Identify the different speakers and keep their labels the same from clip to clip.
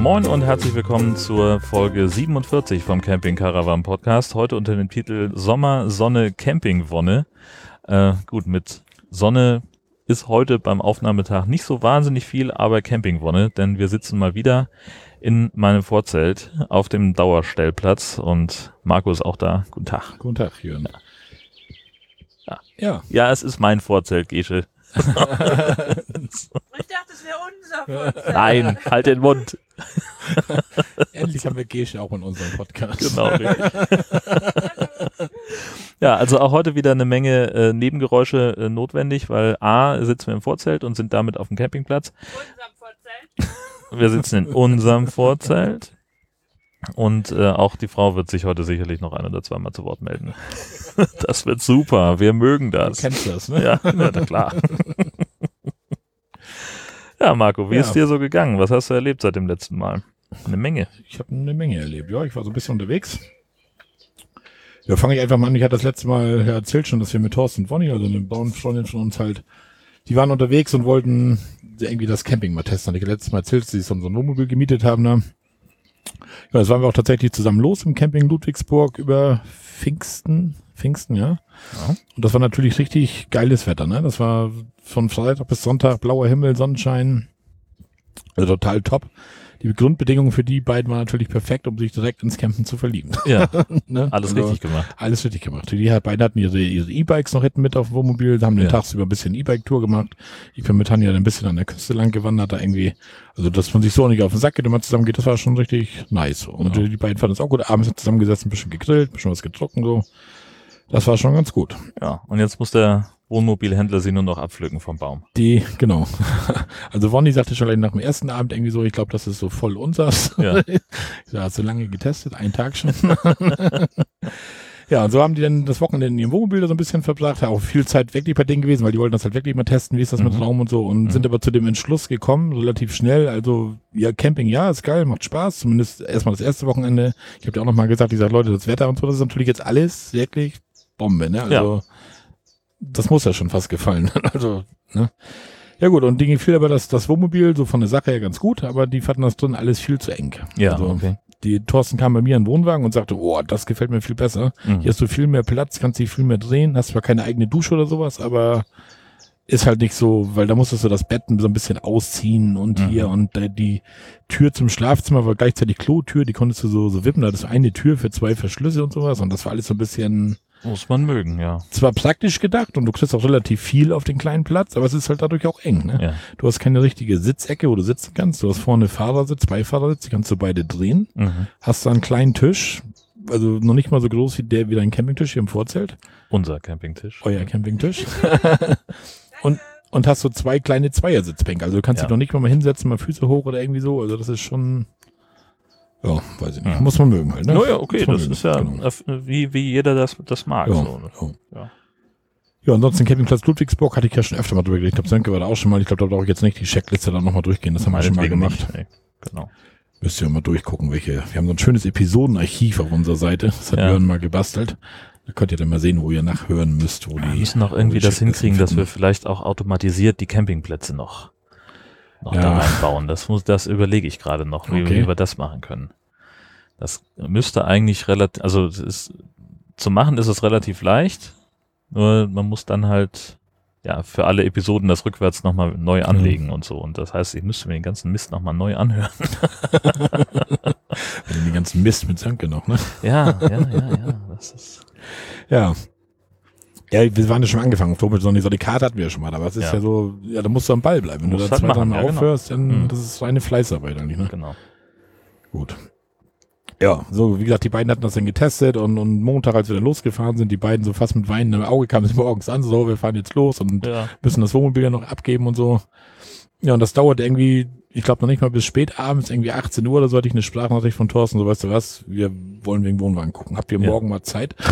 Speaker 1: Moin und herzlich willkommen zur Folge 47 vom Camping Caravan Podcast. Heute unter dem Titel Sommer, Sonne, Campingwonne. Äh, gut, mit Sonne ist heute beim Aufnahmetag nicht so wahnsinnig viel, aber Campingwonne, denn wir sitzen mal wieder in meinem Vorzelt auf dem Dauerstellplatz und Marco ist auch da. Guten Tag.
Speaker 2: Guten Tag, Jürgen.
Speaker 1: Ja. Ja, ja es ist mein Vorzelt, Gesche.
Speaker 3: Ich dachte, es wäre unser Vorzelt.
Speaker 1: Nein, halt den Mund.
Speaker 2: Endlich haben wir Gesche auch in unserem Podcast.
Speaker 1: Genau, richtig. ja, also auch heute wieder eine Menge äh, Nebengeräusche äh, notwendig, weil A, sitzen wir im Vorzelt und sind damit auf dem Campingplatz.
Speaker 3: Unserem Vorzelt.
Speaker 1: Wir sitzen in unserem Vorzelt. Und äh, auch die Frau wird sich heute sicherlich noch ein oder zweimal zu Wort melden. Das wird super. Wir mögen
Speaker 2: Du
Speaker 1: das.
Speaker 2: kennst das, ne?
Speaker 1: Ja, ja na klar. Ja, Marco, wie
Speaker 2: Ja.
Speaker 1: ist dir so gegangen? Was hast du erlebt seit dem letzten Mal? Eine Menge.
Speaker 2: Ich habe eine Menge erlebt. Ja, ich war so ein bisschen unterwegs. Ja, fange ich einfach mal an. Ich hatte das letzte Mal ja, erzählt schon, dass wir mit Thorsten und Wonny, also eine Bauernfreundin von uns halt, die waren unterwegs und wollten irgendwie das Camping mal testen. Hatte ich letztes Mal erzählt, dass sie so ein Wohnmobil gemietet haben da. Ja, das waren wir auch tatsächlich zusammen los im Camping Ludwigsburg über Pfingsten. Pfingsten, ja.
Speaker 1: Ja.
Speaker 2: Und das war natürlich richtig geiles Wetter, ne? Das war von Freitag bis Sonntag blauer Himmel, Sonnenschein. Also total top. Die Grundbedingungen für die beiden waren natürlich perfekt, um sich direkt ins Campen zu verlieben.
Speaker 1: Ja,
Speaker 2: ne?
Speaker 1: alles
Speaker 2: Also,
Speaker 1: richtig gemacht.
Speaker 2: Alles richtig gemacht. Die halt beide hatten ihre ihre E-Bikes noch hinten mit auf dem Wohnmobil, haben den
Speaker 1: Ja.
Speaker 2: tagsüber ein bisschen E-Bike-Tour gemacht. Ich bin mit Tanja dann ein bisschen an der Küste lang gewandert, da irgendwie, also dass man sich so nicht auf den Sack geht und man zusammen geht, das war schon richtig nice. Und
Speaker 1: Ja.
Speaker 2: die beiden fanden es auch gut. Abends zusammengesessen, ein bisschen gegrillt, ein bisschen was getrunken, so. Das war schon ganz gut.
Speaker 1: Ja, und jetzt muss der Wohnmobilhändler sie nur noch abpflücken vom Baum.
Speaker 2: Die, genau. Also Wonny sagte schon nach dem ersten Abend irgendwie so, ich glaube, das ist so voll unsers.
Speaker 1: Ja.
Speaker 2: Ich sag, hast du lange getestet? Einen Tag schon. ja, und so haben die dann das Wochenende in ihrem Wohnmobil da so ein bisschen verbracht, auch viel Zeit wirklich bei denen gewesen, weil die wollten das halt wirklich mal testen, wie ist das mit
Speaker 1: Mhm.
Speaker 2: Raum und so und
Speaker 1: Mhm.
Speaker 2: sind aber zu dem Entschluss gekommen, relativ schnell, also ja, Camping, ja, ist geil, macht Spaß, zumindest erstmal das erste Wochenende. Ich habe dir auch nochmal gesagt, ich sag, Leute, das Wetter und so, das ist natürlich jetzt alles wirklich Bombe, ne? Also das muss ja schon fast gefallen. Also, ne? Ja gut, und denen gefiel aber das, das Wohnmobil so von der Sache her ganz gut, aber die fanden das drin alles viel zu eng.
Speaker 1: Ja,
Speaker 2: also,
Speaker 1: okay.
Speaker 2: Die Thorsten kam bei mir in den Wohnwagen und sagte, oh, das gefällt mir viel besser.
Speaker 1: Mhm.
Speaker 2: Hier hast du viel mehr Platz, kannst dich viel mehr drehen, hast zwar keine eigene Dusche oder sowas, aber ist halt nicht so, weil da musstest du das Bett so ein bisschen ausziehen und
Speaker 1: Mhm.
Speaker 2: hier und äh, die Tür zum Schlafzimmer war gleichzeitig Klotür, die konntest du so, so wippen, da hattest du eine Tür für zwei Verschlüsse und sowas und das war alles so ein bisschen,
Speaker 1: Muss man mögen, ja.
Speaker 2: zwar praktisch gedacht und du kriegst auch relativ viel auf den kleinen Platz, aber es ist halt dadurch auch eng, ne?
Speaker 1: Ja.
Speaker 2: Du hast keine richtige Sitzecke, wo du sitzen kannst. Du hast vorne Fahrersitz, Beifahrersitz, die kannst du beide drehen.
Speaker 1: Mhm.
Speaker 2: Hast da einen kleinen Tisch, also noch nicht mal so groß wie der wie dein Campingtisch hier im Vorzelt.
Speaker 1: Unser Campingtisch.
Speaker 2: Euer Campingtisch. und, und hast so zwei kleine Zweiersitzbänke. Also du kannst
Speaker 1: Ja.
Speaker 2: dich noch nicht mal, mal hinsetzen, mal Füße hoch oder irgendwie so. Also das ist schon, ja, weiß ich nicht.
Speaker 1: Ja.
Speaker 2: Muss man mögen halt, ne?
Speaker 1: Naja, okay, das
Speaker 2: mögen,
Speaker 1: ist ja
Speaker 2: genau.
Speaker 1: wie, wie jeder das, das mag.
Speaker 2: Ja,
Speaker 1: So. ne?
Speaker 2: ja.
Speaker 1: Ja.
Speaker 2: Ja, ansonsten Campingplatz Ludwigsburg hatte ich ja schon öfter mal drüber geredet. Ich glaube, Sönke war da auch schon mal. Ich glaube, da brauche ich jetzt nicht die Checkliste dann nochmal durchgehen. Das haben wir schon mal gemacht.
Speaker 1: nicht. Genau.
Speaker 2: Müsst ihr mal durchgucken, welche. Wir haben so ein schönes Episodenarchiv auf unserer Seite. Das hat
Speaker 1: Ja.
Speaker 2: Jörn mal gebastelt. Da könnt ihr dann mal sehen, wo ihr nachhören müsst, wo
Speaker 1: Wir
Speaker 2: die.
Speaker 1: müssen noch irgendwie das hinkriegen, dass wir
Speaker 2: finden.
Speaker 1: vielleicht auch automatisiert die Campingplätze noch, noch
Speaker 2: Ja.
Speaker 1: da reinbauen. Das muss, das überlege ich gerade noch, wie,
Speaker 2: Okay.
Speaker 1: wie wir das machen können. Das müsste eigentlich relativ, also ist, zu machen ist es relativ leicht, nur man muss dann halt ja für alle Episoden das rückwärts nochmal neu anlegen und so. Und das heißt, ich müsste mir den ganzen Mist nochmal neu anhören.
Speaker 2: Den ganzen Mist mit Sönke noch, ne?
Speaker 1: Ja, ja, ja, ja. Das ist,
Speaker 2: Ja. Ja, wir waren ja schon angefangen. Oktober, so die Karte hatten wir ja schon mal, aber es ist ja,
Speaker 1: Ja.
Speaker 2: so, ja, da musst du am Ball bleiben. Wenn du da
Speaker 1: halt
Speaker 2: zwei Mal
Speaker 1: ja, genau.
Speaker 2: aufhörst, dann,
Speaker 1: Mhm.
Speaker 2: das ist reine Fleißarbeit eigentlich, ne?
Speaker 1: genau.
Speaker 2: Gut. Ja, so, wie gesagt, die beiden hatten das dann getestet und, und Montag, als wir dann losgefahren sind, die beiden so fast mit Weinen im Auge kamen sie morgens an, so, wir fahren jetzt los und
Speaker 1: Ja.
Speaker 2: müssen das Wohnmobil ja noch abgeben und so. Ja, und das dauert irgendwie, ich glaube noch nicht mal bis spät abends, irgendwie 18 Uhr oder so hatte ich eine Sprachnachricht von Thorsten, so weißt du was, wir wollen wegen Wohnwagen gucken. Habt ihr
Speaker 1: Ja.
Speaker 2: morgen mal Zeit?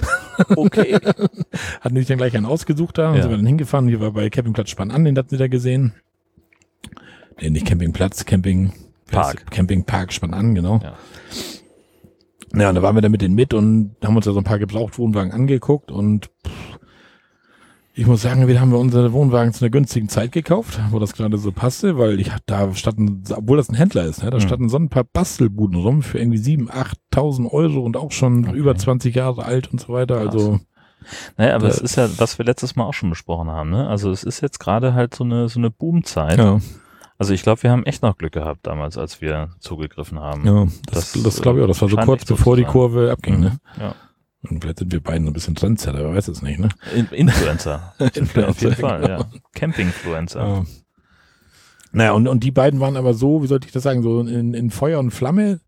Speaker 1: Okay.
Speaker 2: Hatten sich dann gleich einen ausgesucht da und
Speaker 1: Ja.
Speaker 2: sind wir dann hingefahren. Hier war bei Campingplatz Spann an, den hatten sie da gesehen. Nee, nicht Campingplatz, Camping,
Speaker 1: Park.
Speaker 2: Campingpark spann an, genau.
Speaker 1: Ja.
Speaker 2: Ja, und da waren wir dann mit denen mit und haben uns da so ein paar Gebrauchtwohnwagen angeguckt und pff, ich muss sagen, wir haben wir unsere Wohnwagen zu einer günstigen Zeit gekauft, wo das gerade so passte, weil ich da standen, obwohl das ein Händler ist, ne, da
Speaker 1: Mhm.
Speaker 2: standen so ein paar Bastelbuden rum für irgendwie 7.000, 8.000 Euro und auch schon
Speaker 1: Okay.
Speaker 2: über 20 Jahre alt und so weiter.
Speaker 1: Krass.
Speaker 2: Also
Speaker 1: Naja, aber
Speaker 2: Äh,
Speaker 1: es ist ja, was wir letztes Mal auch schon besprochen haben, ne? Also es ist jetzt gerade halt so eine, so eine Boomzeit.
Speaker 2: ja,
Speaker 1: Also ich glaube, wir haben echt noch Glück gehabt damals, als wir zugegriffen haben.
Speaker 2: ja, das,
Speaker 1: Das,
Speaker 2: das, glaube ich auch. Das war so
Speaker 1: scheint
Speaker 2: kurz
Speaker 1: so
Speaker 2: bevor
Speaker 1: zu
Speaker 2: die. Kurve abging. Ne?
Speaker 1: Ja.
Speaker 2: Und vielleicht sind wir beiden so ein bisschen Trendsetter, wer weiß es nicht. Ne?
Speaker 1: In Influencer. Wir auf jeden
Speaker 2: Influencer,
Speaker 1: Fall,
Speaker 2: genau.
Speaker 1: ja. Campingfluencer.
Speaker 2: Ja. Naja, und, und die beiden waren aber so, wie sollte ich das sagen, so in, in Feuer und Flamme.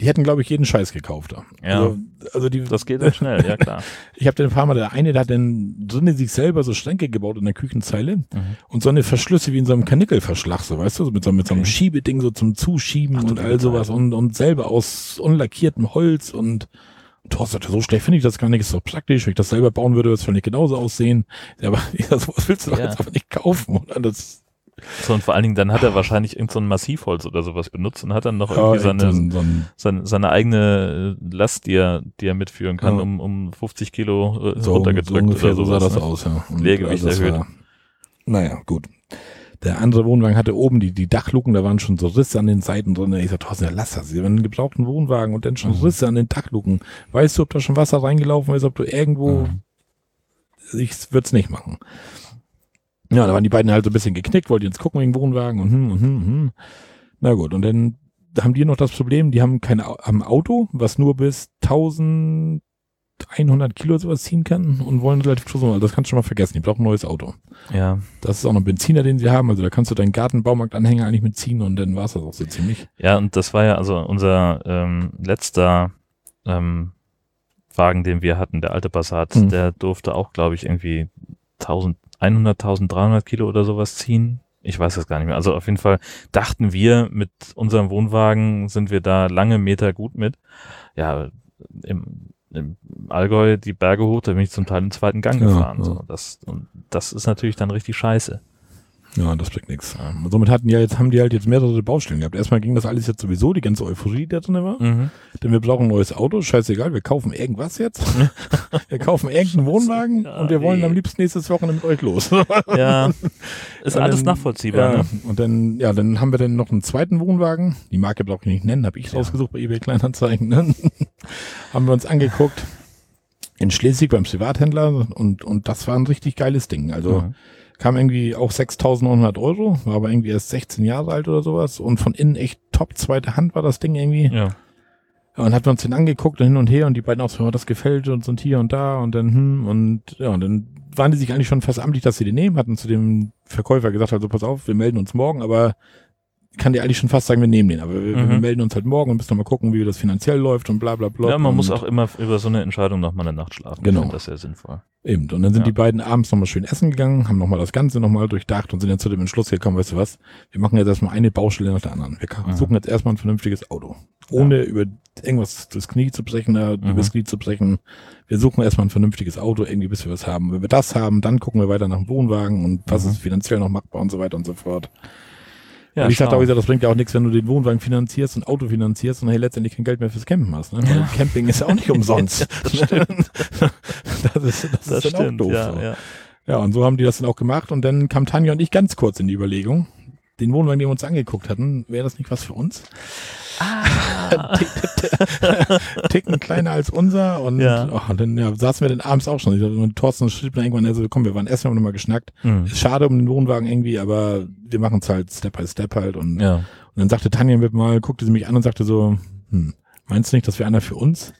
Speaker 2: Die hätten, glaube ich, jeden Scheiß gekauft. Da.
Speaker 1: Ja.
Speaker 2: Also, also die,
Speaker 1: Das geht sehr schnell, ja klar.
Speaker 2: ich habe den ein paar Mal, der eine, der hat dann drinnen sich selber so Schränke gebaut in der Küchenzeile
Speaker 1: Mhm.
Speaker 2: und so eine Verschlüsse wie in so einem Kanickelverschlag, so weißt du, so mit so, mit so einem
Speaker 1: Okay.
Speaker 2: Schiebeding so zum Zuschieben
Speaker 1: Ach,
Speaker 2: und all sowas und, und selber aus unlackiertem Holz und sagte, so schlecht finde ich das gar nicht, ist doch praktisch, wenn ich das selber bauen würde, würde es vielleicht genauso aussehen. Ja, aber ja, sowas willst du doch
Speaker 1: Ja.
Speaker 2: jetzt aber nicht kaufen, oder? Das,
Speaker 1: So, und vor allen Dingen, dann hat er wahrscheinlich irgendein so ein Massivholz oder sowas benutzt und hat dann noch
Speaker 2: ja,
Speaker 1: irgendwie seine,
Speaker 2: so ein- so ein
Speaker 1: seine, seine eigene äh, Last, die er, die er mitführen kann,
Speaker 2: Ja.
Speaker 1: um, um 50 Kilo äh,
Speaker 2: so,
Speaker 1: runtergedrückt
Speaker 2: so ungefähr
Speaker 1: oder
Speaker 2: so sah
Speaker 1: sowas.
Speaker 2: das
Speaker 1: ne?
Speaker 2: aus, ja. Und
Speaker 1: Leergewicht
Speaker 2: das
Speaker 1: erhöht.
Speaker 2: War, naja, gut. Der andere Wohnwagen hatte oben die, die Dachluken, da waren schon so Risse an den Seiten drin. Ich sagte, Thorsten, ja, lass das. Wir haben einen gebrauchten Wohnwagen und dann schon
Speaker 1: Mhm.
Speaker 2: Risse an den Dachluken. Weißt du, ob da schon Wasser reingelaufen ist, ob du irgendwo,
Speaker 1: Mhm.
Speaker 2: ich würde es nicht machen. Ja, da waren die beiden halt so ein bisschen geknickt, wollten jetzt gucken wegen Wohnwagen und hm, und hm, hm. Na gut, und dann haben die noch das Problem, die haben kein haben Auto, was nur bis 1100 Kilo sowas ziehen kann und wollen relativ groß, also das kannst du schon mal vergessen, die brauchen ein neues Auto.
Speaker 1: Ja,
Speaker 2: Das ist auch noch ein Benziner, den sie haben, also da kannst du deinen Gartenbaumarktanhänger eigentlich mitziehen und dann war es das auch so ziemlich.
Speaker 1: ja, und das war ja also unser ähm, letzter ähm, Wagen, den wir hatten, der alte Passat,
Speaker 2: Mhm.
Speaker 1: der durfte auch, glaube ich, irgendwie 1100, 1300 Kilo oder sowas ziehen. Ich weiß das gar nicht mehr. Also auf jeden Fall dachten wir, mit unserem Wohnwagen sind wir da lange Meter gut mit. Ja, im, im Allgäu die Berge hoch, da bin ich zum Teil im zweiten Gang
Speaker 2: Ja,
Speaker 1: gefahren.
Speaker 2: ja.
Speaker 1: So, das, und das ist natürlich dann richtig scheiße.
Speaker 2: Ja, das bringt nichts. Somit hatten ja jetzt, haben die halt jetzt mehrere Baustellen gehabt. Erstmal ging das alles jetzt sowieso, die ganze Euphorie, die da drin war.
Speaker 1: Mhm.
Speaker 2: Denn wir brauchen ein neues Auto, scheißegal, wir kaufen irgendwas jetzt. wir kaufen irgendeinen Wohnwagen
Speaker 1: Ja,
Speaker 2: und wir wollen
Speaker 1: nee.
Speaker 2: am liebsten nächstes Wochenende mit euch los.
Speaker 1: Ja, ist
Speaker 2: Und
Speaker 1: alles
Speaker 2: dann-
Speaker 1: nachvollziehbar.
Speaker 2: Ja,
Speaker 1: Ne?
Speaker 2: und dann, ja, dann haben wir dann noch einen zweiten Wohnwagen. Die Marke brauche ich nicht nennen, habe ich
Speaker 1: Ja.
Speaker 2: rausgesucht bei eBay Kleinanzeigen. Ne? haben wir uns angeguckt in Schleswig beim Privathändler und, und das war ein richtig geiles Ding. Also
Speaker 1: Mhm.
Speaker 2: Kam irgendwie auch 6.900 Euro, war aber irgendwie erst 16 Jahre alt oder sowas und von innen echt top zweite Hand war das Ding irgendwie.
Speaker 1: Ja.
Speaker 2: Und hat uns den angeguckt und hin und her und die beiden auch so, oh, das gefällt uns und hier und da und dann, hm, und ja, und dann waren die sich eigentlich schon fast amtlich, dass sie den nehmen, hatten zu dem Verkäufer gesagt, also pass auf, wir melden uns morgen, aber kann dir eigentlich schon fast sagen, wir nehmen den, aber wir, wir
Speaker 1: Mhm.
Speaker 2: melden uns halt morgen und müssen noch mal gucken, wie das finanziell läuft und bla bla bla.
Speaker 1: ja, man muss auch immer über so eine Entscheidung noch mal eine Nacht schlafen.
Speaker 2: Genau.
Speaker 1: Ich finde das sehr sinnvoll.
Speaker 2: Eben, und dann sind
Speaker 1: Ja.
Speaker 2: die beiden abends nochmal schön essen gegangen, haben nochmal das Ganze nochmal durchdacht und sind dann zu dem Entschluss gekommen, weißt du was, wir machen jetzt erstmal eine Baustelle nach der anderen. Wir
Speaker 1: Mhm.
Speaker 2: suchen jetzt erstmal ein vernünftiges Auto. Ohne über irgendwas das Knie zu brechen, da
Speaker 1: Mhm.
Speaker 2: übers Knie zu brechen. Wir suchen erstmal ein vernünftiges Auto, irgendwie bis wir was haben. Wenn wir das haben, dann gucken wir weiter nach dem Wohnwagen und was
Speaker 1: Mhm.
Speaker 2: ist finanziell noch machbar und so weiter und so fort.
Speaker 1: Ja,
Speaker 2: und ich dachte
Speaker 1: schlau.
Speaker 2: auch, wieder, das bringt ja auch nichts, wenn du den Wohnwagen finanzierst und Auto finanzierst und hey, letztendlich kein Geld mehr fürs Campen hast. Ne? Weil Camping ist ja auch nicht umsonst.
Speaker 1: das stimmt.
Speaker 2: das ist, das
Speaker 1: Das
Speaker 2: ist
Speaker 1: stimmt,
Speaker 2: auch doof.
Speaker 1: ja,
Speaker 2: so.
Speaker 1: ja.
Speaker 2: Ja, und so haben die das dann auch gemacht. Und dann kam Tanja und ich ganz kurz in die Überlegung, den Wohnwagen, den wir uns angeguckt hatten, wäre das nicht was für uns?
Speaker 1: Ah.
Speaker 2: Ticken kleiner als unser. Und,
Speaker 1: Ja.
Speaker 2: oh, und dann ja, saßen wir dann abends auch schon. Ich dachte, und Thorsten schrieb dann irgendwann, also komm, wir waren essen, haben nochmal geschnackt.
Speaker 1: Mhm.
Speaker 2: Ist schade um den Wohnwagen irgendwie, aber wir machen es halt Step by Step halt. Und,
Speaker 1: ja.
Speaker 2: und dann sagte Tanja mit mal, guckte sie mich an und sagte so, hm, meinst du nicht, das wäre einer für uns?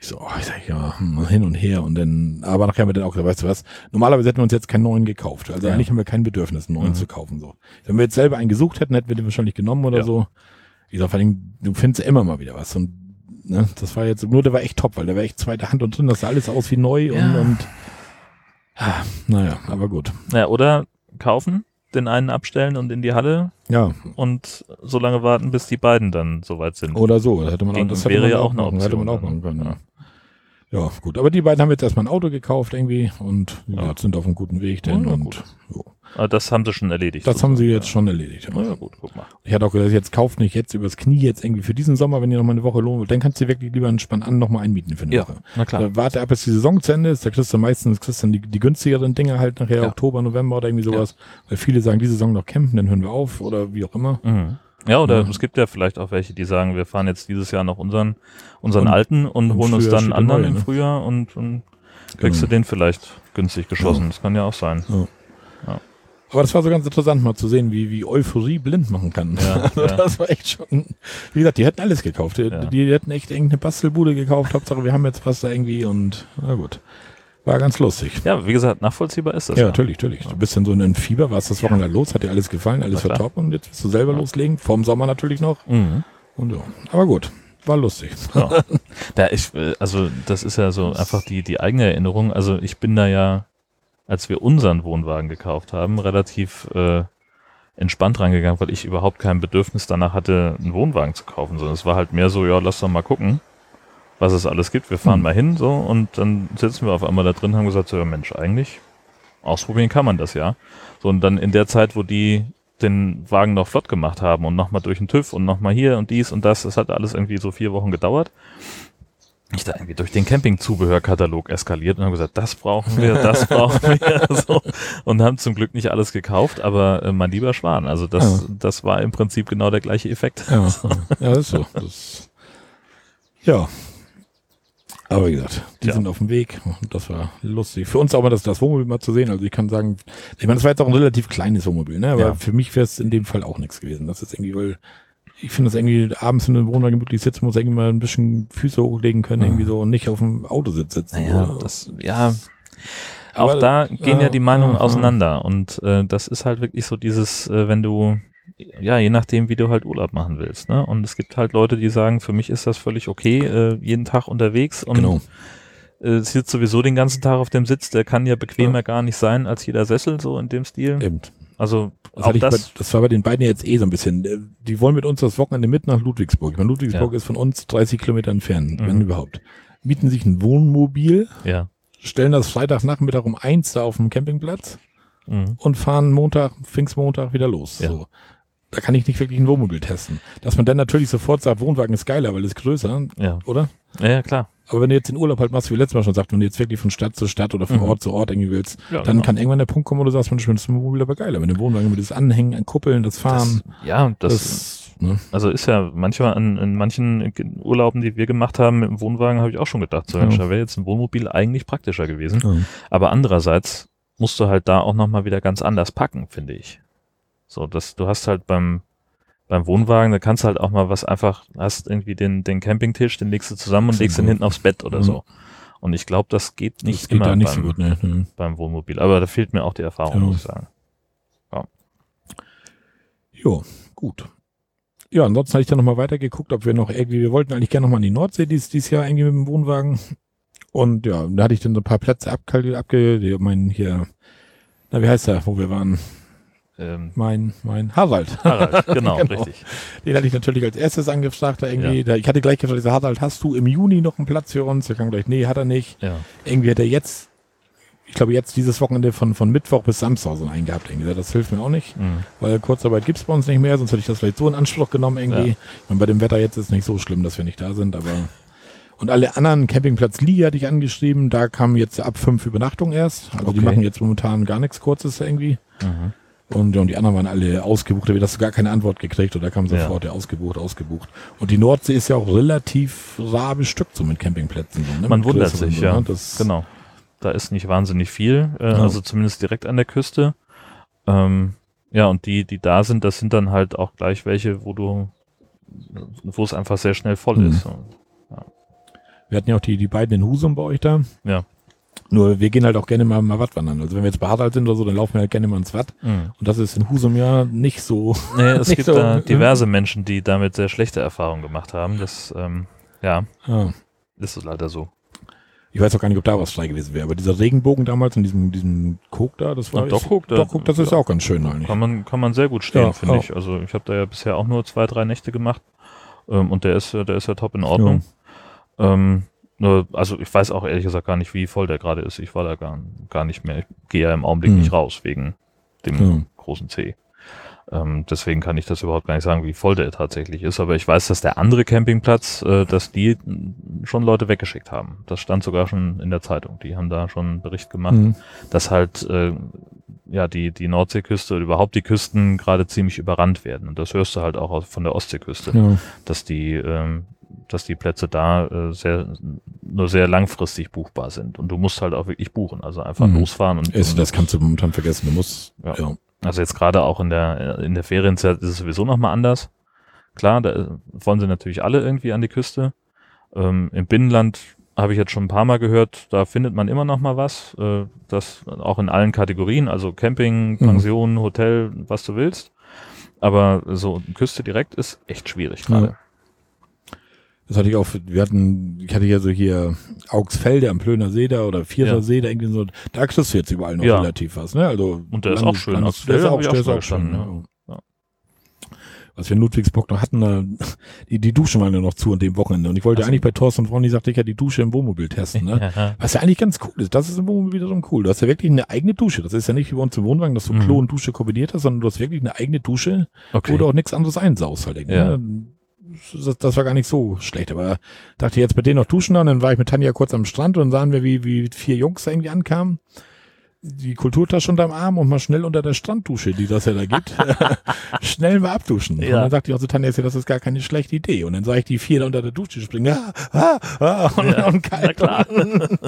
Speaker 2: Ich so, oh, ich sag ja, hm, hin und her und dann, aber nachher haben wir dann auch gesagt, weißt du was, normalerweise hätten wir uns jetzt keinen neuen gekauft. Also
Speaker 1: Ja.
Speaker 2: eigentlich haben wir kein Bedürfnis, einen neuen
Speaker 1: Mhm.
Speaker 2: zu kaufen. So. Wenn wir jetzt selber einen gesucht hätten, hätten wir den wahrscheinlich genommen oder
Speaker 1: Ja.
Speaker 2: so. Ich sag, vor allem, du findest ja immer mal wieder was. Und ne, das war jetzt, nur der war echt top, weil der war echt zweite Hand und drin, das sah alles aus wie neu und,
Speaker 1: Ja.
Speaker 2: und ah, naja, aber gut.
Speaker 1: ja. Oder kaufen, den einen abstellen und in die Halle
Speaker 2: Ja,
Speaker 1: und so lange warten, bis die beiden dann soweit sind.
Speaker 2: oder so. Das hätte man auch,
Speaker 1: Ging-
Speaker 2: das hätte
Speaker 1: wäre
Speaker 2: man
Speaker 1: ja auch eine
Speaker 2: machen, hätte man auch
Speaker 1: Option
Speaker 2: machen können. Ja. Ja, gut. Aber die beiden haben jetzt erstmal ein Auto gekauft irgendwie und ja.
Speaker 1: Ja.
Speaker 2: sind auf einem guten Weg. Denn,
Speaker 1: Ja,
Speaker 2: und
Speaker 1: gut.
Speaker 2: so.
Speaker 1: Ah, Das haben sie schon erledigt.
Speaker 2: Das haben sie
Speaker 1: sozusagen.
Speaker 2: jetzt schon erledigt.
Speaker 1: Ja, gut, guck mal.
Speaker 2: Ich hatte auch gesagt, jetzt kauft nicht jetzt übers Knie jetzt irgendwie für diesen Sommer, wenn ihr noch mal eine Woche lohnen wollt, dann kannst du wirklich lieber entspannt an noch mal einmieten für eine
Speaker 1: Ja,
Speaker 2: Woche.
Speaker 1: na klar.
Speaker 2: Da warte ab, bis die Saison zu Ende ist. Da kriegst du meistens kriegst du dann die, die günstigeren Dinge halt nachher,
Speaker 1: Ja.
Speaker 2: Oktober, November oder irgendwie sowas. Weil viele sagen, diese Saison noch campen, dann hören wir auf oder wie auch immer.
Speaker 1: Mhm. Ja, oder
Speaker 2: Ja.
Speaker 1: es gibt ja vielleicht auch welche, die sagen, wir fahren jetzt dieses Jahr noch unseren, unseren
Speaker 2: Und-
Speaker 1: alten und,
Speaker 2: und
Speaker 1: holen uns dann einen anderen
Speaker 2: neue,
Speaker 1: im
Speaker 2: ne?
Speaker 1: Frühjahr und, und kriegst
Speaker 2: Genau.
Speaker 1: du den vielleicht günstig geschossen. Das kann ja auch sein.
Speaker 2: Aber das war so ganz interessant mal zu sehen, wie, wie Euphorie blind machen kann.
Speaker 1: Ja,
Speaker 2: Also
Speaker 1: ja.
Speaker 2: Das war echt schon, wie gesagt, die hätten alles gekauft. Die,
Speaker 1: Ja.
Speaker 2: die hätten echt irgendeine Bastelbude gekauft. Hauptsache, wir haben jetzt was da irgendwie und, na gut. War ganz lustig.
Speaker 1: Ja, wie gesagt, nachvollziehbar ist das.
Speaker 2: Ja, natürlich, natürlich. Du bist in so einem Fieber, warst das Wochenende los, hat dir alles gefallen, alles war top und jetzt willst du selber loslegen, vorm Sommer natürlich noch.
Speaker 1: Mhm.
Speaker 2: Und ja. Aber gut, war lustig.
Speaker 1: Ja. da ich, äh, also das ist ja so einfach die, die eigene Erinnerung. Also ich bin da ja, als wir unseren Wohnwagen gekauft haben, relativ äh, entspannt rangegangen, weil ich überhaupt kein Bedürfnis danach hatte, einen Wohnwagen zu kaufen, sondern es war halt mehr so, ja, lass doch mal gucken, was es alles gibt. Wir fahren
Speaker 2: Hm.
Speaker 1: mal hin, so, und dann sitzen wir auf einmal da drin, haben gesagt, so, ja Mensch, eigentlich ausprobieren kann man das ja. So, und dann in der Zeit, wo die den Wagen noch flott gemacht haben und nochmal durch den TÜV und nochmal hier und dies und das, das hat alles irgendwie so vier Wochen gedauert. Ich da irgendwie durch den Campingzubehörkatalog eskaliert und haben gesagt, das brauchen wir, das brauchen wir, so. Und haben zum Glück nicht alles gekauft, aber äh, mein lieber Schwan, also das, das war im Prinzip genau der gleiche Effekt.
Speaker 2: Ja, ja ist so. Das, ja. Aber wie gesagt, die
Speaker 1: Ja.
Speaker 2: sind auf dem Weg. und Das war lustig. Für uns auch mal das, das Wohnmobil mal zu sehen. Also ich kann sagen, ich meine, das war jetzt auch ein relativ kleines Wohnmobil, ne? Aber
Speaker 1: Ja.
Speaker 2: für mich wäre es in dem Fall auch nichts gewesen. Das ist irgendwie, weil ich finde das irgendwie abends in einem Wohnwagen gemütlich sitzen muss, irgendwie mal ein bisschen Füße hochlegen können, irgendwie so und nicht auf dem Autositz sitzen.
Speaker 1: Naja, das, ja, auch
Speaker 2: Aber-
Speaker 1: da gehen ja,
Speaker 2: ja,
Speaker 1: die Meinungen auseinander und äh, das ist halt wirklich so dieses, äh, wenn du, ja, je nachdem, wie du halt Urlaub machen willst, ne? Und es gibt halt Leute, die sagen, für mich ist das völlig okay, äh, jeden Tag unterwegs und
Speaker 2: Genau.
Speaker 1: äh, sitzt sowieso den ganzen Tag auf dem Sitz, der kann ja bequemer gar nicht sein als jeder Sessel, so in dem Stil.
Speaker 2: Eben.
Speaker 1: Also
Speaker 2: Das,
Speaker 1: auch das,
Speaker 2: bei, das war bei den beiden jetzt eh so ein bisschen. äh, Die wollen mit uns das Wochenende mit nach Ludwigsburg. Ich meine, Ludwigsburg
Speaker 1: Ja.
Speaker 2: ist von uns 30 Kilometer entfernt,
Speaker 1: Mhm.
Speaker 2: wenn überhaupt. Mieten sich ein Wohnmobil,
Speaker 1: ja.
Speaker 2: stellen das Freitagnachmittag um eins da auf dem Campingplatz
Speaker 1: Mhm.
Speaker 2: und fahren Montag, Pfingstmontag wieder los.
Speaker 1: Ja.
Speaker 2: So. Da kann ich nicht wirklich ein Wohnmobil testen. Dass man dann natürlich sofort sagt, Wohnwagen ist geiler, weil es größer,
Speaker 1: Ja.
Speaker 2: oder?
Speaker 1: ja, ja, klar.
Speaker 2: Aber wenn du jetzt den Urlaub halt machst, wie letztes Mal schon sagt, wenn du jetzt wirklich von Stadt zu Stadt oder von
Speaker 1: Mhm.
Speaker 2: Ort zu Ort irgendwie willst,
Speaker 1: Ja,
Speaker 2: dann
Speaker 1: genau.
Speaker 2: kann irgendwann der Punkt kommen, wo du sagst, Mensch, das Wohnmobil aber geiler. Wenn der Wohnwagen mit das Anhängen, ein Kuppeln, das Fahren,
Speaker 1: Das, ja, das,
Speaker 2: das, ne?
Speaker 1: Also ist ja manchmal in, in manchen Urlauben, die wir gemacht haben mit dem Wohnwagen, habe ich auch schon gedacht, so
Speaker 2: Ja.
Speaker 1: Mensch, da wäre jetzt ein Wohnmobil eigentlich praktischer gewesen.
Speaker 2: Ja.
Speaker 1: Aber andererseits musst du halt da auch nochmal wieder ganz anders packen, finde ich. So, dass du hast halt beim, beim Wohnwagen, da kannst du halt auch mal was einfach, hast irgendwie den, den Campingtisch, den legst du zusammen und legst den
Speaker 2: so.
Speaker 1: hinten aufs Bett oder
Speaker 2: Mhm.
Speaker 1: so. Und ich glaube, das geht nicht
Speaker 2: das geht
Speaker 1: immer
Speaker 2: nicht
Speaker 1: beim,
Speaker 2: so gut, ne? ne.
Speaker 1: beim Wohnmobil. Aber da fehlt mir auch die Erfahrung,
Speaker 2: Ja.
Speaker 1: muss ich sagen.
Speaker 2: Jo, gut. Ja, ansonsten hatte ich dann nochmal weitergeguckt, ob wir noch irgendwie, wir wollten eigentlich gerne nochmal in die Nordsee dies, dieses Jahr irgendwie mit dem Wohnwagen. Und ja, da hatte ich dann so ein paar Plätze abge, abge mein hier, na, wie heißt der, wo wir waren?
Speaker 1: Ähm,
Speaker 2: Mein, mein Harald.
Speaker 1: Harald, genau,
Speaker 2: Genau.
Speaker 1: richtig.
Speaker 2: Den hatte ich natürlich als erstes angefragt, da irgendwie,
Speaker 1: Ja.
Speaker 2: ich hatte gleich gefragt, ich so, Harald, hast du im Juni noch einen Platz für uns? Der kam gleich, nee, hat er nicht.
Speaker 1: Ja.
Speaker 2: Irgendwie hat er jetzt, ich glaube jetzt dieses Wochenende von, von Mittwoch bis Samstag so einen gehabt, irgendwie. Das hilft mir auch nicht.
Speaker 1: Mhm.
Speaker 2: Weil Kurzarbeit gibt's bei uns nicht mehr, sonst hätte ich das vielleicht so in Anspruch genommen irgendwie.
Speaker 1: Ja.
Speaker 2: Und bei dem Wetter jetzt ist es nicht so schlimm, dass wir nicht da sind, aber. Und alle anderen Campingplatz Liga hatte ich angeschrieben, da kam jetzt ab fünf Übernachtungen erst. Also die
Speaker 1: Okay.
Speaker 2: machen jetzt momentan gar nichts Kurzes irgendwie.
Speaker 1: Mhm.
Speaker 2: Und, ja, und die anderen waren alle ausgebucht, da hast du gar keine Antwort gekriegt oder kam
Speaker 1: Ja.
Speaker 2: sofort, ja, ausgebucht, ausgebucht. Und die Nordsee ist ja auch relativ rar bestückt so mit Campingplätzen. So, ne?
Speaker 1: Man
Speaker 2: Mit
Speaker 1: wundert sich,
Speaker 2: so,
Speaker 1: ja.
Speaker 2: ne? Das,
Speaker 1: Genau. Da ist nicht wahnsinnig viel, äh,
Speaker 2: Ja.
Speaker 1: also zumindest direkt an der Küste. Ähm, ja, und die, die da sind, das sind dann halt auch gleich welche, wo du, wo es einfach sehr schnell voll
Speaker 2: Mhm.
Speaker 1: ist.
Speaker 2: Wir hatten ja auch die, die beiden in Husum bei euch da.
Speaker 1: Ja.
Speaker 2: Nur wir gehen halt auch gerne mal, mal Watt wandern. Also wenn wir jetzt bei Harald sind oder so, dann laufen wir halt gerne mal ins Watt.
Speaker 1: Mhm.
Speaker 2: Und das ist in Husum ja nicht so.
Speaker 1: Nee, es gibt
Speaker 2: so,
Speaker 1: da
Speaker 2: ne?
Speaker 1: diverse Menschen, die damit sehr schlechte Erfahrungen gemacht haben. Das, ähm, ja,
Speaker 2: Ja.
Speaker 1: ist es leider so.
Speaker 2: Ich weiß auch gar nicht, ob da was frei gewesen wäre. Aber dieser Regenbogen damals in diesem, diesem Kok da, das war.
Speaker 1: Und Dockhook, da-
Speaker 2: Dockhook, das ist
Speaker 1: ja.
Speaker 2: auch ganz schön eigentlich.
Speaker 1: Kann man, kann man sehr gut stehen,
Speaker 2: Ja,
Speaker 1: finde ich. Also ich habe da ja bisher auch nur zwei, drei Nächte gemacht. Ähm, und der ist, der ist ja top in Ordnung. Ähm, nur, also ich weiß auch ehrlich gesagt gar nicht, wie voll der gerade ist. Ich war da gar, gar nicht mehr. Ich gehe ja im Augenblick
Speaker 2: Hm.
Speaker 1: nicht raus, wegen dem
Speaker 2: Ja.
Speaker 1: großen C. Ähm, deswegen kann ich das überhaupt gar nicht sagen, wie voll der tatsächlich ist. Aber ich weiß, dass der andere Campingplatz, äh, dass die schon Leute weggeschickt haben. Das stand sogar schon in der Zeitung. Die haben da schon einen Bericht gemacht,
Speaker 2: Mhm.
Speaker 1: dass halt äh, ja die die Nordseeküste oder überhaupt die Küsten gerade ziemlich überrannt werden. Und das hörst du halt auch von der Ostseeküste,
Speaker 2: Ja.
Speaker 1: dass die ähm, dass die Plätze da äh, sehr nur sehr langfristig buchbar sind. Und du musst halt auch wirklich buchen, also einfach
Speaker 2: Mhm.
Speaker 1: losfahren und
Speaker 2: Ist, das kannst du momentan vergessen. Du musst,
Speaker 1: Ja.
Speaker 2: ja.
Speaker 1: also jetzt gerade auch in der, in der Ferienzeit ist es sowieso nochmal anders. Klar, da äh, wollen sie natürlich alle irgendwie an die Küste. Ähm, Im Binnenland habe ich jetzt schon ein paar Mal gehört, da findet man immer noch mal was. Äh, das auch in allen Kategorien, also Camping,
Speaker 2: Mhm.
Speaker 1: Pension, Hotel, was du willst. Aber so Küste direkt ist echt schwierig gerade.
Speaker 2: Das hatte ich auch, wir hatten, ich hatte ja so hier Augsfelde am Plöner See da oder Vierter
Speaker 1: Ja.
Speaker 2: See, da irgendwie so, da kriegst du jetzt überall noch
Speaker 1: Ja.
Speaker 2: relativ was, ne? Also,
Speaker 1: Und der ist auch schön.
Speaker 2: Land- der ist auch, der ist auch schön,
Speaker 1: gestanden,
Speaker 2: ja. Was wir in Ludwigsburg noch hatten, da, die, die Duschen waren ja noch zu an dem Wochenende. Und ich wollte
Speaker 1: Ach so.
Speaker 2: eigentlich bei Thorsten und Ronny, sagte ich ja, die Dusche im Wohnmobil testen, ne? Was ja eigentlich ganz cool ist. Das ist im Wohnmobil wiederum cool. Du hast ja wirklich eine eigene Dusche. Das ist ja nicht wie bei uns im Wohnwagen, dass du
Speaker 1: Mhm.
Speaker 2: Klo und Dusche kombiniert hast, sondern du hast wirklich eine eigene Dusche,
Speaker 1: Okay.
Speaker 2: wo du auch nichts anderes einsaust halt. irgendwie,
Speaker 1: Ja.
Speaker 2: ne? Das, das war gar nicht so schlecht, aber dachte jetzt mit denen noch duschen dann, dann war ich mit Tanja kurz am Strand und sahen wir, wie, wie vier Jungs irgendwie ankamen. Die Kulturtasche unterm Arm und mal schnell unter der Stranddusche, die das ja da gibt, schnell mal abduschen.
Speaker 1: Ja.
Speaker 2: Und dann sagte ich auch zu Tanja, das ist gar keine schlechte Idee. Und dann sah ich die vier da unter der Dusche springen, ah, ah, ah, und,
Speaker 1: Ja,
Speaker 2: und kalt.
Speaker 1: na klar.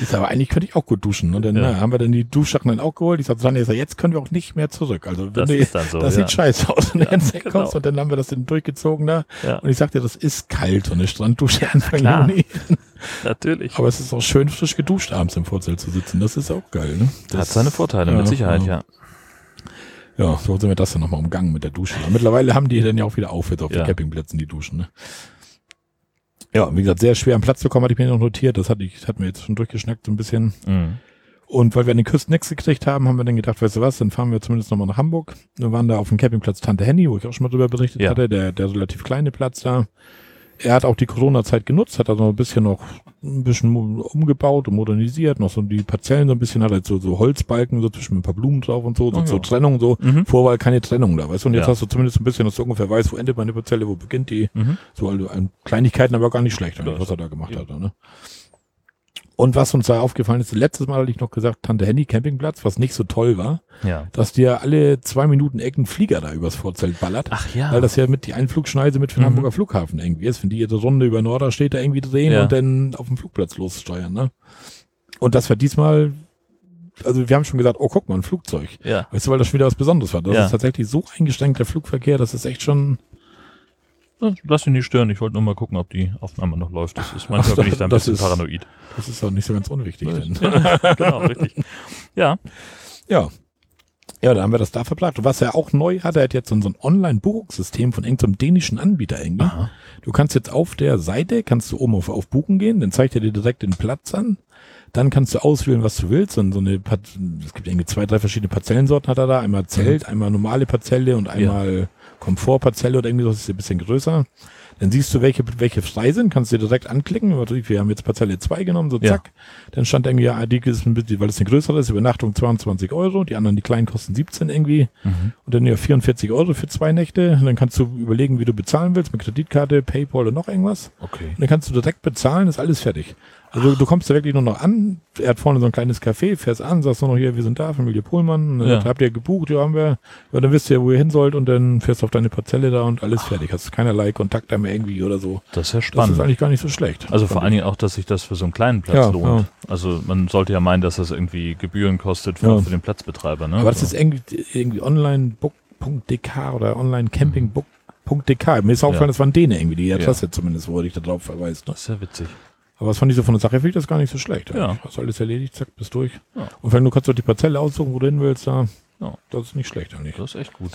Speaker 2: Ich aber eigentlich könnte ich auch gut duschen. Und dann
Speaker 1: Ja.
Speaker 2: na, haben wir dann die Duschsachen dann auch geholt. Ich sagte zu Tanja, jetzt können wir auch nicht mehr zurück. Also
Speaker 1: Das ist dann so.
Speaker 2: das
Speaker 1: ja.
Speaker 2: sieht scheiße aus, ins Eck
Speaker 1: genau.
Speaker 2: und dann haben wir das dann durchgezogen da.
Speaker 1: ja,
Speaker 2: Und ich sagte, das ist kalt, so eine Stranddusche Anfang. Juni.
Speaker 1: Natürlich.
Speaker 2: Aber es ist auch schön frisch geduscht abends im Vorzelt zu sitzen. Das ist auch geil, ne? Das
Speaker 1: Hat seine Vorteile, mit
Speaker 2: ja,
Speaker 1: Sicherheit,
Speaker 2: ja.
Speaker 1: ja.
Speaker 2: Ja, so sind wir das dann nochmal umgangen mit der Dusche. Aber mittlerweile haben die dann ja auch wieder auf jetzt auf
Speaker 1: Ja.
Speaker 2: den Campingplätzen, die Duschen, ne? Ja, wie gesagt, sehr schwer am Platz zu kommen, hatte ich mir noch notiert. Das hatte ich, das hat mir jetzt schon durchgeschnackt so ein bisschen.
Speaker 1: Mhm.
Speaker 2: Und weil wir an den Küsten nichts gekriegt haben, haben wir dann gedacht, weißt du was, dann fahren wir zumindest nochmal nach Hamburg. Wir waren da auf dem Campingplatz Tante Henny, wo ich auch schon mal drüber berichtet
Speaker 1: Ja.
Speaker 2: hatte, der, der relativ kleine Platz da. Er hat auch die Corona-Zeit genutzt, hat also ein bisschen noch ein bisschen umgebaut und modernisiert, noch so die Parzellen so ein bisschen, hat halt so, so Holzbalken, so zwischen ein paar Blumen drauf und so, so,
Speaker 1: Oh
Speaker 2: so
Speaker 1: ja.
Speaker 2: Trennung, so.
Speaker 1: Mhm.
Speaker 2: Vorher war keine Trennung da, weißt du, und jetzt
Speaker 1: Ja.
Speaker 2: hast du zumindest ein bisschen, dass du ungefähr weißt, wo endet meine Parzelle, wo beginnt die.
Speaker 1: Mhm.
Speaker 2: So, also an Kleinigkeiten, aber gar nicht schlecht, was er da gemacht
Speaker 1: ja.
Speaker 2: hat. Ne? Und was uns da aufgefallen ist, letztes Mal hatte ich noch gesagt, Tante Henny Campingplatz, was nicht so toll war,
Speaker 1: Ja.
Speaker 2: dass dir alle zwei Minuten Ecken Flieger da übers Vorzelt ballert.
Speaker 1: Ach ja.
Speaker 2: Weil das ja mit die Einflugschneise mit für den
Speaker 1: Mhm.
Speaker 2: Hamburger Flughafen irgendwie ist, wenn die ihre Runde über Norderstedt da irgendwie drehen
Speaker 1: Ja.
Speaker 2: und dann auf dem Flugplatz lossteuern, ne? Und das war diesmal, also wir haben schon gesagt, oh guck mal, ein Flugzeug.
Speaker 1: ja.
Speaker 2: Weißt du, weil das schon wieder was Besonderes war. Das
Speaker 1: Ja.
Speaker 2: ist tatsächlich so eingeschränkt, der Flugverkehr, das ist echt schon,
Speaker 1: Lass dich nicht stören. Ich wollte nur mal gucken, ob die Aufnahme noch läuft. Das ist manchmal
Speaker 2: Ach,
Speaker 1: bin ich da ein bisschen
Speaker 2: ist-
Speaker 1: paranoid.
Speaker 2: das ist auch nicht so ganz unwichtig. Denn.
Speaker 1: genau, richtig. Ja.
Speaker 2: Ja. Ja, da haben wir das da verplagt. Was er auch neu hat, er hat jetzt so ein Online-Buchungssystem von irgendeinem dänischen Anbieter irgendwie.
Speaker 1: Aha.
Speaker 2: Du kannst jetzt auf der Seite, kannst du oben auf, auf Buchen gehen, dann zeigt er dir direkt den Platz an. Dann kannst du auswählen, was du willst. Und so eine, es gibt irgendwie zwei, drei verschiedene Parzellensorten hat er da. Einmal Zelt, einmal normale Parzelle und einmal Komfortparzelle oder irgendwie so, das ist ein bisschen größer. Dann siehst du, welche, welche frei sind, kannst du dir direkt anklicken. Wir haben jetzt Parzelle 2 genommen, so
Speaker 1: Ja.
Speaker 2: zack. Dann stand irgendwie, ja, die ist ein bisschen, weil es eine größere ist, Übernachtung 22 Euro, die anderen, die kleinen kosten 17 irgendwie.
Speaker 1: Mhm.
Speaker 2: Und dann ja 44 Euro für zwei Nächte. Und dann kannst du überlegen, wie du bezahlen willst, mit Kreditkarte, Paypal oder noch irgendwas.
Speaker 1: Okay.
Speaker 2: Und dann kannst du direkt bezahlen, ist alles fertig. Also du kommst da wirklich nur noch an, er hat vorne so ein kleines Café, fährst an, sagst nur noch hier, wir sind da, Familie Pohlmann,
Speaker 1: Ja.
Speaker 2: ja. habt ihr gebucht, ja haben wir, ja, dann wisst ihr, wo ihr hin sollt und dann fährst du auf deine Parzelle da und alles fertig. Hast keinerlei Kontakt da mehr irgendwie oder so.
Speaker 1: Das ist ja
Speaker 2: Das
Speaker 1: spannend.
Speaker 2: ist eigentlich gar nicht so schlecht.
Speaker 1: also vor allen Dingen auch, dass sich das für so einen kleinen Platz
Speaker 2: Ja,
Speaker 1: lohnt. Also man sollte ja meinen, dass das irgendwie Gebühren kostet für,
Speaker 2: Ja.
Speaker 1: für den Platzbetreiber. Ne?
Speaker 2: Aber das ist irgendwie, irgendwie onlinebook.dk oder onlinecampingbook.dk. Mir ist aufgefallen,
Speaker 1: Ja.
Speaker 2: das waren Däne irgendwie, die
Speaker 1: Ja.
Speaker 2: Adresse zumindest, wo ich da drauf verweist. Ne?
Speaker 1: das ist ja witzig.
Speaker 2: Aber was fand ich so von der Sache, finde ich das gar nicht so schlecht.
Speaker 1: Ja.
Speaker 2: Hast alles erledigt, zack, bist durch.
Speaker 1: Ja.
Speaker 2: Und wenn du kannst doch die Parzelle aussuchen, wo du hin willst, da,
Speaker 1: Ja.
Speaker 2: das ist nicht schlecht eigentlich.
Speaker 1: Das ist echt gut.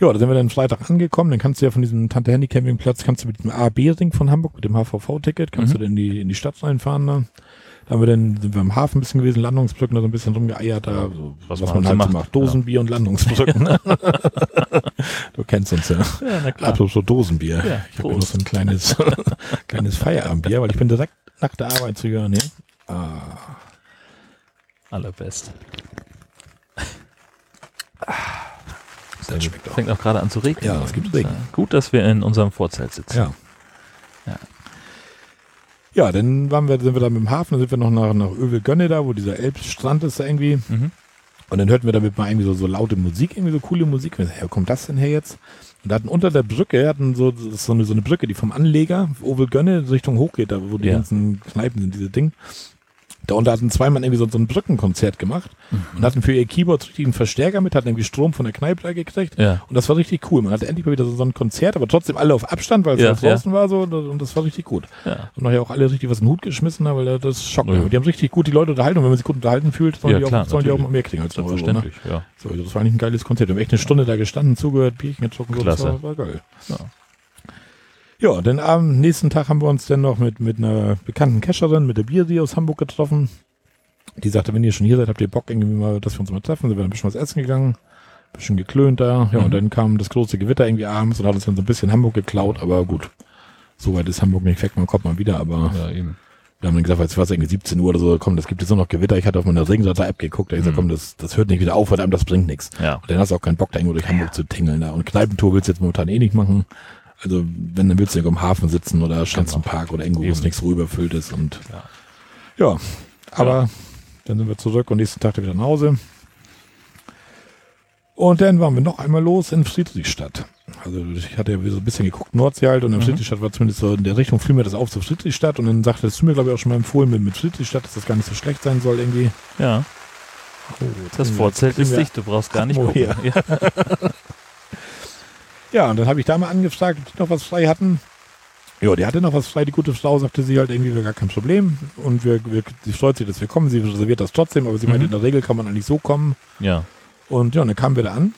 Speaker 2: Ja, da sind wir dann Freitag angekommen, dann kannst du ja von diesem Tante Handy Campingplatz, kannst du mit dem A-B-Ring von Hamburg, mit dem HVV-Ticket, kannst
Speaker 1: Mhm.
Speaker 2: du dann in die, in die Stadt reinfahren da. Da haben wir dann, sind wir am Hafen ein bisschen gewesen, Landungsbrücken, da so ein bisschen rumgeeiert, da,
Speaker 1: Ja,
Speaker 2: so,
Speaker 1: was
Speaker 2: was,
Speaker 1: man
Speaker 2: man,
Speaker 1: halt so
Speaker 2: so
Speaker 1: macht,
Speaker 2: macht. Dosenbier und Landungsbrücken. du kennst uns ja.
Speaker 1: Ja, na
Speaker 2: Apropos Dosenbier.
Speaker 1: Ja,
Speaker 2: ich habe noch so ein kleines, kleines Feierabendbier, weil ich bin direkt nach der Arbeit zu hören, ne? Ah.
Speaker 1: Allerbest.
Speaker 2: Das schmeckt auch.
Speaker 1: Fängt auch gerade an zu regnen.
Speaker 2: Ja, es gibt Regen.
Speaker 1: Äh, Gut, dass wir in unserem Vorzelt sitzen.
Speaker 2: Ja.
Speaker 1: Ja.
Speaker 2: Ja, dann waren wir, sind wir da mit dem Hafen, dann sind wir noch nach, nach Övelgönne da, wo dieser Elbstrand ist da irgendwie.
Speaker 1: Mhm.
Speaker 2: Und dann hörten wir damit mal irgendwie so, so laute Musik, irgendwie so coole Musik. Und wo kommt das denn her jetzt? Und da hatten unter der Brücke, hatten so, so eine, so eine Brücke, die vom Anleger, Övelgönne, Richtung hoch geht, da wo die
Speaker 1: Ja.
Speaker 2: ganzen Kneipen sind, diese Ding. Da unten hatten zwei Mann irgendwie so, so ein Brückenkonzert gemacht
Speaker 1: Mhm.
Speaker 2: und hatten für ihr Keyboard richtig einen Verstärker mit, hatten irgendwie Strom von der Kneipe da gekriegt.
Speaker 1: Ja.
Speaker 2: Und das war richtig cool. Man hatte endlich mal wieder so, so ein Konzert, aber trotzdem alle auf Abstand, weil es
Speaker 1: Ja,
Speaker 2: ja, draußen war so und das war richtig gut.
Speaker 1: Ja.
Speaker 2: Und nachher auch alle richtig was in den Hut geschmissen haben, weil das schockt.
Speaker 1: Ja.
Speaker 2: Die haben richtig gut die Leute unterhalten und wenn man sich gut unterhalten fühlt, sollen,
Speaker 1: Ja,
Speaker 2: die,
Speaker 1: klar,
Speaker 2: auch, sollen die auch mehr kriegen als nur Euro, ne?
Speaker 1: Ja.
Speaker 2: So, also das war eigentlich ein geiles Konzert. Wir haben echt eine Stunde da gestanden, zugehört, Bierchen getrunken, so, das war, war geil.
Speaker 1: Ja.
Speaker 2: Ja, den Abend, nächsten Tag haben wir uns dann noch mit, mit einer bekannten Cacherin, mit der Bierdi aus Hamburg getroffen. Die sagte, wenn ihr schon hier seid, habt ihr Bock irgendwie mal, dass wir uns mal treffen. Sind wir ein bisschen was essen gegangen, ein bisschen geklönt da. Ja,
Speaker 1: Mhm.
Speaker 2: und dann kam das große Gewitter irgendwie abends und hat uns dann so ein bisschen Hamburg geklaut, aber gut. So weit ist Hamburg nicht weg, man kommt mal wieder, aber
Speaker 1: ja, eben.
Speaker 2: wir haben dann gesagt, jetzt war es irgendwie 17 Uhr oder so, komm, das gibt jetzt nur noch Gewitter. Ich hatte auf meiner Ringseite-App geguckt, da ich gesagt,
Speaker 1: Mhm.
Speaker 2: komm, das, das hört nicht wieder auf, verdammt, das bringt nichts.
Speaker 1: Ja.
Speaker 2: Und dann hast du auch keinen Bock, da irgendwo durch Hamburg zu tingeln. Da. Und Kneipentour willst du jetzt momentan eh nicht machen. Also, wenn, dann willst du irgendwo im Hafen sitzen oder Schanzenpark oder irgendwo, wo es
Speaker 1: Eben.
Speaker 2: nicht so überfüllt ist. Und
Speaker 1: Ja.
Speaker 2: ja, aber dann sind wir zurück und nächsten Tag wieder nach Hause. Und dann waren wir noch einmal los in Friedrichstadt. Also ich hatte ja so ein bisschen geguckt, Nordsee halt, und in
Speaker 1: Mhm.
Speaker 2: Friedrichstadt war zumindest so in der Richtung, fiel mir das auf zu Friedrichstadt und dann sagtest du mir, glaube ich, auch schon mal empfohlen mit, mit Friedrichstadt, dass das gar nicht so schlecht sein soll irgendwie.
Speaker 1: Ja,
Speaker 2: Oh,
Speaker 1: das Vorzelt ist dicht, du brauchst gar nicht
Speaker 2: Atmo
Speaker 1: gucken. Ja.
Speaker 2: Ja, und dann habe ich da mal angefragt, ob die noch was frei hatten. Ja, die hatte noch was frei, die gute Frau, sagte sie halt irgendwie, gar kein Problem. Und wir, wir, sie freut sich, dass wir kommen, sie reserviert das trotzdem, aber sie meinte,
Speaker 1: Mhm.
Speaker 2: in der Regel kann man eigentlich so kommen.
Speaker 1: ja.
Speaker 2: Und ja, und dann kamen wir da an.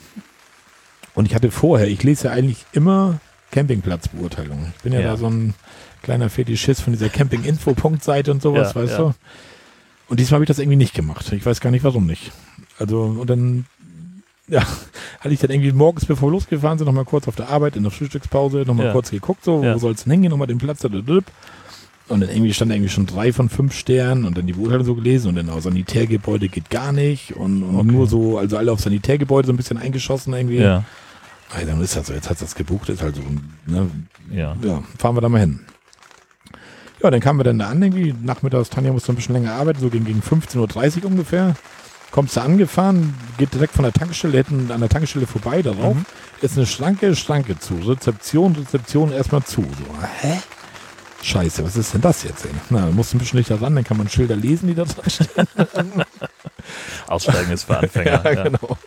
Speaker 2: Und ich hatte vorher, ich lese ja eigentlich immer Campingplatzbeurteilungen. Ich bin ja,
Speaker 1: Ja.
Speaker 2: da so ein kleiner Fetischist von dieser Camping-Info-Punkt-Seite und sowas,
Speaker 1: Ja,
Speaker 2: weißt
Speaker 1: ja.
Speaker 2: du? Und diesmal habe ich das irgendwie nicht gemacht. Ich weiß gar nicht, warum nicht. Also, und dann, ja, hatte ich dann irgendwie morgens, bevor wir losgefahren sind, nochmal kurz auf der Arbeit in der Frühstückspause, nochmal
Speaker 1: Ja.
Speaker 2: kurz geguckt, so,
Speaker 1: Ja.
Speaker 2: wo soll es denn hingehen, nochmal den Platz. Und dann irgendwie stand da irgendwie schon drei von fünf Sternen und dann die Beurteilung so gelesen und dann auch Sanitärgebäude geht gar nicht und, und
Speaker 1: Okay.
Speaker 2: nur so, also alle auf Sanitärgebäude so ein bisschen eingeschossen irgendwie.
Speaker 1: Ja.
Speaker 2: Ey, dann ist das so, jetzt hat das gebucht, ist halt so, ne,
Speaker 1: Ja.
Speaker 2: ja, fahren wir da mal hin. Ja, dann kamen wir dann da an, irgendwie nachmittags, Tanja musste ein bisschen länger arbeiten, so gegen, gegen 15.30 Uhr ungefähr. Kommst du angefahren, geht direkt von der Tankstelle, hätten an der Tankstelle vorbei, darauf
Speaker 1: Mhm.
Speaker 2: ist eine Schranke, Schranke zu, Rezeption, Rezeption erstmal zu. So, hä? Scheiße, was ist denn das jetzt? Ey? Na, da musst du ein bisschen dichter ran, dann kann man Schilder lesen, die da drin stehen.
Speaker 1: Aussteigen ist für Anfänger.
Speaker 2: ja,
Speaker 1: ja.
Speaker 2: genau.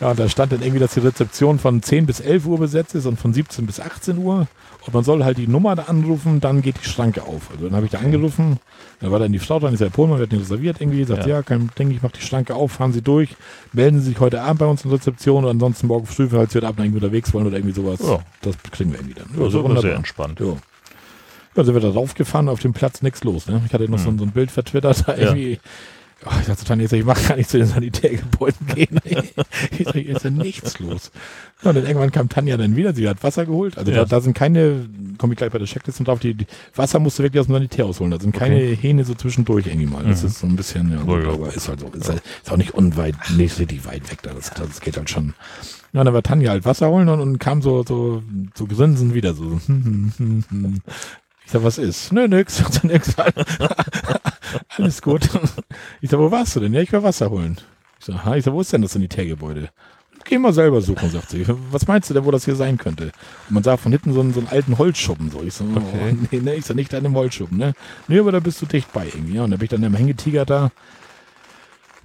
Speaker 2: Ja, und da stand dann irgendwie, dass die Rezeption von 10 bis 11 Uhr besetzt ist und von 17 bis 18 Uhr. Und man soll halt die Nummer da anrufen, dann geht die Schranke auf. Also dann habe ich da angerufen, da war dann die Frau dran, ist ja Pohlmann, wird nicht reserviert irgendwie, sagt,
Speaker 1: Ja.
Speaker 2: ja, kein Ding, ich mache die Schranke auf, fahren Sie durch, melden Sie sich heute Abend bei uns in Rezeption und ansonsten morgen früh, falls Sie heute Abend irgendwie unterwegs wollen oder irgendwie sowas.
Speaker 1: Ja.
Speaker 2: Das kriegen wir irgendwie dann.
Speaker 1: Also
Speaker 2: so wunderbar.
Speaker 1: sehr entspannt.
Speaker 2: Ja. Ja, sind wir da raufgefahren, auf dem Platz nichts los. Ne? Ich hatte noch so, ein- so ein Bild vertwittert, da
Speaker 1: Hm. Ja.
Speaker 2: irgendwie. Oh, ich dachte Tanja, ich mag gar nicht zu den Sanitärgebäuden gehen. ich sag, hier ist ja nichts los. Ja, und dann irgendwann kam Tanja dann wieder, sie hat Wasser geholt. Also
Speaker 1: Ja.
Speaker 2: da, da sind keine, komme ich gleich bei der Checkliste drauf, die, die Wasser musst du wirklich aus dem Sanitär ausholen. Da sind keine Hähne so zwischendurch irgendwie mal. Das
Speaker 1: Mhm.
Speaker 2: ist so ein bisschen, ja,
Speaker 1: ja.
Speaker 2: aber ist halt so. Ist, halt, ist auch nicht unweit, nicht richtig weit weg da. Das, das geht halt schon. Ja, dann war Tanja halt Wasser holen und, und kam so, so, so grinsen wieder so. hm, hm, hm. Ich sag, was ist? Nö, nix. Nix. Alles gut. Ich sag, wo warst du denn? Ja, ich war Wasser holen. Ich sag, ha, ich sag, wo ist denn das Sanitärgebäude? Geh mal selber suchen, sagt sie. Was meinst du denn, wo das hier sein könnte? Und man sah von hinten so einen, so einen alten Holzschuppen. So. Ich so,
Speaker 1: Okay.
Speaker 2: oh, nee, nee, ich sag nicht an dem Holzschuppen, ne? Nee, aber da bist du dicht bei irgendwie. Ja, und da bin ich dann immer hingetigert da.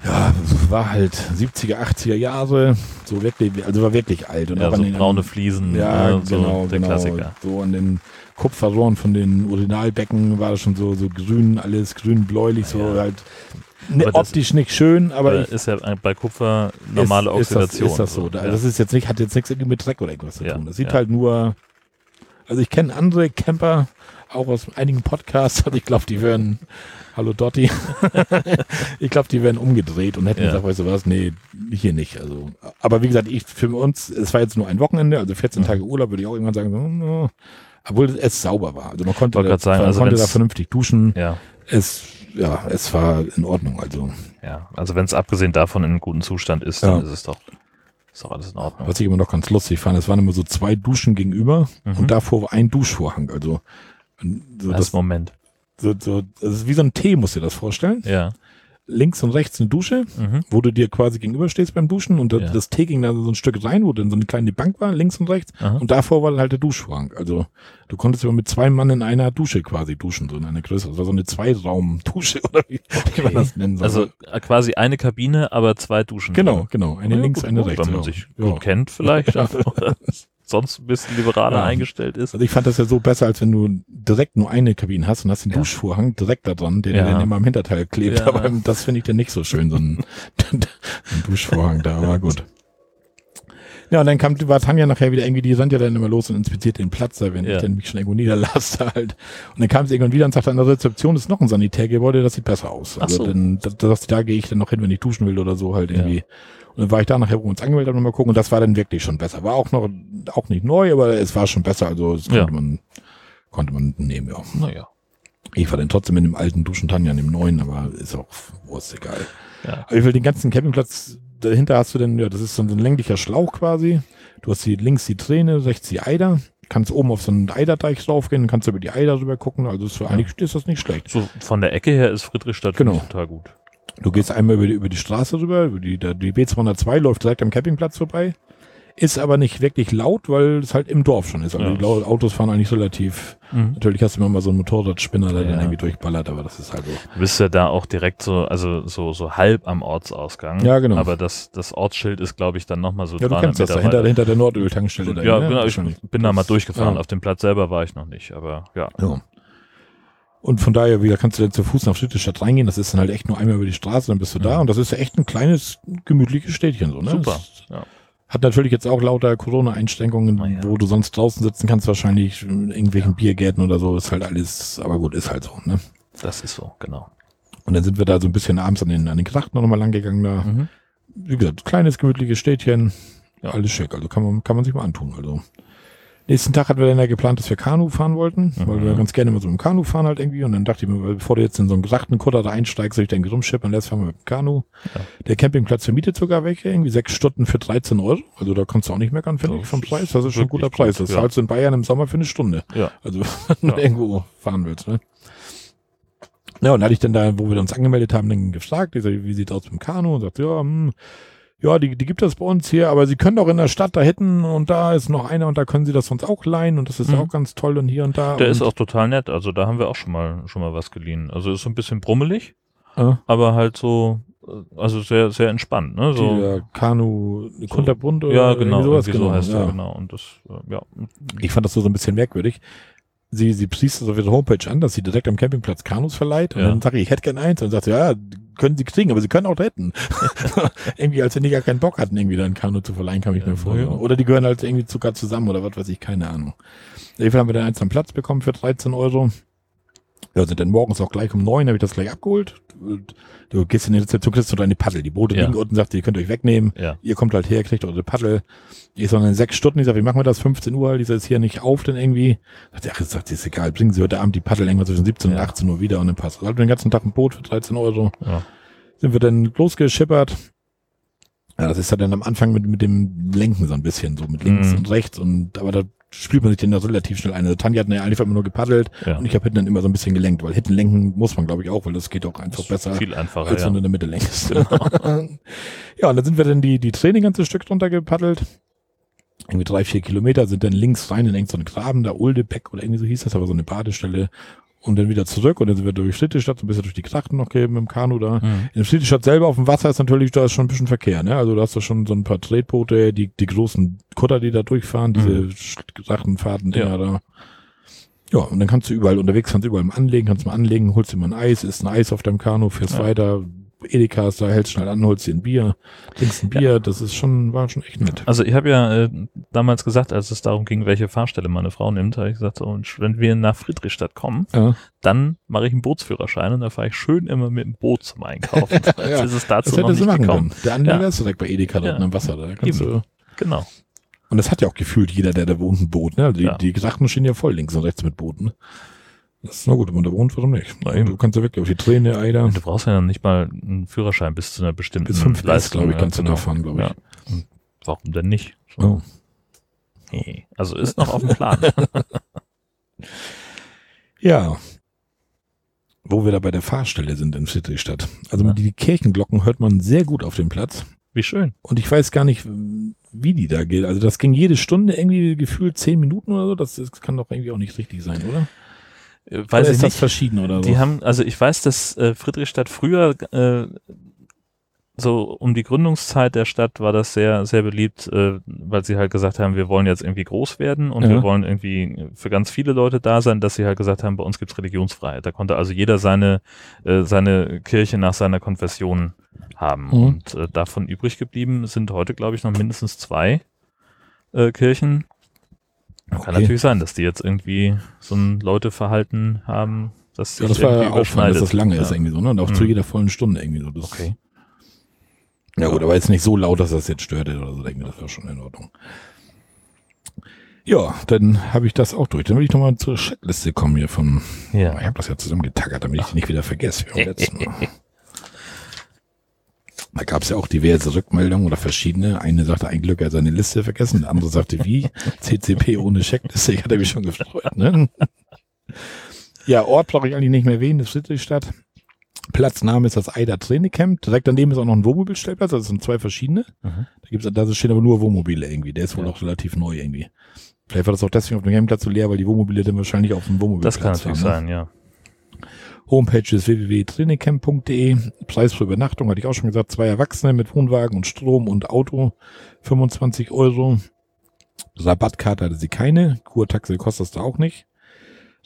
Speaker 2: Ja, war halt 70er, 80er Jahre. So wirklich, also war wirklich alt. Und
Speaker 1: Ja,
Speaker 2: auch an
Speaker 1: so
Speaker 2: den,
Speaker 1: braune Fliesen,
Speaker 2: ja,
Speaker 1: äh, so
Speaker 2: genau,
Speaker 1: der
Speaker 2: genau.
Speaker 1: Klassiker.
Speaker 2: So an den Kupferrohren von den Originalbecken war das schon so, so grün, alles grün-bläulich, so
Speaker 1: Ja.
Speaker 2: halt ne, optisch nicht schön, aber ich,
Speaker 1: ist ja bei Kupfer normale
Speaker 2: ist,
Speaker 1: Oxidation.
Speaker 2: Ist das, ist das so? Da-
Speaker 1: ja.
Speaker 2: Das ist jetzt nicht, hat jetzt nichts irgendwie mit Dreck oder irgendwas zu
Speaker 1: Ja,
Speaker 2: tun. Das sieht
Speaker 1: ja.
Speaker 2: halt nur, also ich kenne andere Camper, auch aus einigen Podcasts, und ich glaube, die werden, hallo Dotti, ich glaube, die werden umgedreht und hätten
Speaker 1: Ja.
Speaker 2: gesagt, weißt du was, nee, hier nicht. Also, aber wie gesagt, ich für uns, es war jetzt nur ein Wochenende, also 14
Speaker 1: Mhm.
Speaker 2: Tage Urlaub, würde ich auch irgendwann sagen, so, no, obwohl es sauber war. Also man konnte, da,
Speaker 1: sagen,
Speaker 2: man
Speaker 1: also
Speaker 2: konnte da vernünftig duschen.
Speaker 1: ja,
Speaker 2: Es, ja, es war in Ordnung. Also
Speaker 1: ja. Also wenn es abgesehen davon in einem guten Zustand ist, dann
Speaker 2: Ja.
Speaker 1: ist es doch Ist doch alles in Ordnung.
Speaker 2: Was ich immer noch ganz lustig fand, es waren immer so zwei Duschen gegenüber
Speaker 1: Mhm.
Speaker 2: und davor war ein Duschvorhang. Also so,
Speaker 1: das
Speaker 2: das,
Speaker 1: Moment.
Speaker 2: so, so, das ist wie so ein T, musst du dir das vorstellen.
Speaker 1: Ja.
Speaker 2: Links und rechts eine Dusche,
Speaker 1: Mhm.
Speaker 2: wo du dir quasi gegenüberstehst beim Duschen und das,
Speaker 1: Ja.
Speaker 2: das T ging da so ein Stück rein, wo dann so eine kleine Bank war, links und rechts.
Speaker 1: Aha.
Speaker 2: Und davor war dann halt der Duschvorhang. Also du konntest immer mit zwei Mann in einer Dusche quasi duschen, so in einer größere. Das war so eine Zweiraum-Dusche oder wie, wie man das nennen soll.
Speaker 1: Also äh, quasi eine Kabine, aber zwei Duschen.
Speaker 2: genau, genau. Eine
Speaker 1: Ja,
Speaker 2: links,
Speaker 1: gut,
Speaker 2: eine
Speaker 1: gut,
Speaker 2: rechts.
Speaker 1: Wenn man
Speaker 2: ja.
Speaker 1: sich gut kennt vielleicht. sonst ein bisschen liberaler
Speaker 2: Ja.
Speaker 1: eingestellt ist.
Speaker 2: Also ich fand das ja so besser, als wenn du direkt nur eine Kabine hast und hast den
Speaker 1: Ja.
Speaker 2: Duschvorhang direkt da dran, der
Speaker 1: Ja.
Speaker 2: dann immer am Hinterteil klebt.
Speaker 1: Ja.
Speaker 2: Aber das finde ich dann nicht so schön, so ein, ein Duschvorhang da, aber gut. Ja, und dann kam, war Tanja nachher wieder irgendwie, die rennt ja dann immer los und inspiziert den Platz da, wenn
Speaker 1: Ja.
Speaker 2: ich dann mich schon irgendwo niederlasse halt. Und dann kam sie irgendwann wieder und sagte, an der Rezeption ist noch ein Sanitärgebäude, das sieht besser aus.
Speaker 1: Ach
Speaker 2: Also
Speaker 1: so.
Speaker 2: dann, da, da, sagst du, da gehe ich dann noch hin, wenn ich duschen will oder so halt
Speaker 1: Ja.
Speaker 2: Und dann war ich da nachher, wo wir uns angemeldet haben, mal gucken und das war dann wirklich schon besser. War auch noch, auch nicht neu, aber es war schon besser, also das
Speaker 1: Ja.
Speaker 2: konnte man, konnte man nehmen, ja.
Speaker 1: Naja.
Speaker 2: Ich war dann trotzdem in dem alten Duschen Tanja, in dem neuen, aber ist auch, Wurst egal.
Speaker 1: Ja.
Speaker 2: Aber ich will den ganzen Campingplatz, dahinter hast du dann, ja, das ist so ein länglicher Schlauch quasi. Du hast hier links die Träne, rechts die Eider. Kannst oben auf so einen Eiderteich draufgehen, kannst über die Eider rüber gucken. Also ist für
Speaker 1: Ja.
Speaker 2: eigentlich ist das nicht schlecht.
Speaker 1: So von der Ecke her ist Friedrichstadt
Speaker 2: Genau.
Speaker 1: total gut.
Speaker 2: Du gehst einmal über die, über die Straße rüber, über die, die B202 läuft direkt am Campingplatz vorbei. Ist aber nicht wirklich laut, weil es halt im Dorf schon ist. Also
Speaker 1: Ja.
Speaker 2: die Autos fahren eigentlich relativ.
Speaker 1: Mhm.
Speaker 2: Natürlich hast du immer mal so einen Motorradspinner, der
Speaker 1: Ja.
Speaker 2: dann irgendwie durchballert, aber das ist halt so.
Speaker 1: Du bist ja da auch direkt so, also so, so halb am Ortsausgang.
Speaker 2: Ja, genau.
Speaker 1: Aber das, das Ortsschild ist, glaube ich, dann nochmal so
Speaker 2: Ja, du
Speaker 1: 300
Speaker 2: kennst das da, hinter, hinter der Nordöltankstelle. da,
Speaker 1: Ja,
Speaker 2: ne?
Speaker 1: genau. Ich bin da mal durchgefahren.
Speaker 2: ja.
Speaker 1: Auf dem Platz selber war ich noch nicht, aber ja.
Speaker 2: Ja. Und von daher, wie kannst du dann zu Fuß nach Friedrichstadt reingehen? Das ist dann halt echt nur einmal über die Straße, dann bist du da. Und das ist ja echt ein kleines, gemütliches Städtchen so, ne?
Speaker 1: Super. Ja.
Speaker 2: hat natürlich jetzt auch lauter Corona-Einschränkungen,
Speaker 1: Na ja.
Speaker 2: wo du sonst draußen sitzen kannst, wahrscheinlich in irgendwelchen Biergärten oder so. Ist halt alles, aber gut, ist halt so, ne?
Speaker 1: Das ist so, genau.
Speaker 2: Und dann sind wir da so ein bisschen abends an den, an den Grachten noch mal lang gegangen da.
Speaker 1: Mhm.
Speaker 2: Wie gesagt, kleines, gemütliches Städtchen.
Speaker 1: Ja.
Speaker 2: Alles schick. Also kann man, kann man sich mal antun. Also. Nächsten Tag hatten wir dann ja geplant, dass wir Kanu fahren wollten, weil
Speaker 1: Mhm.
Speaker 2: wir ganz gerne mit so einem Kanu fahren halt irgendwie. Und dann dachte ich mir, bevor du jetzt in so einen gesagten Kutter da einsteigst, soll ich dann rumschippern lässt, fahren wir mit dem Kanu.
Speaker 1: Ja.
Speaker 2: Der Campingplatz vermietet sogar welche, irgendwie sechs Stunden für 13 Euro. Also da kannst du auch nicht meckern, finde ich, vom Preis. Das ist schon ein guter Preis. Das
Speaker 1: ja.
Speaker 2: zahlst du in Bayern im Sommer für eine Stunde.
Speaker 1: Ja.
Speaker 2: Also wenn
Speaker 1: Ja.
Speaker 2: du irgendwo fahren willst, ne? Ja, und da hatte ich dann da, wo wir uns angemeldet haben, dann gefragt, ich sag, wie sieht aus mit dem Kanu? Und sagt, ja, hm, ja, die, die gibt es bei uns hier, aber sie können doch in der Stadt da hinten und da ist noch einer und da können sie das sonst auch leihen und das ist
Speaker 1: Mhm.
Speaker 2: auch ganz toll und hier und da.
Speaker 1: Der
Speaker 2: und,
Speaker 1: ist auch total nett. Also da haben wir auch schon mal, schon mal was geliehen. Also ist so ein bisschen brummelig,
Speaker 2: äh,
Speaker 1: aber halt so, äh, also sehr, sehr entspannt, ne? So,
Speaker 2: der Kanu Kunterbund oder
Speaker 1: ja, genau,
Speaker 2: sowas.
Speaker 1: irgendwie so heißt
Speaker 2: ja.
Speaker 1: er, genau. Und das, äh, ja.
Speaker 2: Ich fand das so, so ein bisschen merkwürdig. Sie, sie priest das auf ihrer Homepage an, dass sie direkt am Campingplatz Kanus verleiht. Und
Speaker 1: Ja.
Speaker 2: dann sage ich, ich hätte gern eins. Und dann sagt sie, ja, können sie kriegen, aber sie können auch retten. irgendwie, als wenn die gar keinen Bock hatten, irgendwie da ein Kanu zu verleihen, kam ich
Speaker 1: Ja,
Speaker 2: mir vor.
Speaker 1: ja.
Speaker 2: Oder die gehören halt irgendwie sogar zusammen oder was weiß ich, keine Ahnung. Auf jeden Fall haben wir dann eins am Platz bekommen für 13 Euro. Ja, sind dann morgens auch gleich um neun, habe ich das gleich abgeholt. Und Du gehst in die Rezeption, kriegst du deine Paddel. Die Boote
Speaker 1: Ja.
Speaker 2: liegen unten, sagt, ihr könnt euch wegnehmen.
Speaker 1: Ja.
Speaker 2: Ihr kommt halt her, kriegt eure Paddel. Ich so in sechs Stunden, ich sag, wie machen wir das? 15 Uhr, die ist hier nicht auf, denn irgendwie. Sagt, ach, ich sag, ist egal, bringen Sie heute Abend die Paddel irgendwann zwischen 17 und
Speaker 1: Ja.
Speaker 2: 18 Uhr wieder und dann passt. Also den ganzen Tag ein Boot für 13 Euro.
Speaker 1: Ja.
Speaker 2: Sind wir dann losgeschippert. Ja, das ist ja dann am Anfang mit, mit dem Lenken so ein bisschen, so mit links
Speaker 1: Mhm.
Speaker 2: und rechts und, aber da spielt man sich dann da relativ schnell ein. Also Tanja hat ja einfach immer nur gepaddelt
Speaker 1: Ja.
Speaker 2: und ich habe hinten dann immer so ein bisschen gelenkt, weil hinten lenken muss man, glaube ich, auch, weil das geht auch einfach besser
Speaker 1: Viel einfacher,
Speaker 2: als wenn du in der Mitte lenkst. ja, und dann sind wir dann die, die Träne ein ganzes Stück drunter gepaddelt. Irgendwie drei, vier Kilometer sind dann links rein in irgendeinen Graben, da Uldebeck oder irgendwie so hieß das, aber so eine Badestelle. Und dann wieder zurück und dann sind wir durch Friedrichstadt, so ein bisschen durch die Krachten noch mit dem Kanu da.
Speaker 1: Mhm.
Speaker 2: In Friedrichstadt selber auf dem Wasser ist natürlich, da ist schon ein bisschen Verkehr, ne? Also da hast du schon so ein paar Tretboote, die, die großen Kutter, die da durchfahren, diese
Speaker 1: Mhm.
Speaker 2: Krachtenfahrten,
Speaker 1: Ja.
Speaker 2: da. Ja, und dann kannst du überall unterwegs, kannst du überall anlegen, kannst mal anlegen, holst dir mal ein Eis, isst ein Eis auf deinem Kanu, fährst
Speaker 1: Ja.
Speaker 2: weiter, Edeka ist da, hältst schnell an, holst dir ein Bier, trinkst ein Bier, das ist schon, war schon echt nett.
Speaker 1: Also ich habe ja äh, damals gesagt, als es darum ging, welche Fahrstelle meine Frau nimmt, habe ich gesagt, so, und wenn wir nach Friedrichstadt kommen,
Speaker 2: Ja.
Speaker 1: dann mache ich einen Bootsführerschein und da fahre ich schön immer mit dem Boot zum Einkaufen. Jetzt
Speaker 2: Ja,
Speaker 1: ist es
Speaker 2: Das
Speaker 1: dazu noch
Speaker 2: hättest du
Speaker 1: nicht gekommen.
Speaker 2: können. Der Anleger
Speaker 1: Ja.
Speaker 2: ist direkt bei Edeka
Speaker 1: Ja.
Speaker 2: unten am Wasser, da kannst
Speaker 1: Eben.
Speaker 2: du,
Speaker 1: Genau.
Speaker 2: und das hat ja auch gefühlt jeder, der da wohnt, ein Boot, ne? Die,
Speaker 1: Ja.
Speaker 2: die Sachen stehen ja voll links und rechts mit Booten. Das ist na gut, wenn man da wohnt, warum nicht?
Speaker 1: Eben.
Speaker 2: du kannst ja wirklich auf die Träne, Eider.
Speaker 1: Du brauchst ja nicht mal einen Führerschein bis zu einer bestimmten
Speaker 2: Bis fünf
Speaker 1: Leistung.
Speaker 2: glaube ich, kannst du
Speaker 1: genau.
Speaker 2: da fahren, glaube ich.
Speaker 1: Ja. Warum denn nicht?
Speaker 2: Oh.
Speaker 1: Nee. Also ist noch auf dem Plan.
Speaker 2: Ja. Wo wir da bei der Fahrstelle sind in Friedrichstadt. Also
Speaker 1: Ja.
Speaker 2: die Kirchenglocken hört man sehr gut auf dem Platz.
Speaker 1: Wie schön.
Speaker 2: Und ich weiß gar nicht, wie die da geht. Also das ging jede Stunde irgendwie gefühlt zehn Minuten oder so. Das, das kann doch irgendwie auch nicht richtig sein, oder?
Speaker 1: Äh, Weiß
Speaker 2: oder
Speaker 1: ich
Speaker 2: ist das
Speaker 1: nicht.
Speaker 2: verschieden oder so?
Speaker 1: Die haben, also ich weiß, dass äh, Friedrichstadt früher äh, so um die Gründungszeit der Stadt war das sehr, sehr beliebt, äh, weil sie halt gesagt haben, wir wollen jetzt irgendwie groß werden und
Speaker 2: Ja.
Speaker 1: wir wollen irgendwie für ganz viele Leute da sein, dass sie halt gesagt haben, bei uns gibt's Religionsfreiheit. Da konnte also jeder seine, äh, seine Kirche nach seiner Konfession haben.
Speaker 2: Mhm.
Speaker 1: Und äh, davon übrig geblieben sind heute, glaube ich, noch mindestens zwei äh, Kirchen. Kann
Speaker 2: Okay.
Speaker 1: natürlich sein, dass die jetzt irgendwie so ein Leuteverhalten haben, dass
Speaker 2: ja, das war ja auffallend, dass das lange
Speaker 1: ja.
Speaker 2: ist irgendwie so, ne? Und auch zu
Speaker 1: Mhm.
Speaker 2: jeder vollen Stunde irgendwie so. Das,
Speaker 1: Okay.
Speaker 2: Ja gut, aber jetzt nicht so laut, dass das jetzt stört oder so. Denke das war schon in Ordnung. Ja, dann habe ich das auch durch. Dann will ich nochmal zur Checkliste kommen hier von. Ich
Speaker 1: Ja.
Speaker 2: habe das ja zusammengetackert, damit ich die nicht wieder vergesse. Wie letzten Mal. Da gab es ja auch diverse Rückmeldungen oder verschiedene. Eine sagte, ein Glück, er hat seine Liste vergessen. Der andere sagte, wie? CCP ohne Checkliste. Ich hatte mich schon gefreut. Ne? Ja, Ort brauche ich eigentlich nicht mehr erwähnen. Das ist Friedrichstadt. Platzname ist das Eider Trainingcamp. Direkt daneben ist auch noch ein Wohnmobilstellplatz. Also es sind zwei verschiedene.
Speaker 1: Mhm.
Speaker 2: Da gibt's, da stehen aber nur Wohnmobile irgendwie. Der ist wohl
Speaker 1: Ja.
Speaker 2: auch relativ neu irgendwie. Vielleicht war das auch deswegen auf dem Campingplatz so leer, weil die Wohnmobile dann wahrscheinlich auf dem Wohnmobilplatz
Speaker 1: Das kann natürlich
Speaker 2: ne?
Speaker 1: sein, ja.
Speaker 2: Homepage ist www.trainingcamp.de. Preis für Übernachtung hatte ich auch schon gesagt. Zwei Erwachsene mit Wohnwagen und Strom und Auto. 25 Euro. Rabattkarte hatte sie keine. Kurtaxe kostet das da auch nicht.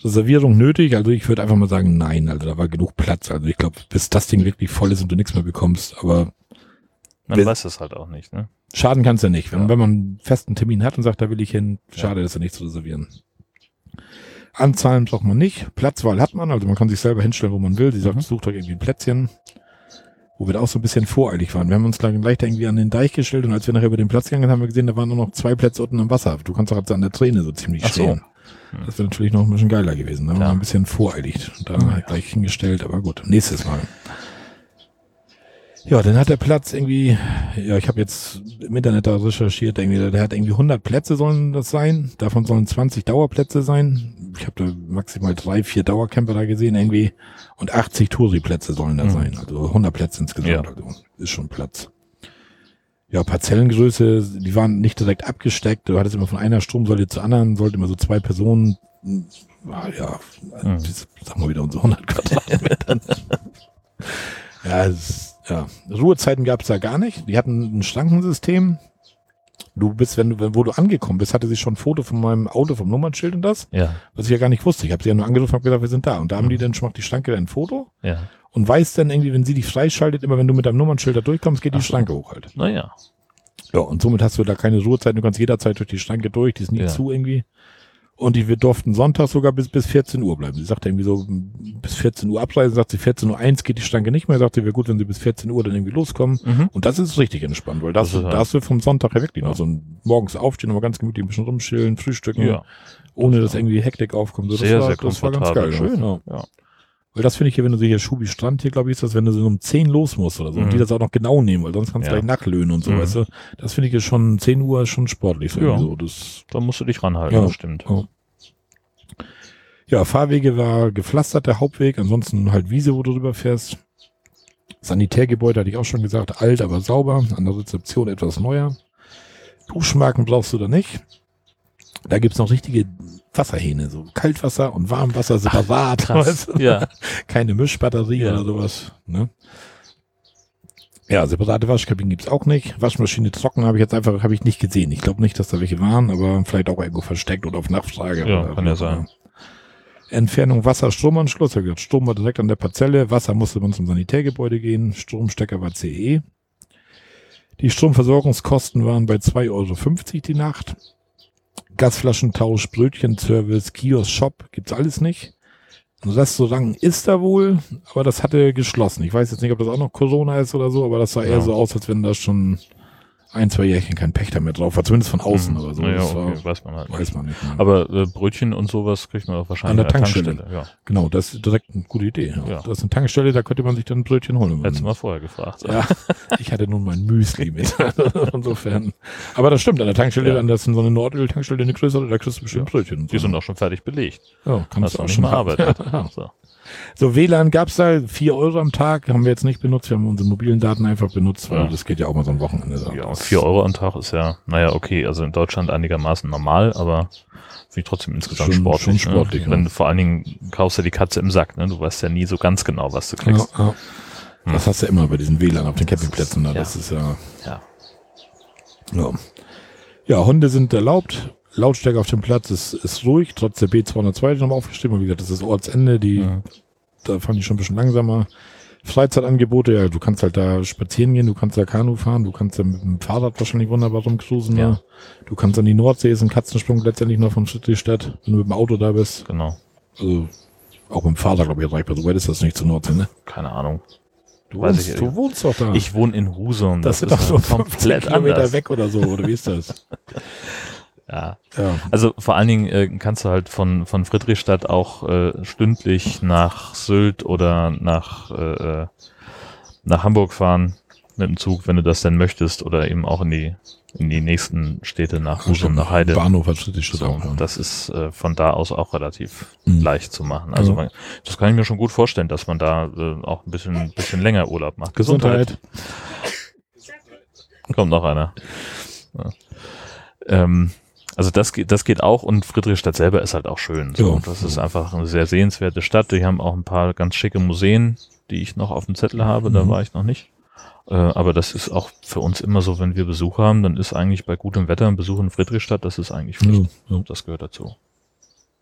Speaker 2: Reservierung nötig. Also ich würde einfach mal sagen, nein. Also da war genug Platz. Also ich glaube, bis das Ding wirklich voll ist und du nichts mehr bekommst. Aber
Speaker 1: Man weiß es halt auch nicht, ne?
Speaker 2: Schaden kann's ja nicht. Wenn,
Speaker 1: Ja.
Speaker 2: wenn man einen festen Termin hat und sagt, da will ich hin, schade, das ja nicht zu reservieren. Anzahlen braucht man nicht. Platzwahl hat man, also man kann sich selber hinstellen, wo man will. Sie sagt,
Speaker 1: Mhm.
Speaker 2: sucht euch irgendwie ein Plätzchen. Wo wir da auch so ein bisschen voreilig waren. Wir haben uns gleich gleich da irgendwie an den Deich gestellt und als wir nachher über den Platz gegangen sind, haben wir gesehen, da waren nur noch zwei Plätze unten am Wasser. Du kannst doch jetzt an der Träne so ziemlich
Speaker 1: Ach so.
Speaker 2: stehen.
Speaker 1: Hm.
Speaker 2: Das wäre natürlich noch ein bisschen geiler gewesen. Da haben wir
Speaker 1: Ja.
Speaker 2: ein bisschen voreilig da
Speaker 1: Ja.
Speaker 2: gleich hingestellt, aber gut, nächstes Mal. Ja, dann hat der Platz irgendwie, ja, ich habe jetzt im Internet da recherchiert, irgendwie, der hat irgendwie 100 Plätze sollen das sein, davon sollen 20 Dauerplätze sein. Ich habe da maximal drei, vier Dauercamper da gesehen irgendwie und 80 Touri-Plätze sollen da
Speaker 1: Mhm.
Speaker 2: sein, also 100 Plätze insgesamt,
Speaker 1: Ja.
Speaker 2: also ist schon Platz. Ja, Parzellengröße, die waren nicht direkt abgesteckt, du hattest immer von einer Stromsäule zur anderen, sollte immer so zwei Personen, ah, ja,
Speaker 1: Mhm.
Speaker 2: sagen wir wieder unsere 100 Quadratmeter. ja, ja, Ruhezeiten gab es da gar nicht. Die hatten ein Schrankensystem. Du bist, wenn du, wenn- wo du angekommen bist, hatte sie schon ein Foto von meinem Auto, vom Nummernschild und das,
Speaker 1: Ja,
Speaker 2: was ich ja gar nicht wusste. Ich habe sie ja nur angerufen und gesagt, wir sind da. Und da haben die dann schon macht die Schranke ein Foto
Speaker 1: ja.
Speaker 2: und weiß dann irgendwie, wenn sie dich freischaltet, immer wenn du mit deinem Nummernschild da durchkommst, geht die
Speaker 1: Ach so.
Speaker 2: Schranke hoch halt.
Speaker 1: Naja.
Speaker 2: Ja, und somit hast du da keine Ruhezeit. Du kannst jederzeit durch die Schranke durch, die ist nie
Speaker 1: Ja.
Speaker 2: zu irgendwie. Und die, wir durften Sonntag sogar bis, bis 14 Uhr bleiben. Sie sagte irgendwie so, bis 14 Uhr abreisen, sagt sie 14 Uhr eins geht die Schranke nicht mehr, sagte, wäre gut, wenn sie bis 14 Uhr dann irgendwie loskommen.
Speaker 1: Mhm.
Speaker 2: Und das ist richtig entspannt, weil das,
Speaker 1: Das
Speaker 2: da hast du vom Sonntag her wirklich noch so ein morgens aufstehen, aber ganz gemütlich ein bisschen rumschillen, frühstücken,
Speaker 1: Ja.
Speaker 2: ohne dass irgendwie Hektik aufkommt. So, das
Speaker 1: Sehr,
Speaker 2: war,
Speaker 1: sehr
Speaker 2: das war ganz geil. Schön, ja.
Speaker 1: Ja.
Speaker 2: Weil das finde ich hier, wenn du so hier Schubi Strand hier, glaube ich, ist das, wenn du so um 10 los musst oder so.
Speaker 1: Mhm.
Speaker 2: Und die das auch noch genau nehmen, weil sonst kannst du
Speaker 1: Ja.
Speaker 2: gleich nachlöhnen und so,
Speaker 1: Mhm.
Speaker 2: weißt du. Das finde ich jetzt schon 10 Uhr schon sportlich. So,
Speaker 1: Ja.
Speaker 2: so. Das,
Speaker 1: Da musst du dich ranhalten,
Speaker 2: Ja.
Speaker 1: das stimmt.
Speaker 2: Ja. ja, Fahrwege war gepflastert, der Hauptweg, ansonsten halt Wiese, wo du drüber fährst. Sanitärgebäude hatte ich auch schon gesagt, alt, aber sauber. An der Rezeption etwas neuer. Duschmarken brauchst du da nicht. Da gibt's noch richtige Wasserhähne, so Kaltwasser und Warmwasser separat.
Speaker 1: Krass.
Speaker 2: weißt?
Speaker 1: Ja.
Speaker 2: Keine Mischbatterie
Speaker 1: Ja.
Speaker 2: oder sowas. Ne? Ja, separate Waschkabinen gibt's auch nicht. Waschmaschine trocken habe ich jetzt einfach habe ich nicht gesehen. Ich glaube nicht, dass da welche waren, aber vielleicht auch irgendwo versteckt oder auf Nachfrage.
Speaker 1: Ja,
Speaker 2: oder
Speaker 1: kann ja sein.
Speaker 2: Entfernung Wasser-Stromanschluss. Ja, gesagt, Strom war direkt an der Parzelle. Wasser musste man zum Sanitärgebäude gehen. Stromstecker war CE. Die Stromversorgungskosten waren bei 2,50 Euro die Nacht. Gasflaschentausch, Brötchenservice, Kiosk, Shop gibt's alles nicht. Ein Restaurant ist da wohl, aber das hatte geschlossen. Ich weiß jetzt nicht, ob das auch noch Corona ist oder so, aber das sah eher
Speaker 1: Ja.
Speaker 2: so aus, als wenn das schon ein, zwei Jährchen kein Pächter mehr drauf war, zumindest von außen,
Speaker 1: Mhm.
Speaker 2: aber so.
Speaker 1: naja, okay, weiß man halt nicht.
Speaker 2: weiß man nicht. mehr.
Speaker 1: Aber äh, Brötchen und sowas kriegt man auch wahrscheinlich
Speaker 2: An der Tankstelle.
Speaker 1: Ja,
Speaker 2: genau, das ist direkt eine gute Idee. Ja.
Speaker 1: Ja.
Speaker 2: Das ist eine Tankstelle, da könnte man sich dann ein Brötchen holen.
Speaker 1: hättest du mal vorher gefragt.
Speaker 2: Ja, ich hatte nun mein Müsli mit. Insofern. Aber das stimmt, an der Tankstelle,
Speaker 1: Ja.
Speaker 2: an der ist so eine Nordöl-Tankstelle, eine größere, da kriegst du bestimmt Brötchen.
Speaker 1: Die
Speaker 2: so.
Speaker 1: sind auch schon fertig belegt.
Speaker 2: ja, kannst
Speaker 1: Hast
Speaker 2: du auch schon
Speaker 1: mal.
Speaker 2: Ja.
Speaker 1: So.
Speaker 2: So, WLAN gab's da, vier Euro am Tag, haben wir jetzt nicht benutzt, wir haben unsere mobilen Daten einfach benutzt, weil
Speaker 1: Ja.
Speaker 2: das geht ja auch mal so ein Wochenende.
Speaker 1: Ja, und 4 Euro am Tag ist ja, naja, okay, also in Deutschland einigermaßen normal, aber finde ich trotzdem insgesamt
Speaker 2: Schon-
Speaker 1: sportlich.
Speaker 2: schon sportlich,
Speaker 1: ne?
Speaker 2: ja.
Speaker 1: Wenn du vor allen Dingen kaufst du die Katze im Sack, ne? Du weißt ja nie so ganz genau, was du kriegst.
Speaker 2: Ja, ja. Das hast du immer bei diesen WLAN auf den Campingplätzen.
Speaker 1: Ja.
Speaker 2: Das ist ja,
Speaker 1: Ja.
Speaker 2: ja. Ja, Hunde sind erlaubt. Lautstärke auf dem Platz ist, ist ruhig, trotz der B202, die nochmal aufgeschrieben. Und wie gesagt, das ist Ortsende, die,
Speaker 1: Ja.
Speaker 2: da fand ich schon ein bisschen langsamer. Freizeitangebote, ja, du kannst halt da spazieren gehen, du kannst da Kanu fahren, du kannst da mit dem Fahrrad wahrscheinlich wunderbar rumcruisen.
Speaker 1: Ja.
Speaker 2: Ne? Du kannst an die Nordsee, ist ein Katzensprung letztendlich noch von Friedrichstadt, wenn du mit dem Auto da bist.
Speaker 1: Genau.
Speaker 2: Also, auch mit dem Fahrrad, glaube ich, erreichbar. So weit ist das nicht zur Nordsee, ne?
Speaker 1: Keine Ahnung.
Speaker 2: Du,
Speaker 1: Weiß
Speaker 2: wohnst,
Speaker 1: ich
Speaker 2: du wohnst doch da.
Speaker 1: Ich wohne in Husum.
Speaker 2: das,
Speaker 1: Das,
Speaker 2: sind doch
Speaker 1: ist
Speaker 2: so
Speaker 1: ja
Speaker 2: 15
Speaker 1: komplett
Speaker 2: Kilometer
Speaker 1: anders.
Speaker 2: weg oder so, oder wie ist das?
Speaker 1: Ja.
Speaker 2: Ja.
Speaker 1: Also vor allen Dingen äh, kannst du halt von, von Friedrichstadt auch äh, stündlich nach Sylt oder nach, äh, äh, nach Hamburg fahren mit dem Zug, wenn du das denn möchtest, oder eben auch in die, in die nächsten Städte nach Husum, nach Heide.
Speaker 2: Bahnhof hat Friedrichstadt
Speaker 1: So,
Speaker 2: auch. ja.
Speaker 1: das ist äh, von da aus auch relativ
Speaker 2: Mhm.
Speaker 1: leicht zu machen. Also
Speaker 2: Ja.
Speaker 1: man, das kann ich mir schon gut vorstellen, dass man da äh, auch ein bisschen, bisschen länger Urlaub macht.
Speaker 2: Gesundheit.
Speaker 1: Kommt noch einer. Ja. Ähm, also das geht, das geht auch und Friedrichstadt selber ist halt auch schön. So.
Speaker 2: Ja.
Speaker 1: Das ist einfach eine sehr sehenswerte Stadt. Die haben auch ein paar ganz schicke Museen, die ich noch auf dem Zettel habe. Da
Speaker 2: Mhm.
Speaker 1: war ich noch nicht. Äh, aber das ist auch für uns immer so, wenn wir Besuch haben, dann ist eigentlich bei gutem Wetter ein Besuch in Friedrichstadt, das ist eigentlich Pflicht.
Speaker 2: Ja, ja.
Speaker 1: Das gehört dazu.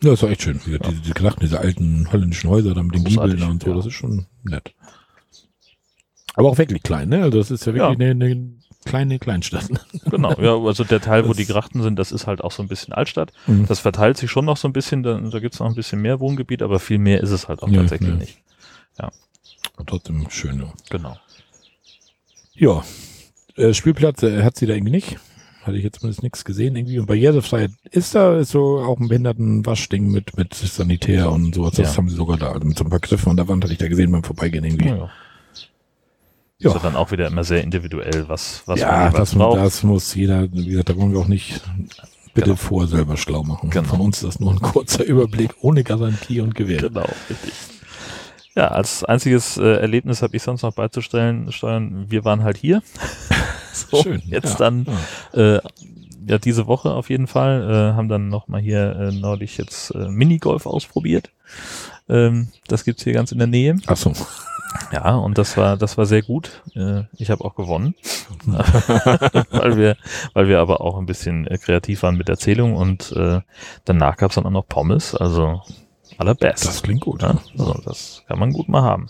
Speaker 2: ja, ist doch echt schön. Diese, diese Gedachten, diese alten holländischen Häuser da mit den Giebeln und so, das ist schon nett. Aber auch wirklich klein, ne? Also das ist ja wirklich
Speaker 1: Ja.
Speaker 2: Eine, eine kleine Kleinstadt.
Speaker 1: Genau, ja, also der Teil, wo
Speaker 2: Das-
Speaker 1: die Grachten sind, das ist halt auch so ein bisschen Altstadt.
Speaker 2: Mhm.
Speaker 1: Das verteilt sich schon noch so ein bisschen, da, da gibt's noch ein bisschen mehr Wohngebiet, aber viel mehr ist es halt auch
Speaker 2: Ja,
Speaker 1: tatsächlich
Speaker 2: ja.
Speaker 1: nicht.
Speaker 2: Aber trotzdem schön, ja.
Speaker 1: Genau.
Speaker 2: Ja, äh, Spielplatz äh, hat sie da irgendwie nicht. Hatte ich jetzt zumindest nichts gesehen irgendwie. Und Barrierefreiheit ist da, ist so auch ein Behindertenwaschding mit, mit Sanitär und sowas. Das
Speaker 1: Ja.
Speaker 2: haben sie sogar da, also mit so ein paar Griffen an der Wand hatte ich da gesehen beim Vorbeigehen irgendwie.
Speaker 1: Ja, ja. Ist ja dann auch wieder immer sehr individuell, was, was
Speaker 2: ja,
Speaker 1: man
Speaker 2: das,
Speaker 1: braucht.
Speaker 2: das muss jeder, wie gesagt, da wollen wir auch nicht bitte
Speaker 1: Genau.
Speaker 2: vor selber schlau machen.
Speaker 1: Genau.
Speaker 2: Von uns ist das nur ein kurzer Überblick ohne Garantie und Gewähr.
Speaker 1: Genau, richtig. Ja, als einziges äh, Erlebnis habe ich sonst noch beizustellen, steuern, wir waren halt hier. so,
Speaker 2: Schön.
Speaker 1: Jetzt
Speaker 2: ja.
Speaker 1: dann
Speaker 2: Ja.
Speaker 1: äh, ja diese Woche auf jeden Fall, äh, haben dann noch mal hier äh, neulich jetzt äh, Minigolf ausprobiert. Ähm, das gibt's hier ganz in der Nähe.
Speaker 2: Ach so.
Speaker 1: Ja, und das war das war sehr gut. Äh, ich habe auch gewonnen, weil wir weil wir aber auch ein bisschen äh, kreativ waren mit Erzählung und äh, danach gab's dann auch noch Pommes, also allerbest.
Speaker 2: Das klingt gut.
Speaker 1: ja, also das kann man gut mal haben.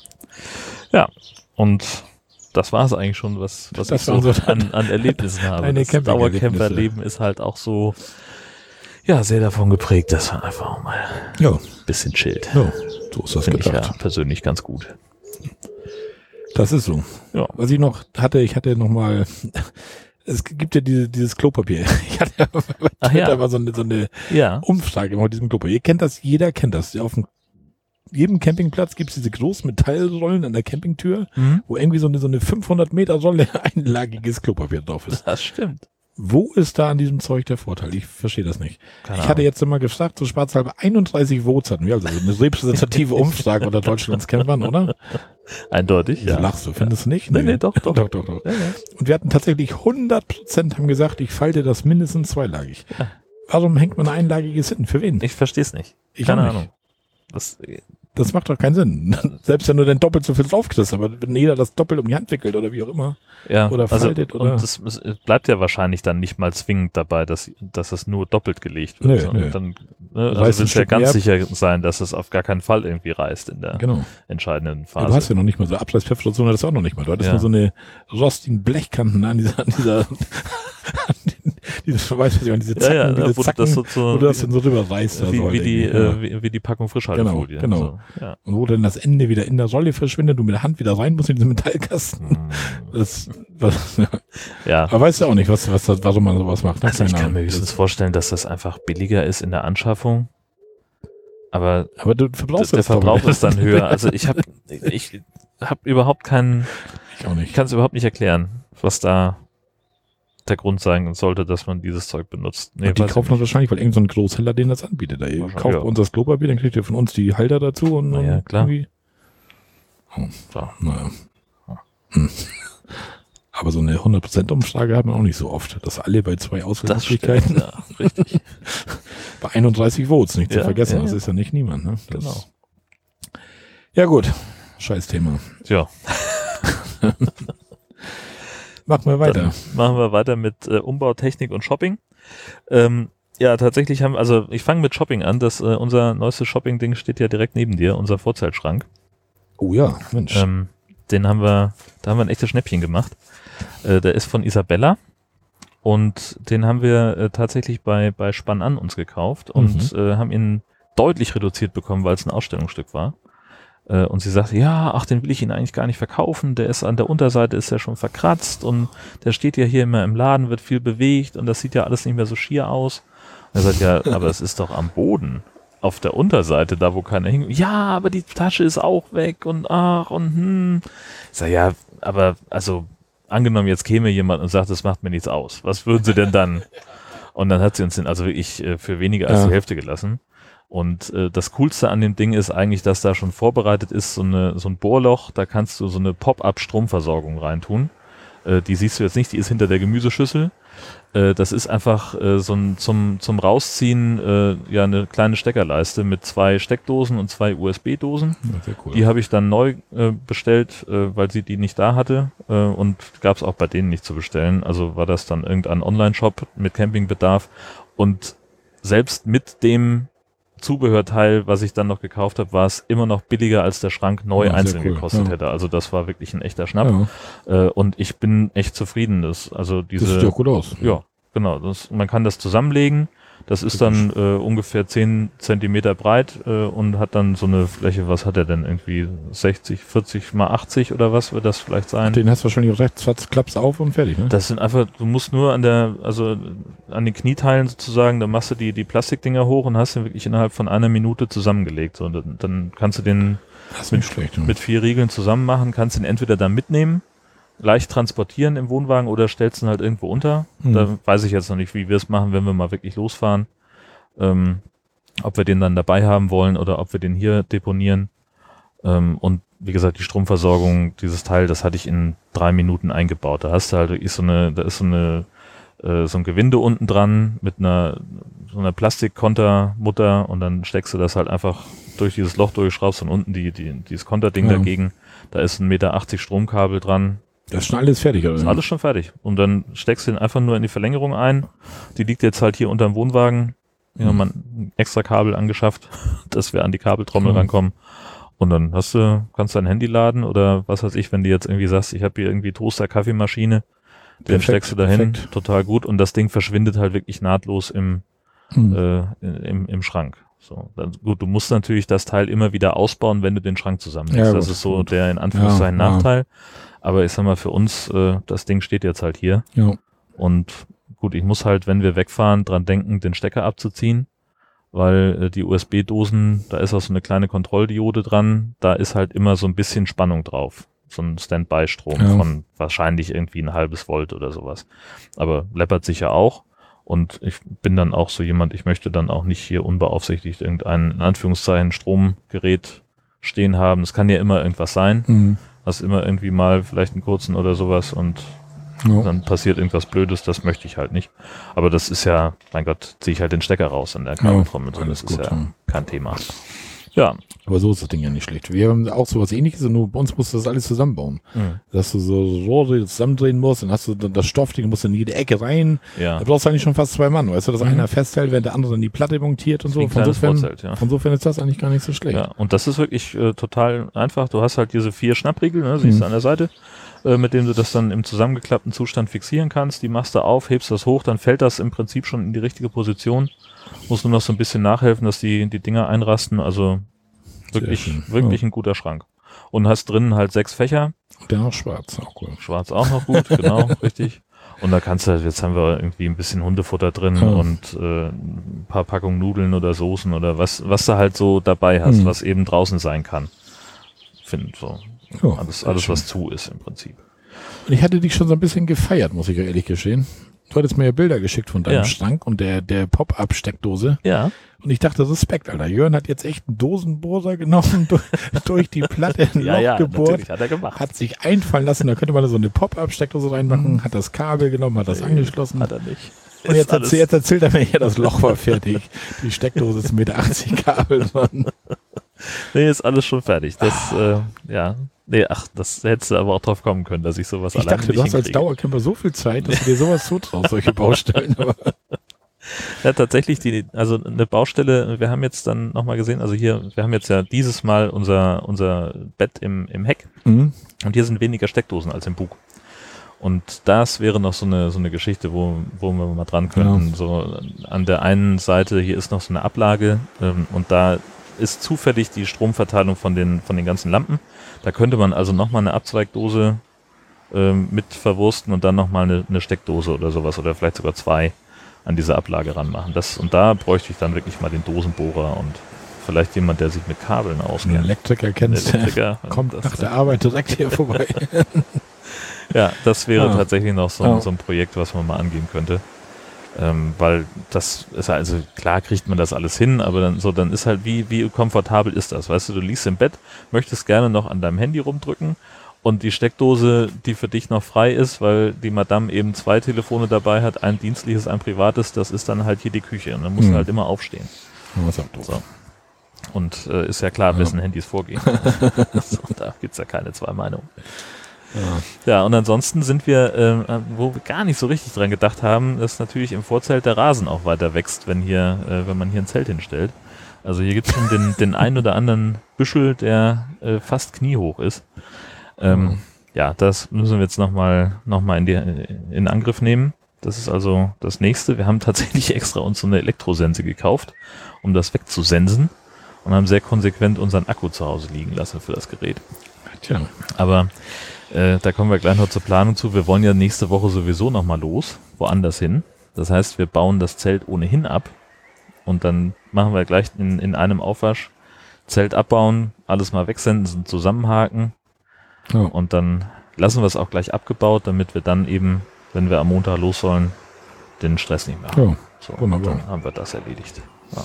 Speaker 1: Ja, und das war es eigentlich schon, was, was
Speaker 2: Das
Speaker 1: ich so an, an Erlebnissen habe. Das. Dauercamperleben ist halt auch so, ja, sehr davon geprägt, dass man einfach auch mal
Speaker 2: Ja,
Speaker 1: ein bisschen chillt.
Speaker 2: ja, so ist das
Speaker 1: Finde ich ja persönlich ganz gut.
Speaker 2: Das ist so.
Speaker 1: Ja.
Speaker 2: Was ich noch hatte, ich hatte noch mal, es gibt ja diese, dieses Klopapier. Ich hatte ja
Speaker 1: Ach ja.
Speaker 2: mal so eine, so eine
Speaker 1: Ja.
Speaker 2: Umfrage mit diesem Klopapier. Ihr kennt das, jeder kennt das. Auf dem, jedem Campingplatz gibt es diese großen Metallrollen an der Campingtür,
Speaker 1: Mhm.
Speaker 2: wo irgendwie so eine, so eine 500 Meter Rolle einlagiges Klopapier drauf ist.
Speaker 1: Das stimmt.
Speaker 2: Wo ist da an diesem Zeug der Vorteil? Ich verstehe das nicht.
Speaker 1: Keine
Speaker 2: ich hatte jetzt immer gefragt, so spaßhalber 31 Votes hatten wir, also eine repräsentative Umfrage unter Deutschlands Campern, oder?
Speaker 1: Eindeutig,
Speaker 2: Ja.
Speaker 1: ja.
Speaker 2: Lachst du, findest du nicht?
Speaker 1: Nee, nee, doch, doch.
Speaker 2: doch, doch, doch.
Speaker 1: Ja, ja.
Speaker 2: Und wir hatten tatsächlich 100% haben gesagt, ich falte das mindestens zweilagig.
Speaker 1: Ja.
Speaker 2: Warum hängt man ein einlagiges hinten? Für wen?
Speaker 1: Ich verstehe es nicht.
Speaker 2: Ich
Speaker 1: Keine. Ahnung. Das,
Speaker 2: Das macht doch keinen Sinn. Selbst wenn du dann doppelt so viel draufkriegst, aber wenn jeder das doppelt um die Hand wickelt oder wie auch immer.
Speaker 1: ja,
Speaker 2: Oder
Speaker 1: also,
Speaker 2: faltet, oder?
Speaker 1: Und das, bleibt ja wahrscheinlich dann nicht mal zwingend dabei, dass, dass es nur doppelt gelegt wird.
Speaker 2: Nö, nö.
Speaker 1: Dann, ne, also willst du ja ganz sicher sein, dass es auf gar keinen Fall irgendwie reißt in der
Speaker 2: Genau.
Speaker 1: entscheidenden
Speaker 2: Ja,
Speaker 1: Phase.
Speaker 2: du hast ja noch nicht mal so Abreißpfeffer das auch noch nicht mal. Du hattest
Speaker 1: Ja.
Speaker 2: nur so eine rostigen Blechkanten an dieser, an dieser, an den, Dieses, weißt du, diese
Speaker 1: Ja,
Speaker 2: Zacken,
Speaker 1: ja,
Speaker 2: diese
Speaker 1: wo du
Speaker 2: Zacken,
Speaker 1: das so, so
Speaker 2: wo du das dann so drüber oder
Speaker 1: wie, wie, die,
Speaker 2: ja.
Speaker 1: äh, wie, wie die Packung Frischhaltefolie.
Speaker 2: Genau,
Speaker 1: So, ja.
Speaker 2: Und wo dann das Ende wieder in der Rolle verschwindet, du mit der Hand wieder rein musst in diesen Metallkasten.
Speaker 1: Hm.
Speaker 2: Das, das, ja.
Speaker 1: ja.
Speaker 2: Aber weißt du auch nicht, was, was, warum man sowas macht. ne?
Speaker 1: Also ich kann mir höchstens vorstellen, dass das einfach billiger ist in der Anschaffung. Aber
Speaker 2: Aber du verbrauchst
Speaker 1: der Verbrauch ist dann höher. Also ich habe ich hab überhaupt keinen,
Speaker 2: Ich
Speaker 1: ich kann es überhaupt nicht erklären, was da der Grund sein sollte, dass man dieses Zeug benutzt. Nee,
Speaker 2: Und die kaufen das wahrscheinlich, weil irgendein so ein Großhändler den das anbietet. Da kauft
Speaker 1: ja.
Speaker 2: uns das Klopapier, dann kriegt ihr von uns die Halter dazu und
Speaker 1: Na ja,
Speaker 2: und
Speaker 1: klar.
Speaker 2: irgendwie-
Speaker 1: So.
Speaker 2: Naja. Hm. Aber so eine 100% Umfrage hat man auch nicht so oft. Das alle bei zwei Auswahlmöglichkeiten.
Speaker 1: ja, richtig.
Speaker 2: Bei 31 Votes, nicht zu
Speaker 1: Ja,
Speaker 2: vergessen.
Speaker 1: ja,
Speaker 2: Das
Speaker 1: ja.
Speaker 2: ist ja nicht niemand. Ne? Das
Speaker 1: Genau.
Speaker 2: Ja gut, scheiß Thema.
Speaker 1: Tja,
Speaker 2: Machen wir weiter.
Speaker 1: Dann machen wir weiter mit äh, Umbau, Technik und Shopping. Ähm, ja, tatsächlich haben, also ich fange mit Shopping an. Das, äh, unser neuestes Shopping-Ding steht ja direkt neben dir, unser Vorzeitschrank.
Speaker 2: Oh ja, Mensch.
Speaker 1: Ähm, den haben wir, da haben wir ein echtes Schnäppchen gemacht. Äh, der ist von Isabella und den haben wir äh, tatsächlich bei, bei Spann an uns gekauft und äh, haben ihn deutlich reduziert bekommen, weil es ein Ausstellungsstück war. Äh, und sie sagte, ja, ach, den will ich Ihnen eigentlich gar nicht verkaufen. Der ist an der Unterseite ist ja schon verkratzt und der steht ja hier immer im Laden, wird viel bewegt und das sieht ja alles nicht mehr so schier aus. Und er sagt, ja, aber es ist doch am Boden. Auf der Unterseite, da wo keiner hin. Ja, aber die Tasche ist auch weg und ach und hm. Ich sag, ja, aber also angenommen, jetzt käme jemand und sagt, das macht mir nichts aus. Was würden sie denn dann? Und dann hat sie uns den also wirklich äh, für weniger als
Speaker 2: Ja.
Speaker 1: die Hälfte gelassen. Und äh, das Coolste an dem Ding ist eigentlich, dass da schon vorbereitet ist so, eine, so ein Bohrloch, da kannst du so eine Pop-up-Stromversorgung reintun. Äh, die siehst du jetzt nicht, die ist hinter der Gemüseschüssel. Äh, das ist einfach äh, so ein zum, zum Rausziehen äh, ja eine kleine Steckerleiste mit zwei Steckdosen und zwei USB-Dosen.
Speaker 2: Cool.
Speaker 1: Die habe ich dann neu äh, bestellt, äh, weil sie die nicht da hatte äh, und gab es auch bei denen nicht zu bestellen. Also war das dann irgendein Online-Shop mit Campingbedarf und selbst mit dem Zubehörteil, was ich dann noch gekauft habe, war es immer noch billiger als der Schrank neu
Speaker 2: Ja,
Speaker 1: einzeln
Speaker 2: cool,
Speaker 1: gekostet
Speaker 2: ja.
Speaker 1: hätte. Also das war wirklich ein echter Schnapp
Speaker 2: ja,
Speaker 1: äh, und ich bin echt zufrieden. Das, also
Speaker 2: das
Speaker 1: diese
Speaker 2: sieht ja gut aus.
Speaker 1: ja, genau. Das, man kann das zusammenlegen. Das ist dann äh, ungefähr 10 Zentimeter breit äh, und hat dann so eine Fläche, was hat er denn irgendwie? 60, 40 mal 80 oder was wird das vielleicht sein?
Speaker 2: Den hast du wahrscheinlich rechts, klappst auf und fertig, ne?
Speaker 1: Das sind einfach, du musst nur an der, also an den Knieteilen sozusagen, da machst du die, die Plastikdinger hoch und hast den wirklich innerhalb von einer Minute zusammengelegt. So, und dann, dann kannst du den
Speaker 2: schlecht. Ne?
Speaker 1: mit vier Riegeln zusammen machen, kannst ihn entweder dann mitnehmen, leicht transportieren im Wohnwagen oder stellst ihn halt irgendwo unter.
Speaker 2: Mhm.
Speaker 1: Da weiß ich jetzt noch nicht, wie wir es machen, wenn wir mal wirklich losfahren. Ähm, ob wir den dann dabei haben wollen oder ob wir den hier deponieren. Ähm, und wie gesagt, die Stromversorgung, dieses Teil, das hatte ich in drei Minuten eingebaut. Da hast du halt wirklich so eine, da ist so eine, äh, so ein Gewinde unten dran mit einer, so einer Plastikkontermutter und dann steckst du das halt einfach durch dieses Loch durch, schraubst dann unten die, die, dieses Konterding
Speaker 2: Ja.
Speaker 1: dagegen. Da ist ein Meter 80 Stromkabel dran,
Speaker 2: Das ist schon alles fertig, oder?
Speaker 1: ist alles schon fertig. Und dann steckst du den einfach nur in die Verlängerung ein. Die liegt jetzt halt hier unterm Wohnwagen. Ja,
Speaker 2: Mhm.
Speaker 1: man ein extra Kabel angeschafft, dass wir an die Kabeltrommel
Speaker 2: Mhm.
Speaker 1: rankommen. Und dann hast du, kannst du dein Handy laden oder was weiß ich, wenn du jetzt irgendwie sagst, ich habe hier irgendwie Toaster, Kaffeemaschine, den steckst du dahin,
Speaker 2: perfekt.
Speaker 1: total gut. Und das Ding verschwindet halt wirklich nahtlos im,
Speaker 2: Hm.
Speaker 1: äh, im, im Schrank. So, dann, gut, du musst natürlich das Teil immer wieder ausbauen, wenn du den Schrank zusammenlegst.
Speaker 2: Ja,
Speaker 1: das ist so der in Anführungszeichen
Speaker 2: Ja, ja.
Speaker 1: Nachteil. Aber ich sag mal, für uns, äh, das Ding steht jetzt halt hier.
Speaker 2: Ja.
Speaker 1: Und gut, ich muss halt, wenn wir wegfahren, dran denken, den Stecker abzuziehen, weil äh, die USB-Dosen, da ist auch so eine kleine Kontrolldiode dran, da ist halt immer so ein bisschen Spannung drauf. So ein Standby-Strom
Speaker 2: Ja.
Speaker 1: von wahrscheinlich irgendwie ein halbes Volt oder sowas. Aber läppert sich ja auch. Und ich bin dann auch so jemand, ich möchte dann auch nicht hier unbeaufsichtigt irgendein, in Anführungszeichen, Stromgerät stehen haben. Es kann ja immer irgendwas sein.
Speaker 2: Hm.
Speaker 1: Hast immer irgendwie mal vielleicht einen kurzen oder sowas und
Speaker 2: Ja.
Speaker 1: dann passiert irgendwas Blödes, das möchte ich halt nicht. Aber das ist ja, mein Gott, ziehe ich halt den Stecker raus an der Kabeltrommel. so,
Speaker 2: alles
Speaker 1: das ist
Speaker 2: gut,
Speaker 1: ja
Speaker 2: ja.
Speaker 1: kein Thema. Ja.
Speaker 2: Aber so ist das Ding ja nicht schlecht. Wir haben auch sowas ähnliches, nur bei uns musst du das alles zusammenbauen.
Speaker 1: Mhm.
Speaker 2: Dass du so Rohre zusammendrehen musst, dann hast du dann das Stoffding, musst du in jede Ecke rein.
Speaker 1: Ja.
Speaker 2: Da brauchst du eigentlich schon fast zwei Mann, weißt du, dass
Speaker 1: Mhm.
Speaker 2: einer festhält, während der andere dann die Platte montiert und so. Von sofern,
Speaker 1: Vorzelt, ja.
Speaker 2: von sofern ist das eigentlich gar nicht so schlecht.
Speaker 1: Ja, und das ist wirklich äh, total einfach. Du hast halt diese vier Schnappriegel, ne, siehst
Speaker 2: Mhm.
Speaker 1: du an der Seite, äh, mit denen du das dann im zusammengeklappten Zustand fixieren kannst. Die machst du auf, hebst das hoch, dann fällt das im Prinzip schon in die richtige Position. Musst nur noch so ein bisschen nachhelfen, dass die, die Dinger einrasten. Also wirklich, wirklich ein guter Schrank. Und hast drinnen halt sechs Fächer.
Speaker 2: Noch schwarz, auch cool.
Speaker 1: Schwarz auch noch gut, genau, richtig. Und da kannst du, jetzt haben wir irgendwie ein bisschen Hundefutter drin
Speaker 2: Ja.
Speaker 1: und äh, ein paar Packungen Nudeln oder Soßen oder was, was du halt so dabei hast,
Speaker 2: Hm.
Speaker 1: was eben draußen sein kann. Finden so.
Speaker 2: Ja,
Speaker 1: alles, alles
Speaker 2: schön.
Speaker 1: was zu ist im Prinzip.
Speaker 2: Und ich hatte dich schon so ein bisschen gefeiert, muss ich ja ehrlich gestehen. Du hattest mir ja Bilder geschickt von deinem
Speaker 1: Ja.
Speaker 2: Schrank und der, der Pop-Up-Steckdose.
Speaker 1: Ja.
Speaker 2: Und ich dachte, Respekt, Alter. Jörn hat jetzt echt einen Dosenbohrer genommen, durch, durch die Platte ein Loch gebohrt,
Speaker 1: hat er gemacht.
Speaker 2: hat sich einfallen lassen, da könnte man so eine Pop-Up-Steckdose reinmachen, hat das Kabel genommen, hat das angeschlossen.
Speaker 1: Hat er nicht.
Speaker 2: und jetzt, erzähl, jetzt erzählt er mir, ja, das Loch war fertig. Die Steckdose ist mit 80 Kabel dran.
Speaker 1: Nee, ist alles schon fertig. Das, äh, ja. Nee, ach, das hättest du aber auch drauf kommen können, dass ich sowas
Speaker 2: Ich
Speaker 1: alleine
Speaker 2: dachte,
Speaker 1: nicht
Speaker 2: du hast als. Dauercamper so viel Zeit, dass du dir sowas zutraust, solche Baustellen.
Speaker 1: Ja, tatsächlich, die, also eine Baustelle, wir haben jetzt dann nochmal gesehen, also hier, wir haben jetzt ja dieses Mal unser, unser Bett im, im Heck
Speaker 2: Mhm.
Speaker 1: und hier sind weniger Steckdosen als im Bug. Und das wäre noch so eine, so eine Geschichte, wo, wo wir mal dran könnten. So an der einen Seite, hier ist noch so eine Ablage ähm, und da ist zufällig die Stromverteilung von den, von den ganzen Lampen. Da könnte man also nochmal eine Abzweigdose ähm, mit verwursten und dann nochmal eine, eine Steckdose oder sowas oder vielleicht sogar zwei an diese Ablage ranmachen. Das, und da bräuchte ich dann wirklich mal den Dosenbohrer und vielleicht jemand, der sich mit Kabeln auskennt.
Speaker 2: Elektriker kennst,
Speaker 1: Elektriker.
Speaker 2: kommt
Speaker 1: Das-
Speaker 2: nach der Arbeit direkt hier vorbei.
Speaker 1: Ja, das wäre
Speaker 2: Ah.
Speaker 1: tatsächlich noch so,
Speaker 2: Ja.
Speaker 1: so ein Projekt, was man mal angehen könnte. Ähm, weil das ist also klar kriegt man das alles hin, aber dann so, dann ist halt wie, wie komfortabel ist das? Weißt du, du liegst im Bett, möchtest gerne noch an deinem Handy rumdrücken und die Steckdose, die für dich noch frei ist, weil die Madame eben zwei Telefone dabei hat, ein dienstliches, ein privates, das ist dann halt hier die Küche und dann musst
Speaker 2: Hm.
Speaker 1: du halt immer aufstehen.
Speaker 2: Doof.
Speaker 1: So. Und äh, ist ja klar,
Speaker 2: Ja.
Speaker 1: wessen Handys vorgehen. so, da gibt's ja keine zwei Meinungen.
Speaker 2: Ja.
Speaker 1: Ja, und ansonsten sind wir, ähm, äh, wo wir gar nicht so richtig dran gedacht haben, dass natürlich im Vorzelt der Rasen auch weiter wächst, wenn hier, äh, wenn man hier ein Zelt hinstellt. Also hier gibt's schon den, den ein oder anderen Büschel, der äh, fast kniehoch ist. Ähm, ja, das müssen wir jetzt nochmal noch mal in, die, in Angriff nehmen. Das ist also das nächste. Wir haben tatsächlich extra uns so eine Elektrosense gekauft, um das wegzusensen und haben sehr konsequent unseren Akku zu Hause liegen lassen für das Gerät.
Speaker 2: Tja,
Speaker 1: Aber äh, da kommen wir gleich noch zur Planung zu. Wir wollen ja nächste Woche sowieso nochmal los, woanders hin. Das heißt, wir bauen das Zelt ohnehin ab und dann machen wir gleich in, in einem Aufwasch Zelt abbauen, alles mal wegsenden, zusammenhaken
Speaker 2: ja.
Speaker 1: und dann lassen wir es auch gleich abgebaut, damit wir dann eben, wenn wir am Montag los sollen, den Stress nicht mehr haben.
Speaker 2: ja,
Speaker 1: So,
Speaker 2: wunderbar.
Speaker 1: Dann haben wir das erledigt. Ja.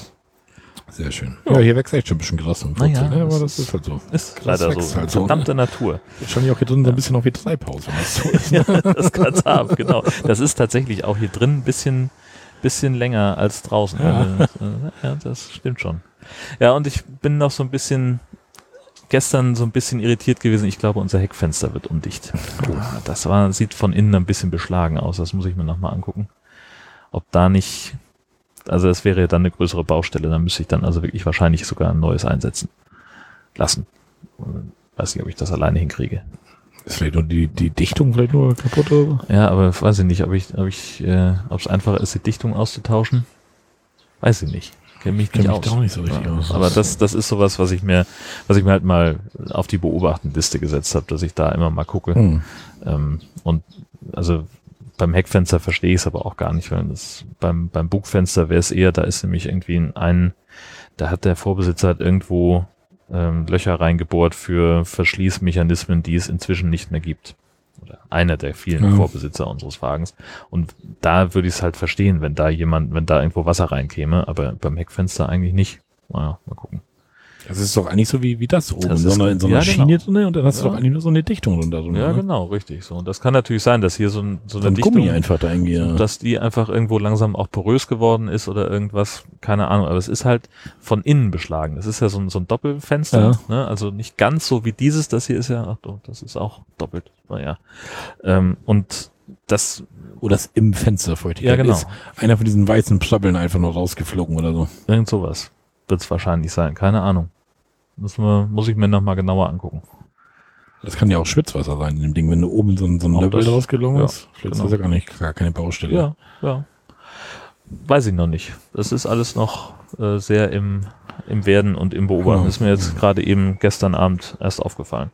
Speaker 2: Sehr schön. Ja, hier wächst echt schon ein bisschen Gras im
Speaker 1: Naja,
Speaker 2: Vorzelt, ne? aber
Speaker 1: das
Speaker 2: ist halt so.
Speaker 1: Ist leider so.
Speaker 2: halt so, ne?
Speaker 1: Verdammte Natur.
Speaker 2: Wahrscheinlich auch hier drin so ein bisschen auch wie Treibhaus, wenn das so ist.
Speaker 1: ja, das kann's haben, genau. Das ist tatsächlich auch hier drin ein bisschen, bisschen länger als draußen.
Speaker 2: Ja.
Speaker 1: Also, äh, ja, das stimmt schon. Ja, und ich bin noch so ein bisschen gestern so ein bisschen irritiert gewesen. Ich glaube, unser Heckfenster wird undicht. Das war, sieht von innen ein bisschen beschlagen aus. Das muss ich mir nochmal angucken. Ob da nicht, also es wäre ja dann eine größere Baustelle. Da müsste ich dann also wirklich wahrscheinlich sogar ein neues einsetzen lassen. Weiß nicht, ob ich das alleine hinkriege.
Speaker 2: Ist vielleicht nur die, die Dichtung vielleicht nur kaputt oder?
Speaker 1: Ja, aber weiß ich nicht, ob ich, ob ich, äh, ob es einfacher ist, die Dichtung auszutauschen. Weiß ich nicht. Kenn mich
Speaker 2: Kenn
Speaker 1: nicht
Speaker 2: mich
Speaker 1: aus.
Speaker 2: da auch nicht so richtig
Speaker 1: ja,
Speaker 2: aus.
Speaker 1: Aber das, das ist sowas, was ich mir, was ich mir halt mal auf die Beobachtenliste gesetzt habe, dass ich da immer mal gucke.
Speaker 2: Hm.
Speaker 1: Ähm, und also beim Heckfenster verstehe ich es aber auch gar nicht, weil das beim, beim Bugfenster wäre es eher, da ist nämlich irgendwie ein, ein, da hat der Vorbesitzer halt irgendwo ähm, Löcher reingebohrt für Verschließmechanismen, die es inzwischen nicht mehr gibt. Oder einer der vielen
Speaker 2: Ja.
Speaker 1: Vorbesitzer unseres Wagens. Und da würde ich es halt verstehen, wenn da jemand, wenn da irgendwo Wasser reinkäme, aber beim Heckfenster eigentlich nicht. Naja, mal gucken.
Speaker 2: Das ist doch eigentlich so wie, wie das oben.
Speaker 1: Das
Speaker 2: so
Speaker 1: ist-
Speaker 2: eine, in so
Speaker 1: ja,
Speaker 2: einer
Speaker 1: genau.
Speaker 2: Schiene drin und dann hast du
Speaker 1: Ja.
Speaker 2: doch eigentlich nur so eine Dichtung runter.
Speaker 1: Ja,
Speaker 2: ne?
Speaker 1: genau, richtig. So. Und das kann natürlich sein, dass hier so, ein, so
Speaker 2: So
Speaker 1: eine
Speaker 2: ein
Speaker 1: Dichtung,
Speaker 2: Gummi einfach da irgendwie. Ja.
Speaker 1: dass die einfach irgendwo langsam auch porös geworden ist oder irgendwas, keine Ahnung. Aber es ist halt von innen beschlagen. Es ist ja so ein, so ein Doppelfenster,
Speaker 2: Ja.
Speaker 1: ne? also nicht ganz so wie dieses. Das hier ist ja, ach du, das ist auch doppelt. Naja. Ähm, und das,
Speaker 2: Oder das im Fenster Feuchtigkeit
Speaker 1: Ja, genau.
Speaker 2: ist. Einer von diesen weißen Psabbeln einfach nur rausgeflogen oder so.
Speaker 1: irgend sowas wird es wahrscheinlich sein. Keine Ahnung. Müssen wir, muss ich mir nochmal genauer angucken.
Speaker 2: Das kann ja auch Schwitzwasser sein in dem Ding, wenn du oben so ein, so ein
Speaker 1: Auch
Speaker 2: Level
Speaker 1: das-
Speaker 2: rausgelungen
Speaker 1: ja,
Speaker 2: ist. Vielleicht
Speaker 1: genau.
Speaker 2: ist das ja gar nicht, gar keine Baustelle.
Speaker 1: Ja, ja. Weiß ich noch nicht. Das ist alles noch äh, sehr im, im Werden und im Beobachten.
Speaker 2: Ja.
Speaker 1: Ist mir jetzt gerade eben gestern Abend erst aufgefallen,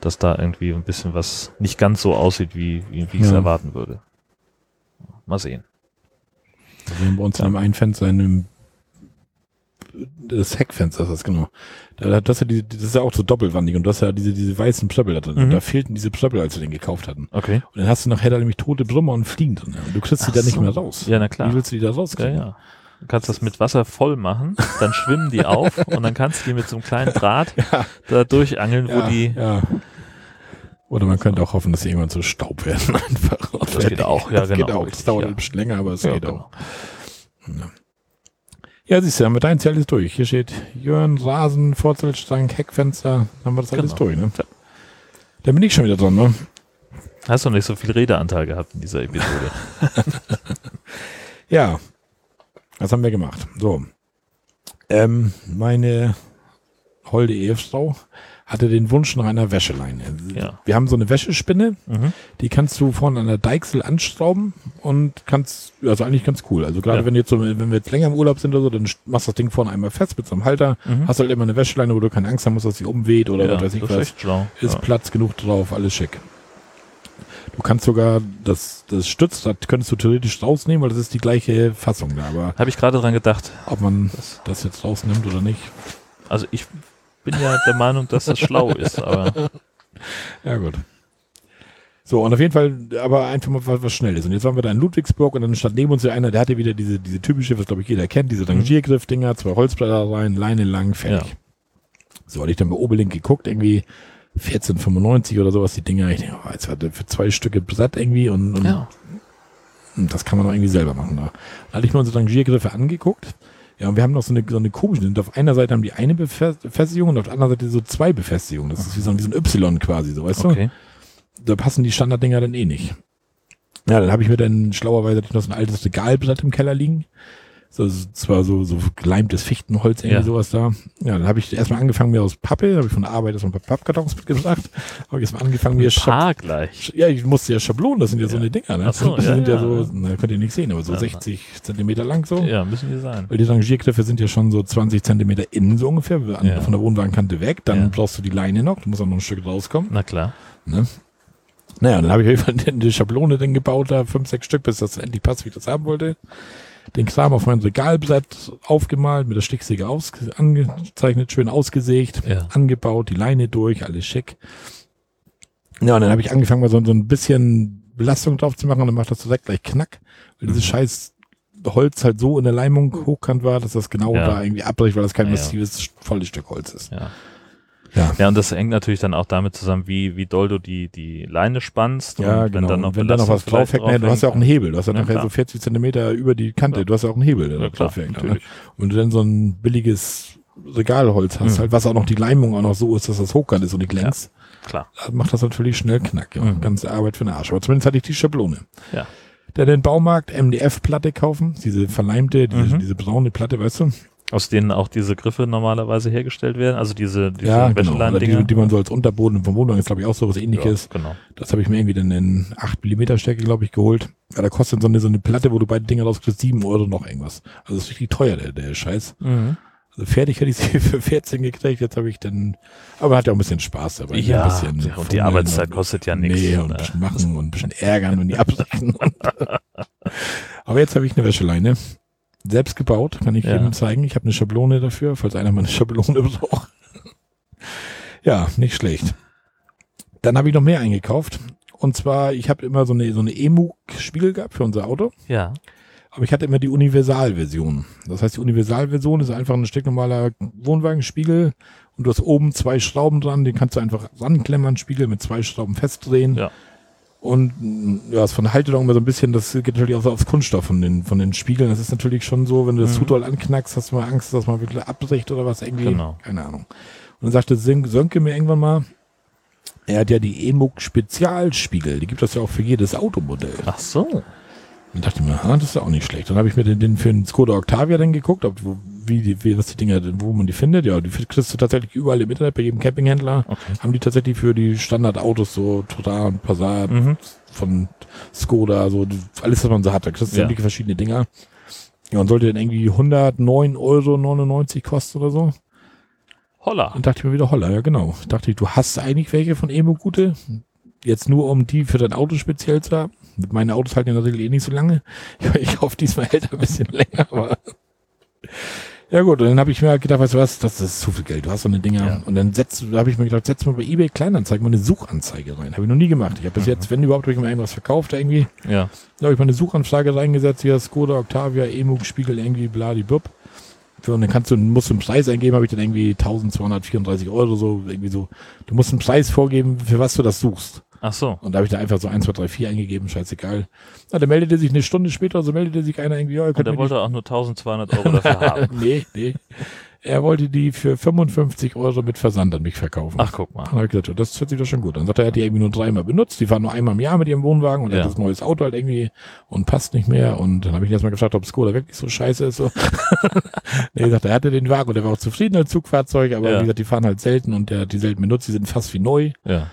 Speaker 1: dass da irgendwie ein bisschen was nicht ganz so aussieht, wie, wie, wie ich es
Speaker 2: Ja.
Speaker 1: erwarten würde. Mal sehen.
Speaker 2: Also bei uns in einem einen Fenster, in einem das Heckfenster ist das genau. Da, das, ist ja die, das ist ja auch so doppelwandig und du hast ja diese, diese weißen Psöppel da drin.
Speaker 1: Mhm.
Speaker 2: Und da fehlten diese Psöppel, als wir den gekauft hatten.
Speaker 1: Okay.
Speaker 2: Und dann hast du nachher da nämlich tote Brummer und Fliegen drin. Und du kriegst die
Speaker 1: Ach
Speaker 2: da nicht
Speaker 1: so.
Speaker 2: mehr raus.
Speaker 1: Ja, na klar.
Speaker 2: Wie willst du die da
Speaker 1: Ja,
Speaker 2: rauskriegen?
Speaker 1: ja. Du kannst das mit Wasser voll machen, dann schwimmen die auf und dann kannst du die mit so einem kleinen Draht da durchangeln, wo
Speaker 2: ja,
Speaker 1: die.
Speaker 2: ja. Oder man könnte auch hoffen, dass sie irgendwann zu Staub werden einfach.
Speaker 1: Das geht auch, ja,
Speaker 2: das
Speaker 1: genau,
Speaker 2: Geht auch. Das dauert
Speaker 1: ja.
Speaker 2: ein bisschen länger, aber es
Speaker 1: Ja,
Speaker 2: geht
Speaker 1: genau.
Speaker 2: auch. Ja, siehst du, haben wir dein Zelt ist durch. Hier steht Jörn, Rasen, Vorzeltstangen, Heckfenster. Haben wir das alles
Speaker 1: Genau.
Speaker 2: durch, ne?
Speaker 1: Ja.
Speaker 2: Dann bin ich schon wieder dran, ne?
Speaker 1: Hast du nicht so viel Redeanteil gehabt in dieser Episode?
Speaker 2: Ja. Was haben wir gemacht? So. Ähm, meine holde Ehefrau hatte den Wunsch nach einer Wäscheleine.
Speaker 1: Ja.
Speaker 2: Wir haben so eine Wäschespinne,
Speaker 1: Mhm.
Speaker 2: die kannst du vorne an der Deichsel anschrauben und kannst, also eigentlich ganz cool. Also gerade
Speaker 1: Ja.
Speaker 2: wenn jetzt so, wenn wir jetzt länger im Urlaub sind oder so, dann machst du das Ding vorne einmal fest mit so einem Halter,
Speaker 1: Mhm.
Speaker 2: hast halt immer eine Wäscheleine, wo du keine Angst haben musst, dass sie umweht oder
Speaker 1: ja,
Speaker 2: was weiß ich
Speaker 1: das ist
Speaker 2: was. Ist
Speaker 1: ja.
Speaker 2: Platz genug drauf, alles schick. Du kannst sogar das, das Stützrad könntest du theoretisch rausnehmen, weil das ist die gleiche Fassung da, aber
Speaker 1: Habe ich gerade dran gedacht.
Speaker 2: ob man
Speaker 1: Das,
Speaker 2: das jetzt rausnimmt oder nicht.
Speaker 1: also ich bin ja der Meinung, dass das schlau ist, aber
Speaker 2: Ja, gut. So, und auf jeden Fall, aber einfach mal was, was Schnelles. Und jetzt waren wir da in Ludwigsburg und dann stand neben uns ja einer, der hatte wieder diese, diese typische, was glaube ich jeder kennt, diese Rangiergriff-Dinger, zwei Holzblätter rein, Leine lang, fertig.
Speaker 1: Ja.
Speaker 2: So, hatte ich dann bei Oberlink geguckt, irgendwie 14,95 oder sowas, die Dinger. Ich denke, oh, jetzt war der für zwei Stücke Brett irgendwie und, und
Speaker 1: ja.
Speaker 2: Und das kann man auch irgendwie selber machen. Da, da hatte ich mir unsere Rangiergriffe angeguckt. Ja, und wir haben noch so eine, so eine komische, und auf einer Seite haben die eine Befest- Befestigung und auf der anderen Seite so zwei Befestigungen. Das ist wie so ein, wie so ein Y quasi, so, weißt
Speaker 1: Okay.
Speaker 2: du? Da passen die Standarddinger dann eh nicht. Ja, dann habe ich mir dann schlauerweise noch so ein altes Regalblatt im Keller liegen. So, so- zwar so, so geleimtes Fichtenholz, irgendwie
Speaker 1: Ja.
Speaker 2: sowas da. Ja, dann habe ich erstmal angefangen, mir aus Pappe, habe ich von der Arbeit erstmal ein paar Pappkartons mitgebracht. Habe ich erstmal angefangen, mir Schab
Speaker 1: gleich.
Speaker 2: ja, ich musste ja Schablonen, das sind ja, so
Speaker 1: Ja.
Speaker 2: eine Dinger, ne?
Speaker 1: Ach so,
Speaker 2: das
Speaker 1: ja,
Speaker 2: sind ja,
Speaker 1: ja.
Speaker 2: so, na, könnt ihr nicht sehen, aber so
Speaker 1: Ja,
Speaker 2: 60 Zentimeter lang so.
Speaker 1: Ja, müssen die sein.
Speaker 2: Weil die Rangiergriffe sind ja schon so 20 Zentimeter innen so ungefähr, an, von der Wohnwagenkante weg. Dann brauchst du die Leine noch, du musst auch noch ein Stück rauskommen.
Speaker 1: Na klar.
Speaker 2: Ne? Naja, dann habe ich eine Schablone dann gebaut, da fünf, sechs Stück, bis das endlich passt, wie ich das haben wollte. Den Kram auf mein Regalbrett aufgemalt, mit der Stichsäge aus, angezeichnet, schön ausgesägt,
Speaker 1: Ja.
Speaker 2: angebaut, die Leine durch, alles schick. Ja, und dann habe ich angefangen, mal so, so ein bisschen Belastung drauf zu machen und dann macht das direkt gleich Knack, weil dieses scheiß Holz halt so in der Leimung hochkant war, dass das genau
Speaker 1: Ja.
Speaker 2: da irgendwie abbricht, weil das kein massives, volles Stück Holz ist.
Speaker 1: Ja.
Speaker 2: Ja.
Speaker 1: Ja, und das hängt natürlich dann auch damit zusammen, wie, wie doll du die, die Leine spannst.
Speaker 2: Ja,
Speaker 1: und
Speaker 2: genau.
Speaker 1: Wenn dann noch,
Speaker 2: Und wenn da noch was draufhängt, nee, du hast ja auch einen. Hebel. Du hast ja
Speaker 1: Ja,
Speaker 2: nachher
Speaker 1: klar.
Speaker 2: so 40 Zentimeter über die Kante.
Speaker 1: Ja.
Speaker 2: Du hast ja auch einen Hebel, der
Speaker 1: Ja,
Speaker 2: da draufhängt. Ne? Und wenn du dann so ein billiges Regalholz hast,
Speaker 1: Mhm.
Speaker 2: halt, was auch noch die Leimung auch noch so ist, dass das hochkant ist und nicht längs,
Speaker 1: Klar.
Speaker 2: dann macht das natürlich schnell Knack. Ja.
Speaker 1: Mhm.
Speaker 2: Ganze Arbeit für den Arsch. Aber zumindest hatte ich die Schablone.
Speaker 1: Ja.
Speaker 2: Der den Baumarkt MDF-Platte kaufen, diese verleimte, diese,
Speaker 1: Mhm.
Speaker 2: diese braune Platte, weißt du?
Speaker 1: Aus denen auch diese Griffe normalerweise hergestellt werden. Also diese, diese
Speaker 2: ja, genau. Die, die man so als Unterboden vom Wohnwagen ist, glaube ich, auch so was ähnliches.
Speaker 1: Ja, genau.
Speaker 2: Das habe ich mir irgendwie dann in 8 mm Stärke, glaube ich, geholt. Ja, da kostet so eine, so eine Platte, wo du beide Dinger rauskriegst, 7 Euro noch irgendwas. Also das ist richtig teuer, der, der Scheiß.
Speaker 1: Mhm.
Speaker 2: Also fertig hätte ich sie für 14 gekriegt, jetzt habe ich dann, aber hat ja auch ein bisschen Spaß dabei.
Speaker 1: Ja,
Speaker 2: ein bisschen
Speaker 1: und die Arbeitszeit kostet ja nichts,
Speaker 2: Nee, und
Speaker 1: ne?
Speaker 2: ein bisschen machen und ein bisschen ärgern und die. Und aber jetzt habe ich eine Wäscheleine. Selbst gebaut, kann ich
Speaker 1: Ja.
Speaker 2: jedem zeigen. Ich habe eine Schablone dafür, falls einer mal eine Schablone braucht. ja, nicht schlecht. Dann habe ich noch mehr eingekauft. Und zwar, ich habe immer so eine, so eine EMU-Spiegel gehabt für unser Auto.
Speaker 1: Ja.
Speaker 2: Aber ich hatte immer die Universalversion. Das heißt, die Universalversion ist einfach ein stinknormaler Wohnwagenspiegel und du hast oben zwei Schrauben dran, den kannst du einfach ranklemmern, Spiegel mit zwei Schrauben festdrehen.
Speaker 1: Ja.
Speaker 2: Und ja, ist von der Halterung immer so ein bisschen, das geht natürlich auch so aufs Kunststoff von den, von den Spiegeln. Das ist natürlich schon so, wenn du das
Speaker 1: Mhm.
Speaker 2: zu doll anknackst, hast du mal Angst, dass man wirklich abbricht oder was irgendwie.
Speaker 1: Genau.
Speaker 2: Keine Ahnung. Und dann sagte Sön- Sönke mir irgendwann mal, er hat ja die Emug Spezialspiegel, die gibt es ja auch für jedes Automodell.
Speaker 1: Ach so.
Speaker 2: Dann dachte ich mir, ah, das ist ja auch nicht schlecht. Dann habe ich mir den, den für den Skoda Octavia dann geguckt, ob, wo, wie, wie, was die Dinger, wo man die findet. Ja, die kriegst du tatsächlich überall im Internet, bei jedem Campinghändler.
Speaker 1: Okay.
Speaker 2: Haben die tatsächlich für die Standardautos, so Total und Passat,
Speaker 1: Mhm.
Speaker 2: von Skoda, so alles, was man so hat. Da kriegst du
Speaker 1: Ja.
Speaker 2: sämtliche verschiedene Dinger. Ja, und sollte dann irgendwie 109,99 Euro kosten oder so.
Speaker 1: Holla.
Speaker 2: Dann dachte ich mir wieder, holla, ja genau. Dachte ich, du hast eigentlich welche von Emo gute. Jetzt nur, um die für dein Auto speziell zu haben. Mit meinen Autos halten ja natürlich eh nicht so lange. Ich hoffe, diesmal hält er ein bisschen länger, aber. Ja gut, und dann habe ich mir halt gedacht, weißt du was, das ist zu viel Geld, du hast so eine Dinger.
Speaker 1: Ja.
Speaker 2: Und dann setzt, da habe ich mir gedacht, setz mal bei eBay Kleinanzeigen mal eine Suchanzeige rein. Habe ich noch nie gemacht. Ich habe bis jetzt, wenn überhaupt, habe ich mal irgendwas verkauft irgendwie.
Speaker 1: Ja.
Speaker 2: Da habe ich mal eine Suchanfrage reingesetzt, hier Skoda, Octavia, Emug, Spiegel, irgendwie, bladibub. Für, und dann kannst du, musst du einen Preis eingeben, habe ich dann irgendwie 1234 Euro so, irgendwie so. Du musst einen Preis vorgeben, für was du das suchst.
Speaker 1: Ach so.
Speaker 2: Und da habe ich da einfach so 1, 2, 3, 4 eingegeben, scheißegal. Na, dann meldete sich eine Stunde später, so meldete sich einer irgendwie, ja, ihr
Speaker 1: Und
Speaker 2: könnt
Speaker 1: er
Speaker 2: mir
Speaker 1: wollte auch nur 1200 Euro dafür haben.
Speaker 2: nee, nee. Er wollte die für 55 Euro mit Versand an mich verkaufen.
Speaker 1: Ach, guck mal.
Speaker 2: Dann hab ich gesagt, das hört sich doch schon gut. Dann sagt er, er hat die irgendwie nur dreimal benutzt. Die fahren nur einmal im Jahr mit ihrem Wohnwagen und
Speaker 1: Ja.
Speaker 2: hat das neues Auto halt irgendwie und passt nicht mehr. Und dann habe ich ihn erstmal gefragt, ob Skoda wirklich so scheiße ist. So. nee, er sagt, er hatte den Wagen und er war auch zufrieden als Zugfahrzeug, aber
Speaker 1: Ja.
Speaker 2: wie gesagt, die fahren halt selten und der hat die selten benutzt, die sind fast wie neu.
Speaker 1: Ja.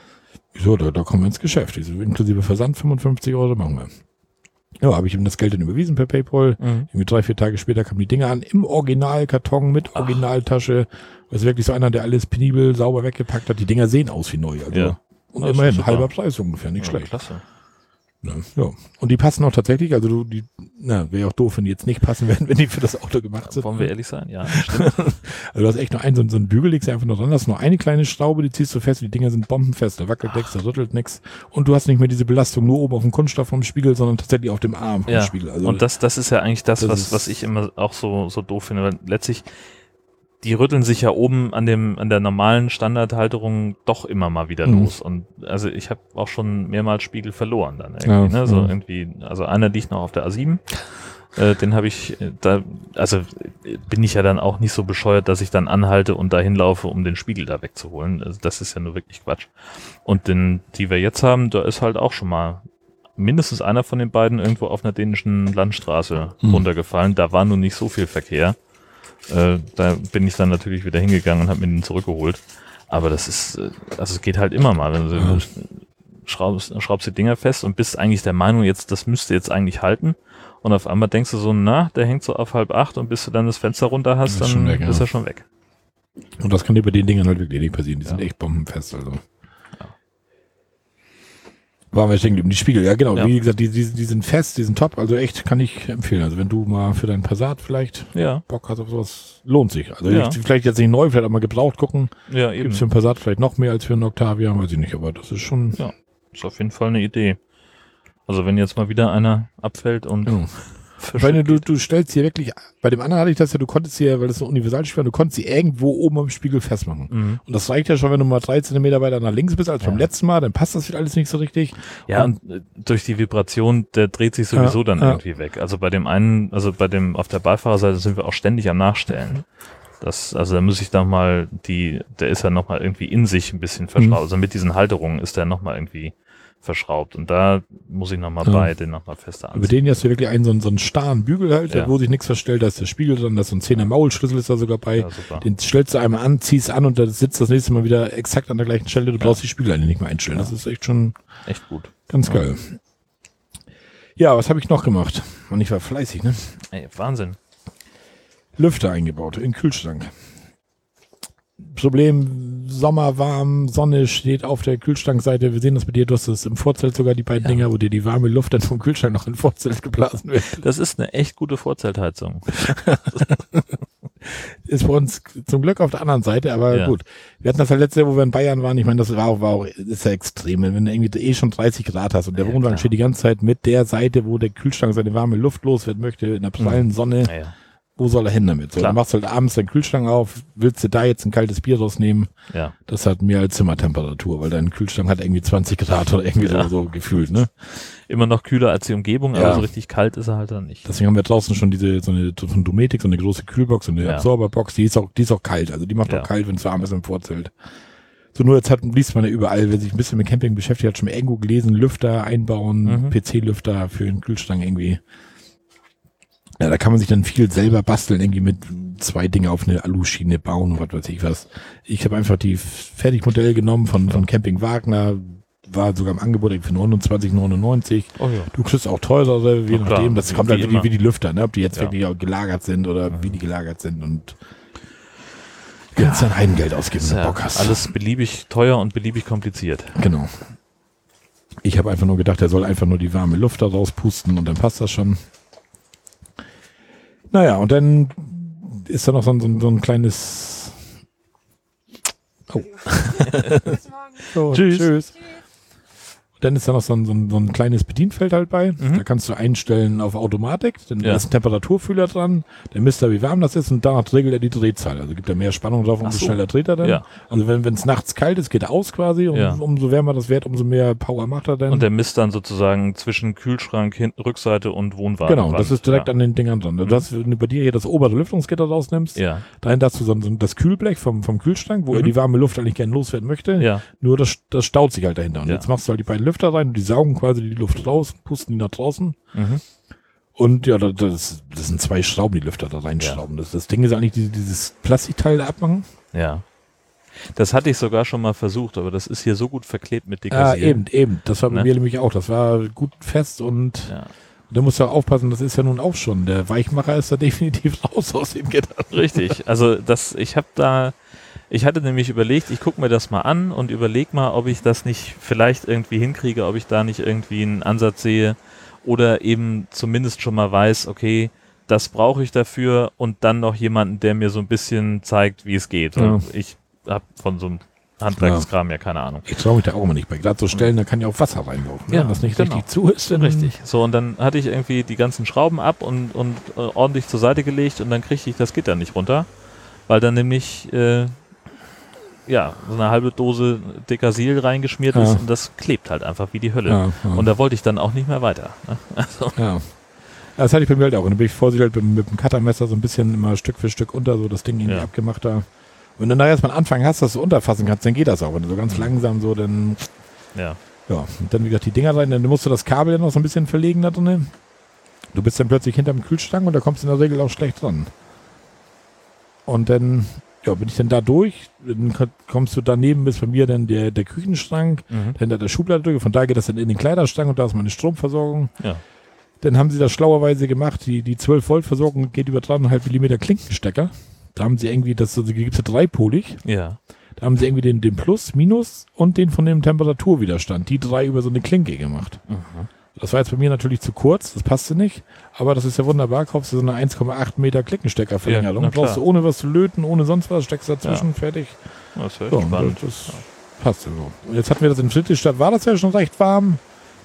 Speaker 2: So, da, da kommen wir ins Geschäft. So, inklusive Versand 55 Euro, machen wir. Ja, habe ich ihm das Geld dann überwiesen per Paypal.
Speaker 1: Mhm.
Speaker 2: Irgendwie drei, vier Tage später kamen die Dinge an, im Originalkarton mit Originaltasche. Das ist wirklich so einer, der alles penibel sauber weggepackt hat. Die Dinger sehen aus wie neu. Also.
Speaker 1: Ja.
Speaker 2: Und
Speaker 1: Das
Speaker 2: immerhin, halber Preis ungefähr, nicht
Speaker 1: ja,
Speaker 2: schlecht.
Speaker 1: Klasse.
Speaker 2: Ja, ja. Und die passen auch tatsächlich, also du, die, na, wäre auch doof, wenn die jetzt nicht passen werden, wenn die für das Auto gemacht sind.
Speaker 1: Wollen wir ehrlich sein? Ja.
Speaker 2: Also du hast echt nur einen, so, so einen Bügel, legst du einfach nur dran, hast nur eine kleine Schraube, die ziehst du fest, die Dinger sind bombenfest, da wackelt nichts, da rüttelt nichts. Und du hast nicht mehr diese Belastung nur oben auf dem Kunststoff vom Spiegel, sondern tatsächlich auf dem Arm vom
Speaker 1: Ja.
Speaker 2: Spiegel. Also
Speaker 1: Und das, das ist ja eigentlich das,
Speaker 2: Das
Speaker 1: was, was ich immer auch so, so doof finde, weil letztlich, die rütteln sich ja oben an dem, an der normalen Standardhalterung doch immer mal wieder
Speaker 2: Mhm.
Speaker 1: los. Und also ich habe auch schon mehrmals Spiegel verloren dann irgendwie,
Speaker 2: Ja,
Speaker 1: ne? So
Speaker 2: ja.
Speaker 1: irgendwie, also einer liegt noch auf der A7. Äh, den habe ich äh, da, also äh, bin ich ja dann auch nicht so bescheuert, dass ich dann anhalte und dahin laufe, um den Spiegel da wegzuholen. Also das ist ja nur wirklich Quatsch. Und den, die wir jetzt haben, da ist halt auch schon mal mindestens einer von den beiden irgendwo auf einer dänischen Landstraße
Speaker 2: Mhm.
Speaker 1: runtergefallen. Da war nun nicht so viel Verkehr. Äh, da bin ich dann natürlich wieder hingegangen und habe mir den zurückgeholt. Aber das ist, äh, also es geht halt immer mal. Wenn du
Speaker 2: Ja.
Speaker 1: schraubst, schraubst die Dinger fest und bist eigentlich der Meinung, jetzt, das müsste jetzt eigentlich halten. Und auf einmal denkst du so, na, der hängt so auf halb acht und bis du dann das Fenster runter hast,
Speaker 2: Ist
Speaker 1: dann
Speaker 2: weg, ja.
Speaker 1: ist er schon weg.
Speaker 2: Und das kann dir bei den Dingern halt wirklich nicht passieren. Die sind
Speaker 1: Ja.
Speaker 2: echt bombenfest. Also. Waren wir stehen geblieben. Die Spiegel, ja genau.
Speaker 1: Ja.
Speaker 2: Wie gesagt, die, die, die sind fest, die sind top. Also echt kann ich empfehlen. Also wenn du mal für deinen Passat vielleicht
Speaker 1: Ja,
Speaker 2: Bock hast auf sowas, lohnt sich. Also
Speaker 1: Ja.
Speaker 2: ich, vielleicht jetzt nicht neu, vielleicht auch mal gebraucht gucken.
Speaker 1: ja, eben.
Speaker 2: Gibt's für einen Passat vielleicht noch mehr als für einen Octavia, weiß ich nicht. Aber das ist schon...
Speaker 1: Ja. Ist auf jeden Fall eine Idee. Also wenn jetzt mal wieder einer abfällt und
Speaker 2: Ja.
Speaker 1: Verschüttet
Speaker 2: Weil du, du stellst hier wirklich, bei dem anderen hatte ich das ja, du konntest hier, weil das so ein Universalspiel war, du konntest sie irgendwo oben am Spiegel festmachen.
Speaker 1: Mhm.
Speaker 2: Und das reicht ja schon, wenn du mal drei Zentimeter weiter nach links bist als beim
Speaker 1: Ja.
Speaker 2: letzten Mal, dann passt das wieder alles nicht so richtig.
Speaker 1: Ja, und äh, durch die Vibration, der dreht sich sowieso
Speaker 2: Ja,
Speaker 1: dann
Speaker 2: ja.
Speaker 1: irgendwie weg. Also bei dem einen, also bei dem auf der Beifahrerseite sind wir auch ständig am Nachstellen. Das, also da muss ich dann mal die, der ist ja nochmal irgendwie in sich ein bisschen verschraubt.
Speaker 2: Mhm.
Speaker 1: Also mit diesen Halterungen ist der nochmal irgendwie verschraubt. Und da muss ich nochmal
Speaker 2: Ja.
Speaker 1: bei den nochmal fester
Speaker 2: Über
Speaker 1: anziehen.
Speaker 2: den hast du wirklich einen so einen, so einen starren Bügel halt,
Speaker 1: Ja.
Speaker 2: wo sich nichts verstellt, da ist der Spiegel dran, da ist so ein 10er Maulschlüssel ist da sogar bei.
Speaker 1: Ja.
Speaker 2: Den stellst du einmal an, ziehst an und da sitzt das nächste Mal wieder exakt an der gleichen Stelle. Du brauchst die Spiegelleine nicht mehr einstellen. Das ist echt schon
Speaker 1: Echt gut.
Speaker 2: ganz geil. Ja, was habe ich noch gemacht? Und ich war fleißig, ne?
Speaker 1: Ey, Wahnsinn.
Speaker 2: Lüfter eingebaut in den Kühlschrank. Problem, Sommer warm, Sonne steht auf der Kühlschrankseite. Wir sehen das bei dir, du hast es im Vorzelt sogar die beiden
Speaker 1: Ja.
Speaker 2: Dinger, wo dir die warme Luft dann vom Kühlschrank noch in Vorzelt geblasen wird.
Speaker 1: Das ist eine echt gute Vorzeltheizung.
Speaker 2: ist bei uns zum Glück auf der anderen Seite, aber
Speaker 1: Ja.
Speaker 2: gut. Wir hatten das ja letzte Jahr, wo wir in Bayern waren. Ich meine, das war auch, war auch ist ja extrem. Wenn du irgendwie eh schon 30 Grad hast und der
Speaker 1: Ja,
Speaker 2: Wohnwagen
Speaker 1: klar.
Speaker 2: steht die ganze Zeit mit der Seite, wo der Kühlschrank seine warme Luft loswerden möchte, in der prallen Sonne,
Speaker 1: Naja,
Speaker 2: wo soll er hin damit? So,
Speaker 1: Klar.
Speaker 2: dann machst du halt abends deinen Kühlschrank auf, willst du da jetzt ein kaltes Bier rausnehmen?
Speaker 1: ja.
Speaker 2: Das hat mehr als Zimmertemperatur, weil dein Kühlschrank hat irgendwie 20 Grad oder irgendwie
Speaker 1: Ja.
Speaker 2: so, so gefühlt, ne?
Speaker 1: Immer noch kühler als die Umgebung,
Speaker 2: Ja.
Speaker 1: aber so richtig kalt ist er halt dann nicht.
Speaker 2: Deswegen haben wir draußen schon diese, so eine, so von Dometic, so eine große Kühlbox, so eine
Speaker 1: Ja.
Speaker 2: Absorberbox, die ist auch, die ist auch kalt. Also die macht auch kalt, wenn es warm ist im Vorzelt. So nur jetzt hat, liest man ja überall, wer sich ein bisschen mit Camping beschäftigt hat, schon mal irgendwo gelesen, Lüfter einbauen,
Speaker 1: Mhm.
Speaker 2: PC-Lüfter für den Kühlschrank irgendwie. Ja, da kann man sich dann viel selber basteln, irgendwie mit zwei Dinge auf eine Aluschiene bauen, was weiß ich was. Ich habe einfach die Fertigmodelle genommen von, von Camping Wagner, war sogar im Angebot für 29,99.
Speaker 1: Oh ja.
Speaker 2: Du kriegst auch teurer, je nachdem. Das kommt halt wie, wie die Lüfter, ne? ob die jetzt
Speaker 1: Ja.
Speaker 2: wirklich auch gelagert sind oder wie die gelagert sind und jetzt dann Heidengeld ausgeben, wenn du
Speaker 1: Ja,
Speaker 2: Bock hast.
Speaker 1: alles beliebig teuer und beliebig kompliziert.
Speaker 2: Genau. Ich habe einfach nur gedacht, er soll einfach nur die warme Luft da rauspusten und dann passt das schon. Naja, und dann ist da noch so ein, so ein, so ein kleines Oh.
Speaker 3: Bis morgen.
Speaker 2: So,
Speaker 1: Tschüss.
Speaker 2: tschüss. Dann ist da noch so ein, so ein, so ein kleines Bedienfeld halt bei.
Speaker 1: Mhm.
Speaker 2: Da kannst du einstellen auf Automatik. Dann
Speaker 1: Ja.
Speaker 2: ist ein Temperaturfühler dran. Der misst da, wie warm das ist und danach regelt er die Drehzahl. Also gibt er mehr Spannung drauf, umso
Speaker 1: so.
Speaker 2: schneller dreht er dann.
Speaker 1: Ja.
Speaker 2: Also wenn es nachts kalt ist, geht er aus quasi. Und
Speaker 1: Ja.
Speaker 2: umso wärmer das wird, umso mehr Power macht er dann.
Speaker 1: Und der misst dann sozusagen zwischen Kühlschrank, Hin Rückseite und Wohnwagen.
Speaker 2: genau, das ist direkt
Speaker 1: ja.
Speaker 2: an den Dingern dran. Also das, wenn du bei dir hier das obere Lüftungsgitter rausnimmst,
Speaker 1: Ja,
Speaker 2: dahinter hast du so ein, das Kühlblech vom, vom Kühlschrank, wo er
Speaker 1: Mhm.
Speaker 2: die warme Luft eigentlich gerne loswerden möchte.
Speaker 1: ja,
Speaker 2: Nur das, das staut sich halt dahinter. Und jetzt machst du halt die beiden Lüfter rein und die saugen quasi die Luft raus, pusten die nach draußen.
Speaker 1: mhm.
Speaker 2: Und ja, das, das, sind zwei Schrauben, die Lüfter da reinschrauben. Das, das Ding ist eigentlich diese, dieses Plastikteil da abmachen.
Speaker 1: ja. Das hatte ich sogar schon mal versucht, aber das ist hier so gut verklebt mit
Speaker 2: Ah,
Speaker 1: Dekasier.
Speaker 2: eben, eben. Das war bei
Speaker 1: Ne?
Speaker 2: mir nämlich auch. Das war gut fest und
Speaker 1: Ja.
Speaker 2: da musst du aufpassen, das ist ja nun auch schon. Der Weichmacher ist da definitiv raus aus dem Gitter.
Speaker 1: Richtig. Also das, ich habe da, ich hatte nämlich überlegt, ich gucke mir das mal an und überleg mal, ob ich das nicht vielleicht irgendwie hinkriege, ob ich da nicht irgendwie einen Ansatz sehe oder eben zumindest schon mal weiß, okay, das brauche ich dafür und dann noch jemanden, der mir so ein bisschen zeigt, wie es geht.
Speaker 2: Ja.
Speaker 1: Ich habe von so einem Handwerkskram ja. keine Ahnung.
Speaker 2: Ich traue mich da auch immer nicht bei. Gerade so Stellen, da kann ja auch Wasser reinlaufen. Ne?
Speaker 1: Ja,
Speaker 2: Wenn das nicht
Speaker 1: genau.
Speaker 2: richtig zu ist, dann
Speaker 1: Richtig. So, und dann hatte ich irgendwie die ganzen Schrauben ab und, und äh, ordentlich zur Seite gelegt und dann kriegte ich das Gitter nicht runter, weil dann nämlich äh, ja, so eine halbe Dose Dekasil reingeschmiert
Speaker 2: Ja.
Speaker 1: ist und das klebt halt einfach wie die Hölle.
Speaker 2: Ja, ja.
Speaker 1: Und da wollte ich dann auch nicht mehr weiter. Ne? Also,
Speaker 2: Ja. Das hatte ich bei mir halt auch. Und dann bin ich vorsichtig halt mit, mit dem Cuttermesser so ein bisschen immer Stück für Stück unter, so das Ding irgendwie abgemacht da. Wenn du da erstmal Anfang hast, dass du unterfassen kannst, dann geht das auch. Wenn du so ganz
Speaker 1: Mhm.
Speaker 2: langsam so, dann,
Speaker 1: ja.
Speaker 2: ja, und dann wie gesagt die Dinger rein, dann musst du das Kabel ja noch so ein bisschen verlegen da drin. Du bist dann plötzlich hinterm Kühlschrank und da kommst du in der Regel auch schlecht dran. Und dann, ja, bin ich dann da durch, dann ko- kommst du daneben, bis bei mir dann der, der Küchenschrank,
Speaker 1: Mhm.
Speaker 2: hinter der Schublade durch, von da geht das dann in den Kleiderschrank und da ist meine Stromversorgung.
Speaker 1: Ja.
Speaker 2: Dann haben sie das schlauerweise gemacht, die, die 12 Volt Versorgung geht über 3,5 Millimeter Klinkenstecker. Da haben sie irgendwie, das also, gibt es ja dreipolig,
Speaker 1: Ja.
Speaker 2: da haben sie irgendwie den, den Plus, Minus und den von dem Temperaturwiderstand, die drei über so eine Klinke gemacht.
Speaker 1: Mhm.
Speaker 2: Das war jetzt bei mir natürlich zu kurz, das passte nicht, aber das ist ja wunderbar, kaufst du so eine 1,8 Meter Klinkensteckerverlängerung,
Speaker 1: Ja,
Speaker 2: brauchst du ohne was zu löten, ohne sonst was, steckst dazwischen, fertig.
Speaker 1: Das wäre
Speaker 2: So, und
Speaker 1: spannend.
Speaker 2: das, das passt ja so. Und jetzt hatten wir das in Friedrichstadt, war das ja schon recht warm.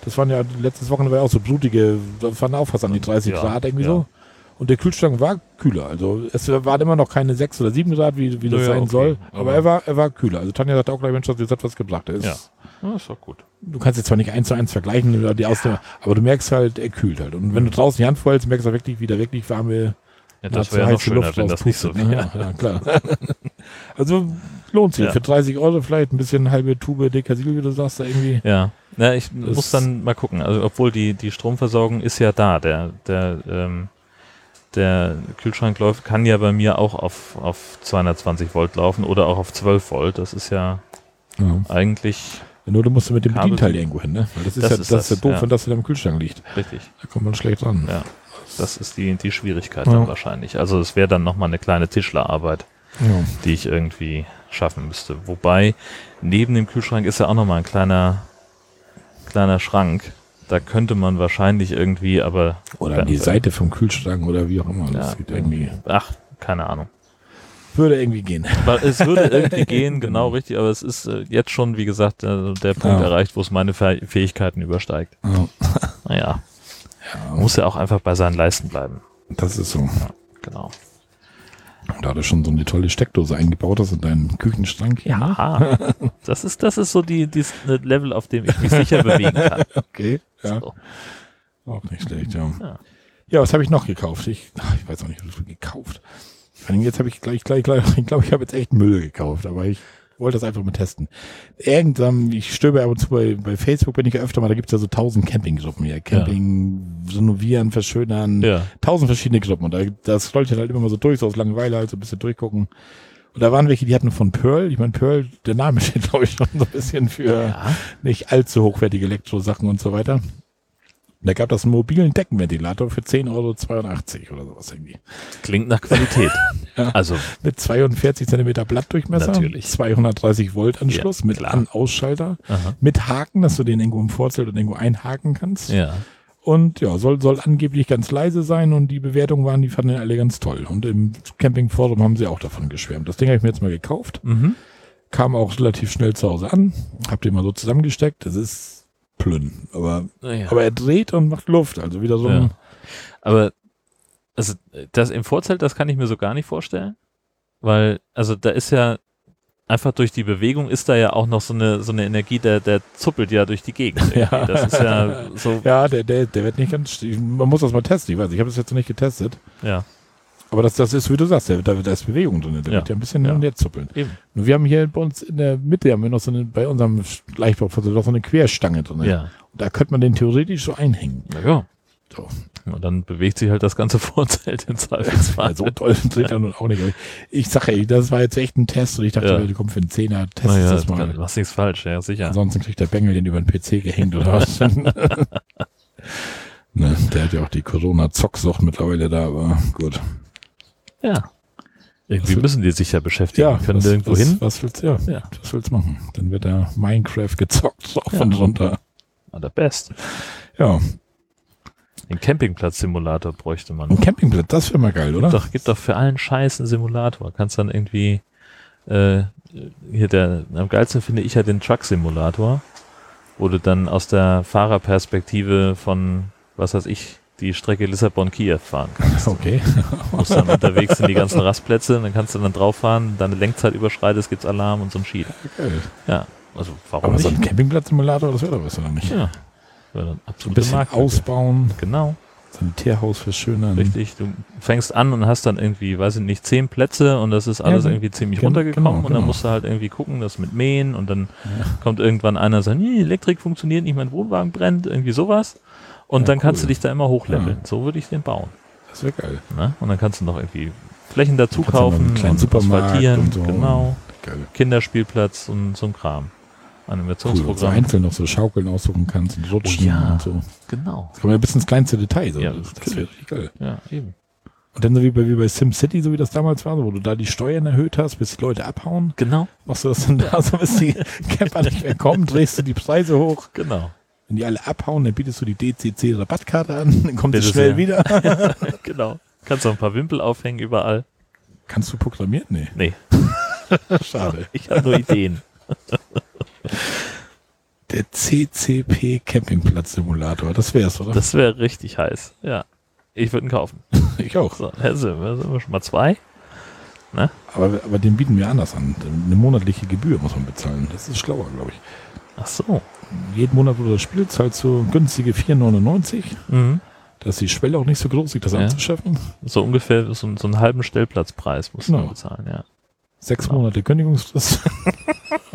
Speaker 2: Das waren ja, letztes Wochenende war ja auch so blutige, das waren auch fast an die 30
Speaker 1: Ja,
Speaker 2: Grad irgendwie
Speaker 1: ja.
Speaker 2: so. Und der Kühlschrank war kühler. Also es waren immer noch keine 6 oder 7 Grad, wie, wie das
Speaker 1: Ja,
Speaker 2: sein
Speaker 1: okay.
Speaker 2: soll. Aber,
Speaker 1: Aber-
Speaker 2: er war, er war kühler. Also Tanja sagte auch gleich, Mensch, das hat was gebracht. Ist,
Speaker 1: Ja. Ja, ist doch gut.
Speaker 2: Du kannst jetzt zwar nicht eins zu eins vergleichen, oder die Ausnahme, aber du merkst halt, er kühlt halt. Und wenn du draußen die Hand vorhältst, merkst du wirklich, wie der wirklich warme
Speaker 1: Ja, das wäre ja noch schöner,
Speaker 2: Luft
Speaker 1: wenn das nicht so wäre.
Speaker 2: ne? Ja, ja, klar. also lohnt sich.
Speaker 1: Ja.
Speaker 2: Für 30 Euro vielleicht ein bisschen halbe Tube Dekasil, wie du sagst, da irgendwie.
Speaker 1: Ja, na, ich
Speaker 2: Das-
Speaker 1: muss dann mal gucken. Also obwohl die, die Stromversorgung ist ja da, der, der, ähm, der Kühlschrank läuft, kann ja bei mir auch auf, auf 220 Volt laufen oder auch auf 12 Volt. Das ist ja
Speaker 2: Ja.
Speaker 1: eigentlich
Speaker 2: Nur du musst mit dem
Speaker 1: Kabel-
Speaker 2: Bedienteil irgendwo hin, ne? Weil das ist
Speaker 1: Das
Speaker 2: ja,
Speaker 1: ist
Speaker 2: das
Speaker 1: das,
Speaker 2: doof,
Speaker 1: ja.
Speaker 2: wenn das in deinem Kühlschrank liegt.
Speaker 1: richtig.
Speaker 2: Da kommt man schlecht ran.
Speaker 1: Ja. Das ist die, die Schwierigkeit
Speaker 2: Ja.
Speaker 1: dann wahrscheinlich. Also es wäre dann nochmal eine kleine Tischlerarbeit,
Speaker 2: Ja.
Speaker 1: die ich irgendwie schaffen müsste. Wobei neben dem Kühlschrank ist ja auch nochmal ein kleiner, kleiner Schrank. Da könnte man wahrscheinlich irgendwie, aber
Speaker 2: Oder an die
Speaker 1: Ja.
Speaker 2: Seite vom Kühlschrank oder wie auch immer. Das
Speaker 1: Ja.
Speaker 2: geht irgendwie.
Speaker 1: ach, keine Ahnung.
Speaker 2: Würde irgendwie gehen.
Speaker 1: Es würde irgendwie gehen, genau richtig, aber es ist äh, jetzt schon, wie gesagt, äh, der Punkt
Speaker 2: Ja.
Speaker 1: erreicht, wo es meine Fäh- Fähigkeiten übersteigt.
Speaker 2: Ja.
Speaker 1: Naja, man muss ja auch einfach bei seinen Leisten bleiben.
Speaker 2: Das ist so.
Speaker 1: Genau.
Speaker 2: Da du schon so eine tolle Steckdose eingebaut hast in deinem Küchenschrank.
Speaker 1: Ja, das ist, das ist so die, die Level, auf dem ich mich sicher bewegen kann.
Speaker 2: Okay. Ja.
Speaker 1: So.
Speaker 2: Auch nicht schlecht, ja.
Speaker 1: Ja.
Speaker 2: Ja, was habe ich noch gekauft? Ich, ach, ich weiß auch nicht, was ich gekauft. Vor allem Jetzt habe ich gleich, gleich, gleich, ich glaube, ich habe jetzt echt Müll gekauft, aber ich wollte das einfach mal testen. Irgendwann, ich stöbe ab und zu bei, bei Facebook, bin ich ja öfter mal, da gibt's ja so tausend Campinggruppen hier. Camping, renovieren, verschönern,
Speaker 1: Ja.
Speaker 2: tausend verschiedene Gruppen. Und da, das scrollt halt immer mal so durch, so aus Langeweile halt so ein bisschen durchgucken. Und da waren welche, die hatten von Pearl, ich meine, Pearl, der Name steht, glaube ich, schon so ein bisschen für
Speaker 1: Ja.
Speaker 2: nicht allzu hochwertige Elektrosachen und so weiter. Da gab das einen mobilen Deckenventilator für 10,82 Euro oder sowas irgendwie.
Speaker 1: Klingt nach Qualität.
Speaker 2: Ja.
Speaker 1: Also,
Speaker 2: Mit 42 Zentimeter Blattdurchmesser,
Speaker 1: Natürlich.
Speaker 2: 230 Volt Anschluss
Speaker 1: Ja,
Speaker 2: mit. An-Ausschalter, mit Haken, dass du den irgendwo im Vorzelt und irgendwo einhaken kannst.
Speaker 1: ja.
Speaker 2: Und ja, soll, soll angeblich ganz leise sein und die Bewertungen waren, die fanden alle ganz toll. Und im Campingforum haben sie auch davon geschwärmt. Das Ding habe ich mir jetzt mal gekauft,
Speaker 1: Mhm.
Speaker 2: kam auch relativ schnell zu Hause an, hab den mal so zusammengesteckt. Das ist Plünn, aber,
Speaker 1: Ja.
Speaker 2: aber er dreht und macht Luft. Also wieder so
Speaker 1: Ja.
Speaker 2: ein,
Speaker 1: Aber also das im Vorzelt, das kann ich mir so gar nicht vorstellen, weil also da ist ja einfach durch die Bewegung ist da ja auch noch so eine so eine Energie, der der zuppelt ja durch die Gegend.
Speaker 2: Ja.
Speaker 1: Das ist ja so
Speaker 2: Ja, der, der, der wird nicht ganz. Man muss das mal testen. Ich weiß, ich habe das jetzt noch nicht getestet.
Speaker 1: ja
Speaker 2: Aber das, das ist, wie du sagst, da, da ist Bewegung drin. Der
Speaker 1: Ja.
Speaker 2: wird ja ein bisschen
Speaker 1: Ja.
Speaker 2: hin und her zuppeln.
Speaker 1: eben
Speaker 2: Und wir haben hier bei uns in der Mitte haben wir noch so eine, bei unserem Leichtbaufahrzeug noch so eine Querstange drin.
Speaker 1: ja
Speaker 2: Und da könnte man den theoretisch so einhängen.
Speaker 1: na ja
Speaker 2: So.
Speaker 1: Und dann bewegt sich halt das ganze Vorzelt im Zweifelsfall.
Speaker 2: Also so toll dreht er nun auch nicht. Ich sage ey, das war jetzt echt ein Test und ich dachte,
Speaker 1: Ja.
Speaker 2: ja. komm für einen Zehner, test
Speaker 1: naja,
Speaker 2: das
Speaker 1: du
Speaker 2: mal.
Speaker 1: machst nichts falsch, ja sicher.
Speaker 2: Ansonsten kriegt der Bengel den über den PC gehängt oder was. ne, der hat ja auch die Corona-Zocksucht mittlerweile da, aber gut.
Speaker 1: Ja. Irgendwie
Speaker 2: Was-
Speaker 1: müssen die sich ja beschäftigen.
Speaker 2: Ja,
Speaker 1: Können
Speaker 2: was,
Speaker 1: nirgendwo
Speaker 2: was,
Speaker 1: hin.
Speaker 2: Was willst du, ja,
Speaker 1: Ja.
Speaker 2: was willst du machen? Dann wird da Minecraft gezockt, auch
Speaker 1: Ja.
Speaker 2: runter.
Speaker 1: Ah, der Best.
Speaker 2: Ja,
Speaker 1: Den Campingplatz-Simulator bräuchte man.
Speaker 2: ein Campingplatz, das wäre mal geil, oder?
Speaker 1: Doch, gibt doch für allen Scheiß einen Simulator. Kannst dann irgendwie, äh, hier der, am geilsten finde ich ja den Truck-Simulator, wo du dann aus der Fahrerperspektive von, was weiß ich, die Strecke Lissabon-Kiew fahren kannst.
Speaker 2: Okay.
Speaker 1: Du musst dann unterwegs sind die ganzen Rastplätze, dann kannst du dann drauf fahren, deine Lenkzeit überschreitest, gibt's Alarm und so ein Sheet.
Speaker 2: geil.
Speaker 1: Ja, also warum
Speaker 2: Aber so
Speaker 1: nicht?
Speaker 2: ein Campingplatz-Simulator, das wäre doch was, oder nicht?
Speaker 1: Ja, wäre dann
Speaker 2: Ein bisschen ausbauen,
Speaker 1: Genau.
Speaker 2: Sanitärhaus verschönern.
Speaker 1: Richtig, du fängst an und hast dann irgendwie, weiß ich nicht, zehn Plätze und das ist alles
Speaker 2: Ja,
Speaker 1: irgendwie ziemlich
Speaker 2: gen-
Speaker 1: runtergekommen
Speaker 2: genau,
Speaker 1: und dann
Speaker 2: genau.
Speaker 1: musst du halt irgendwie gucken, das mit Mähen und dann kommt irgendwann einer und sagt, nee, Elektrik funktioniert nicht, mein Wohnwagen brennt, irgendwie sowas. Und
Speaker 2: Ja,
Speaker 1: dann kannst du
Speaker 2: cool.
Speaker 1: dich da immer hochleveln.
Speaker 2: Ja.
Speaker 1: So würde ich den bauen.
Speaker 2: Das wäre geil.
Speaker 1: Ne? Und dann kannst du noch irgendwie Flächen dazu
Speaker 2: noch einen
Speaker 1: kaufen,
Speaker 2: kleinen
Speaker 1: und
Speaker 2: Supermarkt
Speaker 1: asphaltieren,
Speaker 2: und so.
Speaker 1: genau,
Speaker 2: Geil.
Speaker 1: Kinderspielplatz und so ein Kram.
Speaker 2: Cool, und so
Speaker 1: Animationsprogramm.
Speaker 2: einzeln noch so Schaukeln aussuchen kannst und rutschen
Speaker 1: Oh ja.
Speaker 2: und so.
Speaker 1: genau.
Speaker 2: Das kommt ja bis ins kleinste Detail. So.
Speaker 1: Ja,
Speaker 2: das wäre richtig geil.
Speaker 1: Ja, eben.
Speaker 2: Und dann so wie bei, wie bei SimCity, so wie das damals war, wo du da die Steuern erhöht hast, bis die Leute abhauen,
Speaker 1: Genau,
Speaker 2: machst du das dann da so, bis die Camper nicht mehr kommen, drehst du die Preise hoch.
Speaker 1: genau.
Speaker 2: Wenn die alle abhauen, dann bietest du die DCC-Rabattkarte an, dann kommt es schnell
Speaker 1: sehr.
Speaker 2: wieder.
Speaker 1: genau. Kannst auch ein paar Wimpel aufhängen überall.
Speaker 2: Kannst du programmieren? Nee,
Speaker 1: Nee,
Speaker 2: schade.
Speaker 1: ich habe nur Ideen.
Speaker 2: Der CCP Campingplatz Simulator, das wär's, oder?
Speaker 1: Das wäre richtig heiß. Ja. Ich würde ihn kaufen.
Speaker 2: ich auch.
Speaker 1: So, da sind wir, sind wir schon mal zwei.
Speaker 2: Aber, aber den bieten wir anders an. Eine monatliche Gebühr muss man bezahlen. Das ist schlauer, glaube ich.
Speaker 1: Ach so.
Speaker 2: Jeden Monat, wo du das spielst, zahlst du günstige 4,99.
Speaker 1: Mhm.
Speaker 2: Da ist die Schwelle auch nicht so groß, sich das
Speaker 1: Ja.
Speaker 2: anzuschaffen.
Speaker 1: So ungefähr so, so einen halben Stellplatzpreis musst du
Speaker 2: Genau.
Speaker 1: dann bezahlen, ja.
Speaker 2: Sechs
Speaker 1: Genau.
Speaker 2: Monate Kündigungsfrist.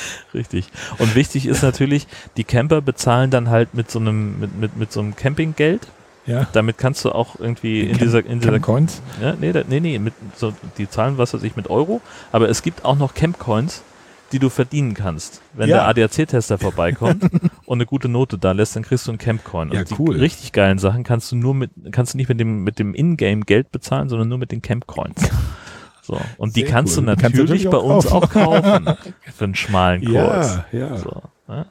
Speaker 1: Richtig. Und wichtig ist natürlich, die Camper bezahlen dann halt mit so einem, mit, mit, mit so einem Campinggeld.
Speaker 2: Ja.
Speaker 1: Damit kannst du auch irgendwie in
Speaker 2: Camp-
Speaker 1: dieser, in dieser
Speaker 2: Camp Coins.
Speaker 1: Ja, nee, nee, nee, mit, so, die zahlen, was weiß ich, mit Euro, aber es gibt auch noch Camp-Coins, die du verdienen kannst. Wenn
Speaker 2: Ja.
Speaker 1: der ADAC-Tester vorbeikommt und eine gute Note da lässt, dann kriegst du einen Camp-Coin.
Speaker 2: Ja,
Speaker 1: und die
Speaker 2: cool.
Speaker 1: richtig geilen Sachen kannst du nur mit, kannst du nicht mit dem, mit dem Ingame-Geld bezahlen, sondern nur mit den Camp-Coins. So. Und die kannst
Speaker 2: cool.
Speaker 1: du
Speaker 2: Die kannst du
Speaker 1: natürlich
Speaker 2: natürlich
Speaker 1: bei uns auch kaufen. Für einen schmalen Kurs.
Speaker 2: Ja, ja.
Speaker 1: So, ne?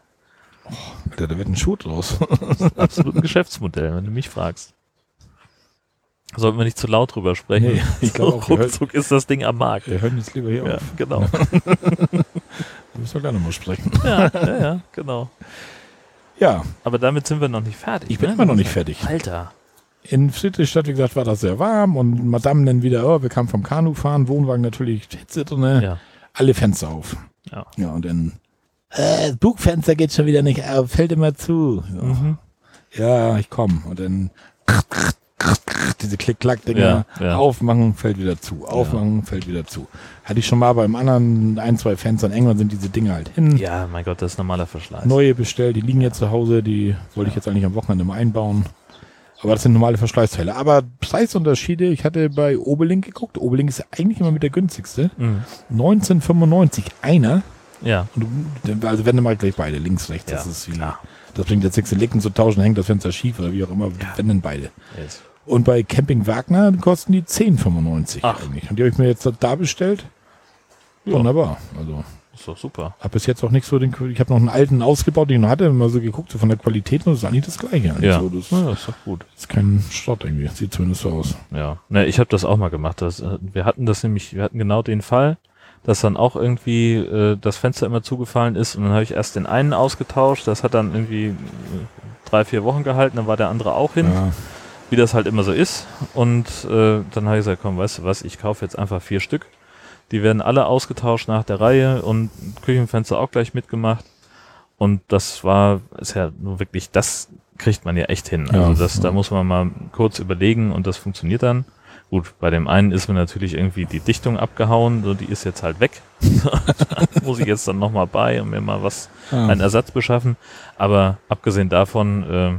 Speaker 2: Alter, da wird ein Schuh draus.
Speaker 1: Absolut ein Geschäftsmodell, wenn du mich fragst. Sollten wir nicht zu laut drüber sprechen.
Speaker 2: Nee, ich glaube wir
Speaker 1: Ruckzuck ist das Ding am Markt.
Speaker 2: Wir hören jetzt lieber hier
Speaker 1: Ja,
Speaker 2: auf.
Speaker 1: genau.
Speaker 2: Da müssen wir gleich nochmal sprechen.
Speaker 1: ja, ja, ja, genau.
Speaker 2: Ja,
Speaker 1: Aber damit sind wir noch nicht fertig.
Speaker 2: ich bin
Speaker 1: ne?
Speaker 2: immer noch nicht fertig.
Speaker 1: Alter.
Speaker 2: In Friedrichstadt, wie gesagt, war das sehr warm und Madame dann wieder, oh, wir kamen vom Kanufahren, Wohnwagen natürlich Hitze drin,
Speaker 1: Ja.
Speaker 2: alle Fenster auf.
Speaker 1: Ja.
Speaker 2: Ja, und dann, äh, das Bugfenster geht schon wieder nicht auf, fällt immer zu. Ja,
Speaker 1: Mhm.
Speaker 2: ja ich komm. Und dann diese Klick-Klack-Dinger
Speaker 1: Ja, ja.
Speaker 2: aufmachen, fällt wieder zu, aufmachen, fällt wieder zu. Hatte ich schon mal beim anderen ein, zwei Fenstern, irgendwann sind diese Dinger halt hin.
Speaker 1: Ja, mein Gott, das ist normaler Verschleiß.
Speaker 2: Neue bestellt, die liegen jetzt zu Hause, die wollte ich jetzt eigentlich am Wochenende mal einbauen. Aber das sind normale Verschleißteile. Aber Preisunterschiede, ich hatte bei Obelink geguckt. Obelink ist ja eigentlich immer mit der günstigste.
Speaker 1: Mhm.
Speaker 2: 1995 einer.
Speaker 1: Ja.
Speaker 2: Du, also wenn du mal gleich beide, links, rechts,
Speaker 1: Ja,
Speaker 2: das ist wie,
Speaker 1: klar.
Speaker 2: das bringt jetzt nichts, Licken zu tauschen, hängt das Fenster schief oder wie auch immer, wenn denn beide.
Speaker 1: Yes.
Speaker 2: Und bei Camping Wagner kosten die 10,95
Speaker 1: Ach.
Speaker 2: eigentlich. Und die habe ich mir jetzt da bestellt. Wunderbar. Also
Speaker 1: Ist doch super.
Speaker 2: habe bis jetzt auch nicht so den, ich habe noch einen alten ausgebaut, den ich noch hatte, mal so geguckt, so von der Qualität, und das ist eigentlich das gleiche. eigentlich
Speaker 1: Ja.
Speaker 2: So, das
Speaker 1: ja, ist doch gut.
Speaker 2: ist kein Schrott irgendwie. Sieht zumindest so aus.
Speaker 1: Ja. Ne, ich habe das auch mal gemacht. Das, äh, wir hatten das nämlich, wir hatten genau den Fall, dass dann auch irgendwie äh, das Fenster immer zugefallen ist und dann habe ich erst den einen ausgetauscht. Das hat dann irgendwie äh, drei, vier Wochen gehalten, dann war der andere auch hin.
Speaker 2: Ja,
Speaker 1: wie das halt immer so ist. Und äh, dann habe ich gesagt, komm, weißt du was, ich kaufe jetzt einfach vier Stück. Die werden alle ausgetauscht nach der Reihe und Küchenfenster auch gleich mitgemacht. Und das war, ist ja nur wirklich, das kriegt man ja echt hin.
Speaker 2: Ja,
Speaker 1: Also das, da
Speaker 2: ja.
Speaker 1: muss man mal kurz überlegen und das funktioniert dann. Gut, bei dem einen ist mir natürlich irgendwie die Dichtung abgehauen, so die ist jetzt halt weg. Da muss ich jetzt dann nochmal bei und mir mal was,
Speaker 2: Ah.
Speaker 1: einen Ersatz beschaffen. Aber abgesehen davon äh,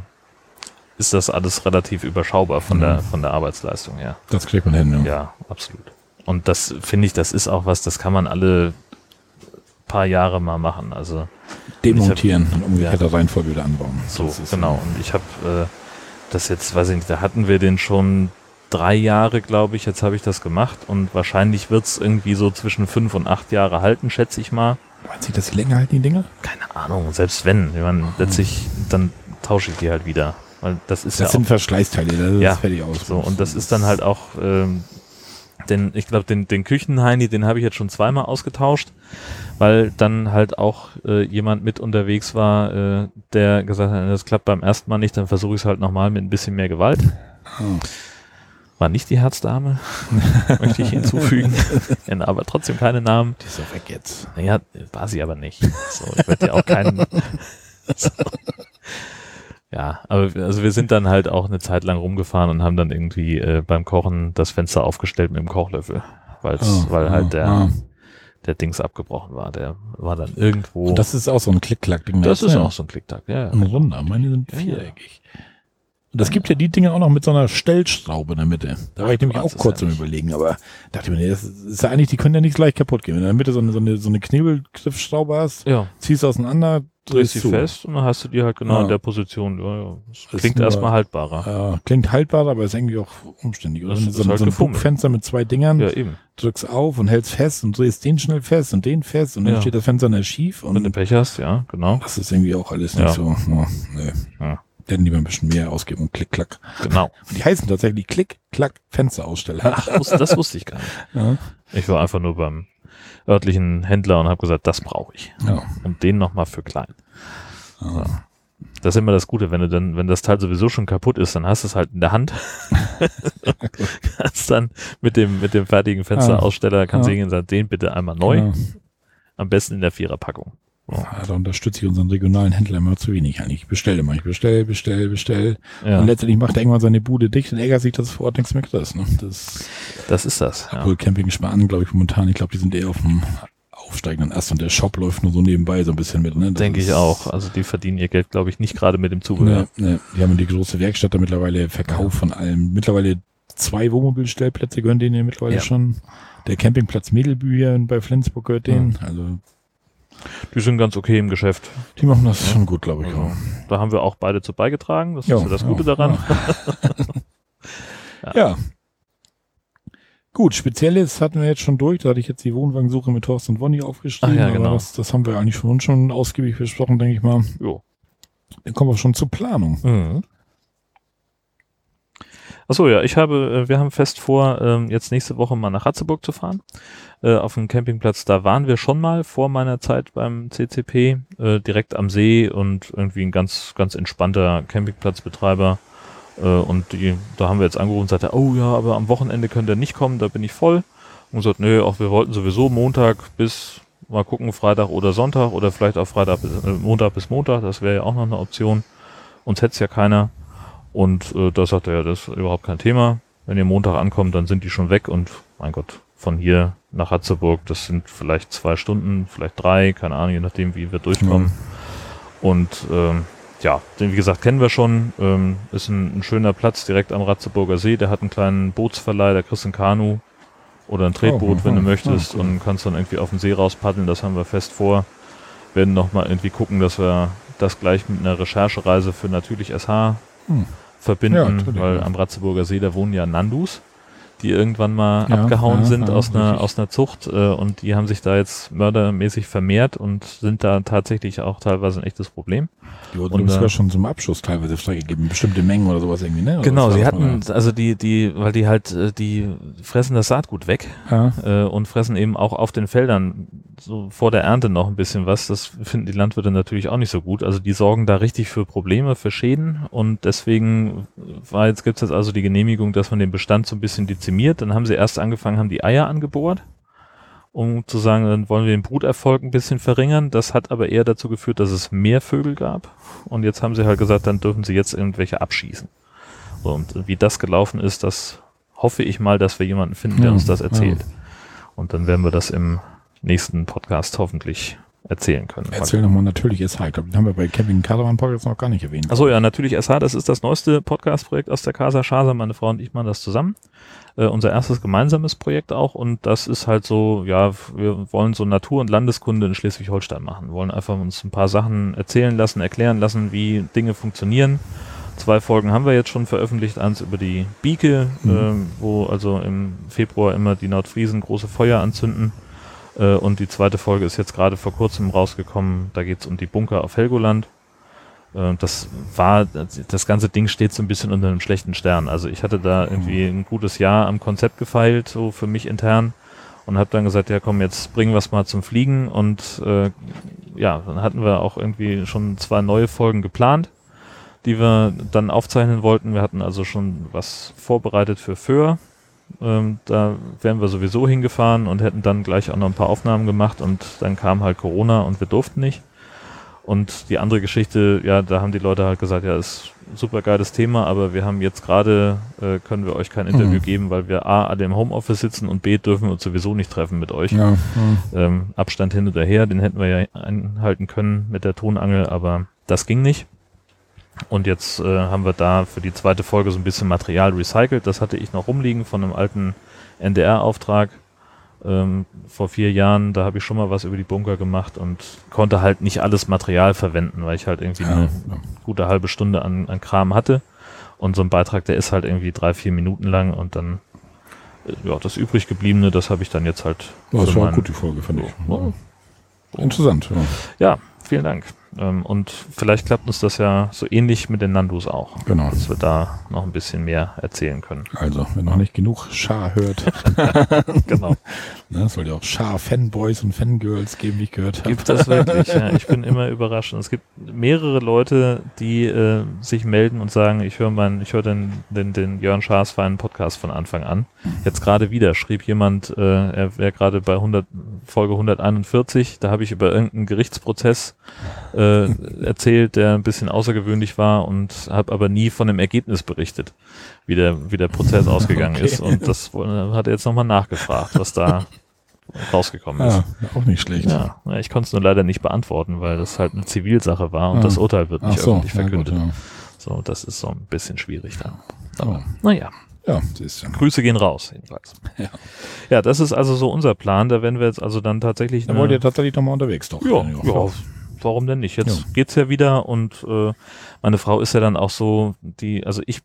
Speaker 1: ist das alles relativ überschaubar von,
Speaker 2: Mhm.
Speaker 1: der, von der Arbeitsleistung her.
Speaker 2: das kriegt man hin. Ja.
Speaker 1: Ja, absolut. Und das finde ich, das ist auch was, das kann man alle paar Jahre mal machen. Also
Speaker 2: Demontieren und umgekehrter Reihenfolge wieder anbauen.
Speaker 1: so,
Speaker 2: ist,
Speaker 1: genau. Und ich habe äh, das jetzt, weiß ich nicht, da hatten wir den schon drei Jahre, glaube ich. Jetzt habe ich das gemacht und wahrscheinlich wird es irgendwie so zwischen fünf und acht Jahre halten, schätze ich mal.
Speaker 2: Meint sich, dass die länger halten, die Dinger?
Speaker 1: Keine Ahnung, selbst wenn. Ich meine, letztlich, dann tausche ich die halt wieder. Weil das ist
Speaker 2: Das
Speaker 1: ja
Speaker 2: sind
Speaker 1: auch
Speaker 2: Verschleißteile, das ist
Speaker 1: Ja,
Speaker 2: fertig aus.
Speaker 1: so. Und das ist dann halt auch, ähm, den, ich glaube, den, den Küchenheini, den habe ich jetzt schon zweimal ausgetauscht, weil dann halt auch äh, jemand mit unterwegs war, äh, der gesagt hat, das klappt beim ersten Mal nicht, dann versuche ich es halt nochmal mit ein bisschen mehr Gewalt.
Speaker 2: Oh.
Speaker 1: War nicht die Herzdame, möchte ich hinzufügen. Ja, aber trotzdem keine Namen.
Speaker 2: Die ist doch weg jetzt.
Speaker 1: Naja, war sie aber nicht. So, ich werde ja auch keinen. so. Ja, aber also wir sind dann halt auch eine Zeit lang rumgefahren und haben dann irgendwie äh, beim Kochen das Fenster aufgestellt mit dem Kochlöffel, weil's,
Speaker 2: Oh,
Speaker 1: weil halt
Speaker 2: oh,
Speaker 1: der,
Speaker 2: ah.
Speaker 1: der Dings abgebrochen war. Der war dann irgendwo.
Speaker 2: Und das ist auch so ein Klick-Klack-Ding.
Speaker 1: das ist
Speaker 2: ja.
Speaker 1: auch so ein Klicktag, ja.
Speaker 2: ein runder. Meine sind viereckig. Und das gibt ja die Dinge auch noch mit so einer Stellschraube in der Mitte. Da war ich nämlich auch
Speaker 1: ist
Speaker 2: kurz
Speaker 1: ja
Speaker 2: im
Speaker 1: nicht-
Speaker 2: Überlegen, aber dachte mir, nee, das ist ja eigentlich, die können ja nicht gleich kaputt gehen. Wenn du in der Mitte so eine, so eine, so eine Knebelgriffschraube hast,
Speaker 1: Ja,
Speaker 2: ziehst du auseinander,
Speaker 1: drehst sie fest und dann hast du die halt genau
Speaker 2: Ja.
Speaker 1: in der Position. Ja, ja. Das
Speaker 2: Ist
Speaker 1: klingt erstmal haltbarer.
Speaker 2: Ja, klingt haltbar, aber ist irgendwie auch umständlich. Oder
Speaker 1: Das ist
Speaker 2: so, ein-
Speaker 1: halt
Speaker 2: so ein. Bugfenster mit zwei Dingern,
Speaker 1: Ja, eben.
Speaker 2: drückst auf und hältst fest und drehst den schnell fest und den fest und dann steht das Fenster dann schief
Speaker 1: Wenn du
Speaker 2: und
Speaker 1: Pech hast, ja, genau.
Speaker 2: das ist irgendwie auch alles nicht so. Oh, nee.
Speaker 1: Ja.
Speaker 2: Hätten lieber ein bisschen mehr ausgeben und klick, klack.
Speaker 1: Genau.
Speaker 2: Und die heißen tatsächlich Klick, Klack, Fensteraussteller.
Speaker 1: Ach, das wusste ich gar nicht.
Speaker 2: Ja.
Speaker 1: Ich war einfach nur beim örtlichen Händler und habe gesagt, das brauche ich.
Speaker 2: Ja.
Speaker 1: Und den nochmal für klein.
Speaker 2: Ja.
Speaker 1: Das ist immer das Gute, wenn du dann, wenn das Teil sowieso schon kaputt ist, dann hast du es halt in der Hand. kannst dann mit dem, mit dem fertigen Fensteraussteller, kannst du
Speaker 2: Ja.
Speaker 1: hingehen und sagen, den bitte einmal neu.
Speaker 2: Ja.
Speaker 1: Am besten in der Viererpackung.
Speaker 2: Ja, da unterstütze ich unseren regionalen Händler immer zu wenig eigentlich. Ich bestelle immer, ich bestell, bestell, bestell.
Speaker 1: Ja,
Speaker 2: Und letztendlich macht er irgendwann seine Bude dicht und ärgert sich, dass es vor Ort nichts mehr ist. Ne? Das
Speaker 1: das ist das. Ja.
Speaker 2: obwohl Camping Spahn, glaube ich, momentan, ich glaube, die sind eher auf dem aufsteigenden Ast und der Shop läuft nur so nebenbei so ein bisschen mit. Ne?
Speaker 1: Denke ich auch. Also die verdienen ihr Geld, glaube ich, nicht gerade mit dem Zubehör.
Speaker 2: Ne, ne, die haben die große Werkstatt da mittlerweile Verkauf von allem. Mittlerweile zwei Wohnmobilstellplätze gehören denen ja mittlerweile
Speaker 1: Ja.
Speaker 2: schon. Der Campingplatz Mädelbü hier bei Flensburg gehört denen. Also
Speaker 1: Die sind ganz okay im Geschäft.
Speaker 2: die machen das schon gut, glaube ich.
Speaker 1: Also, da haben wir auch beide zu beigetragen. Das
Speaker 2: Ja,
Speaker 1: ist ja das Gute
Speaker 2: ja,
Speaker 1: daran.
Speaker 2: Ja. Gut, Spezielles hatten wir jetzt schon durch. Da hatte ich jetzt die Wohnwagensuche mit Thorsten und Wonny aufgeschrieben.
Speaker 1: Ach ja,
Speaker 2: aber
Speaker 1: genau.
Speaker 2: Das, das haben wir eigentlich schon, schon ausgiebig besprochen, denke ich mal.
Speaker 1: Jo.
Speaker 2: Dann kommen wir schon zur Planung.
Speaker 1: Mhm. Achso, ja, ich habe, äh, wir haben fest vor, ähm, jetzt nächste Woche mal nach Ratzeburg zu fahren. Äh, auf dem Campingplatz, da waren wir schon mal vor meiner Zeit beim CCP, äh, direkt am See und irgendwie ein ganz, ganz entspannter Campingplatzbetreiber. Äh, und die, da haben wir jetzt angerufen und sagte, oh ja, aber am Wochenende könnt ihr nicht kommen, da bin ich voll. Und gesagt, nö, auch wir wollten sowieso Montag bis, mal gucken, Freitag oder Sonntag oder vielleicht auch Freitag bis, äh, Montag bis Montag, das wäre ja auch noch eine Option. Uns hätte ja keiner. Und äh, da sagt er, ja, das ist überhaupt kein Thema. Wenn ihr Montag ankommt, dann sind die schon weg und mein Gott, von hier nach Hatzeburg, das sind vielleicht zwei Stunden, vielleicht drei, keine Ahnung, je nachdem, wie wir durchkommen. Mhm. Und ähm, ja, den wie gesagt kennen wir schon. Ähm, ist ein, ein, schöner Platz direkt am Ratzeburger See. Der hat einen kleinen Bootsverleih, da kriegst du ein Kanu oder ein Tretboot, oh, wenn du möchtest, oh, cool. und kannst dann irgendwie auf den See rauspaddeln. Das haben wir fest vor. Werden nochmal irgendwie gucken, dass wir das gleich mit einer Recherchereise für natürlich SH hm. Verbinden, ja, weil am Ratzeburger See, da wohnen ja Nandus die irgendwann mal ja, abgehauen ja, sind aus, einer, aus einer Zucht äh, und die haben sich da jetzt mördermäßig vermehrt und sind da tatsächlich auch teilweise ein echtes Problem.
Speaker 2: Die wurden und, sogar äh, schon zum Abschuss teilweise freigegeben, bestimmte Mengen oder sowas irgendwie, ne?
Speaker 1: Oder genau, sie hatten, also die, die, weil die halt, äh, die fressen das Saatgut weg äh, und fressen eben auch auf den Feldern so vor der Ernte noch ein bisschen was. Das finden die Landwirte natürlich auch nicht so gut. Also die sorgen da richtig für Probleme, für Schäden und deswegen war jetzt, gibt es jetzt also die Genehmigung, dass man den Bestand so ein bisschen dezimiert. Dann haben sie erst angefangen, haben die Eier angebohrt, um zu sagen, dann wollen wir den Bruterfolg ein bisschen verringern. Das hat aber eher dazu geführt, dass es mehr Vögel gab. Und jetzt haben sie halt gesagt, dann dürfen sie jetzt irgendwelche abschießen. So, und wie das gelaufen ist, das hoffe ich mal, dass wir jemanden finden, der ja, uns das erzählt. Ja. Und dann werden wir das im nächsten Podcast hoffentlich erzählen können.
Speaker 2: Erzähl nochmal natürlich SH. Ich glaube, den haben wir bei Camping Caravan Podcast noch gar nicht erwähnt.
Speaker 1: Achso, ja, natürlich SH. Das ist das neueste Podcast-Projekt aus der Casa Schasa. Meine Frau und ich machen das zusammen. Äh, unser erstes gemeinsames Projekt auch. Und das ist halt so, ja, wir wollen so Natur- und Landeskunde in Schleswig-Holstein machen. Wir wollen einfach uns ein paar Sachen erzählen lassen, erklären lassen, wie Dinge funktionieren. Zwei Folgen haben wir jetzt schon veröffentlicht. Eins über die Bieke, mhm. äh, wo also im Februar immer die Nordfriesen große Feuer anzünden äh, und die zweite Folge ist jetzt gerade vor kurzem rausgekommen. Da geht es um die Bunker auf Helgoland. Äh, das war, das ganze Ding steht so ein bisschen unter einem schlechten Stern. Also ich hatte da irgendwie ein gutes Jahr am Konzept gefeilt, so für mich intern. Und habe dann gesagt, ja komm, jetzt bringen wir es mal zum Fliegen. Und äh, ja, dann hatten wir auch irgendwie schon zwei neue Folgen geplant, die wir dann aufzeichnen wollten. Wir hatten also schon was vorbereitet für Föhr ähm, da wären wir sowieso hingefahren und hätten dann gleich auch noch ein paar Aufnahmen gemacht und dann kam halt Corona und wir durften nicht. Und die andere Geschichte, ja, da haben die Leute halt gesagt, ja, ist super geiles Thema, aber wir haben jetzt gerade, äh, können wir euch kein Interview mhm. geben, weil wir A, alle im Homeoffice sitzen und B, dürfen wir uns sowieso nicht treffen mit euch. Ja, ja. Ähm, Abstand hin oder her, den hätten wir ja einhalten können mit der Tonangel, aber das ging nicht. Und jetzt äh, haben wir da für die zweite Folge so ein bisschen Material recycelt. Das hatte ich noch rumliegen von einem alten NDR-Auftrag ähm, vor vier Jahren. Da habe ich schon mal was über die Bunker gemacht und konnte halt nicht alles Material verwenden, weil ich halt irgendwie ja, eine ja. gute halbe Stunde an, an Kram hatte. Und so ein Beitrag, der ist halt irgendwie drei, vier Minuten lang und dann äh, ja, das übrig gebliebene, das habe ich dann jetzt halt.
Speaker 2: Ja, das war eine gute Folge, fand ich. Ja. Interessant.
Speaker 1: Ja. ja, vielen Dank. Ähm, und vielleicht klappt uns das ja so ähnlich mit den Nandus auch.
Speaker 2: Genau.
Speaker 1: Dass wir da noch ein bisschen mehr erzählen können.
Speaker 2: Also, wenn noch nicht genug Schar hört.
Speaker 1: genau.
Speaker 2: Ne, es soll ja auch Schar-Fanboys und Fangirls geben, wie ich gehört habe.
Speaker 1: Gibt das wirklich? ja, ich bin immer überrascht. Und es gibt mehrere Leute, die äh, sich melden und sagen, ich höre meinen, ich höre den, den, den Jörn Schaas feinen Podcast von Anfang an. Jetzt gerade wieder schrieb jemand, äh, er wäre gerade bei 100, Folge 141, da habe ich über irgendeinen Gerichtsprozess äh, erzählt, der ein bisschen außergewöhnlich war und habe aber nie von dem Ergebnis berichtet, wie der, wie der Prozess ausgegangen okay. ist. Und das hat er jetzt nochmal nachgefragt, was da rausgekommen ist. Ja,
Speaker 2: auch nicht schlecht.
Speaker 1: Ja, ich konnte es nur leider nicht beantworten, weil das halt eine Zivilsache war und ja. das Urteil wird nicht so, öffentlich verkündet. Gut, so, das ist so ein bisschen schwierig da. Aber, naja.
Speaker 2: Ja,
Speaker 1: Grüße gehen raus, jedenfalls. Ja. ja, das ist also so unser Plan. Da werden wir jetzt also dann tatsächlich.
Speaker 2: Da wollt ihr tatsächlich nochmal unterwegs doch.
Speaker 1: Ja, ja, warum denn nicht? Jetzt ja. geht's ja wieder und äh, meine Frau ist ja dann auch so, die, also ich,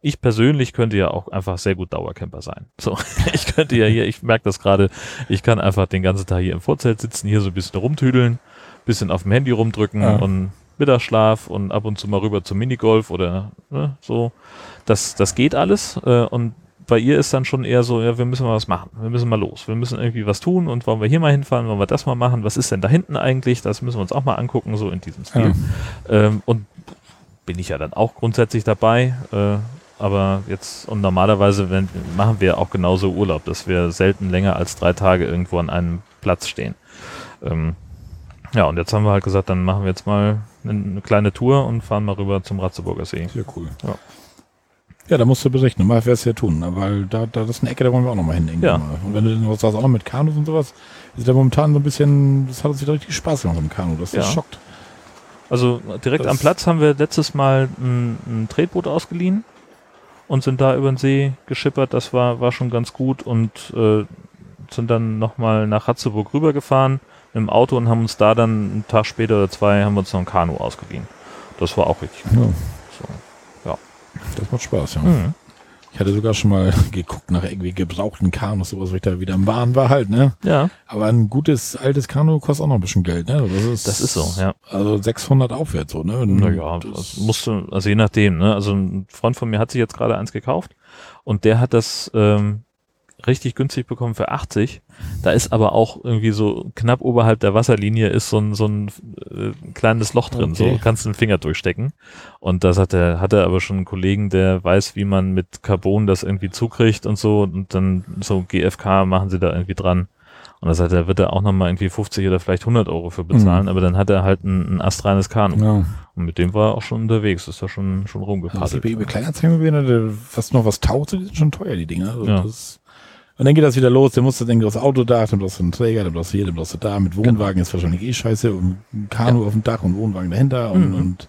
Speaker 1: ich persönlich könnte ja auch einfach sehr gut Dauercamper sein. So, ich könnte ja hier, ich merke das gerade, ich kann einfach den ganzen Tag hier im Vorzelt sitzen, hier so ein bisschen rumtüdeln, bisschen auf dem Handy rumdrücken ja. und Mittagsschlaf und ab und zu mal rüber zum Minigolf oder ne, so. Das, das geht alles. Äh, und bei ihr ist dann schon eher so, ja, wir müssen mal was machen. Wir müssen mal los. Wir müssen irgendwie was tun und wollen wir hier mal hinfahren, wollen wir das mal machen. Was ist denn da hinten eigentlich? Das müssen wir uns auch mal angucken, so in diesem Stil. Ähm, und bin ich ja dann auch grundsätzlich dabei. Äh, aber jetzt, und normalerweise wenn, machen wir auch genauso Urlaub, dass wir selten länger als drei Tage irgendwo an einem Platz stehen. Ähm, ja, und jetzt haben wir halt gesagt, dann machen wir jetzt mal eine, eine kleine Tour und fahren mal rüber zum Ratzeburger See.
Speaker 2: Sehr cool.
Speaker 1: Ja.
Speaker 2: Ja, da musst du berichten. Mal wirst du ja tun, ne? weil da, da das ist eine Ecke, da wollen wir auch noch mal hin.
Speaker 1: Ja.
Speaker 2: Mal. Und wenn du denn was sagst, auch noch mit Kanus und sowas, ist da momentan so ein bisschen, das hat uns wieder richtig Spaß gemacht im Kanu. Das, das
Speaker 1: Ja.
Speaker 2: schockt.
Speaker 1: Also direkt
Speaker 2: Das-
Speaker 1: am Platz haben wir letztes Mal ein, ein Tretboot ausgeliehen und sind da über den See geschippert. Das war, war schon ganz gut und äh, sind dann nochmal nach Ratzeburg rübergefahren im Auto und haben uns da dann einen Tag später oder zwei haben wir uns noch ein Kanu ausgeliehen. Das war auch richtig gut.
Speaker 2: Ja. Das macht Spaß, ja.
Speaker 1: Mhm.
Speaker 2: Ich hatte sogar schon mal geguckt nach irgendwie gebrauchten Kanus, sowas, wo ich da wieder im Bahn war halt, ne?
Speaker 1: Ja,
Speaker 2: Aber ein gutes altes Kanu kostet auch noch ein bisschen Geld, ne? Das ist,
Speaker 1: das ist so, ja.
Speaker 2: Also 600 aufwärts, so, ne?
Speaker 1: Naja,
Speaker 2: das
Speaker 1: musste, also je nachdem, ne? Also ein Freund von mir hat sich jetzt gerade eins gekauft und der hat das ähm, richtig günstig bekommen für 80. Da ist aber auch irgendwie so knapp oberhalb der Wasserlinie ist so ein, so ein äh, kleines Loch drin,
Speaker 2: Okay.
Speaker 1: so kannst du den Finger durchstecken. Und das hat er, hat er aber schon einen Kollegen, der weiß, wie man mit Carbon das irgendwie zukriegt und so und dann so GFK machen sie da irgendwie dran. Und das hat er, wird er auch nochmal irgendwie 50 oder vielleicht 100 Euro für bezahlen,
Speaker 2: Mhm.
Speaker 1: aber dann hat er halt ein, ein astreines Kanu.
Speaker 2: ja.
Speaker 1: Und mit dem war er auch schon unterwegs, ist da schon, schon rumgepaddelt.
Speaker 2: bei eBay Kleinanzeigen gesehen hatte, was noch was taucht, die sind schon teuer, die Dinger. Also
Speaker 1: Ja.
Speaker 2: das, und dann geht das wieder los, dann musst du denken, das Auto da, dann brauchst du einen Träger, dann brauchst du hier, dann brauchst du da, mit Wohnwagen ist wahrscheinlich eh scheiße und ein Kanu auf dem Dach und Wohnwagen dahinter und,
Speaker 1: Mhm.
Speaker 2: und,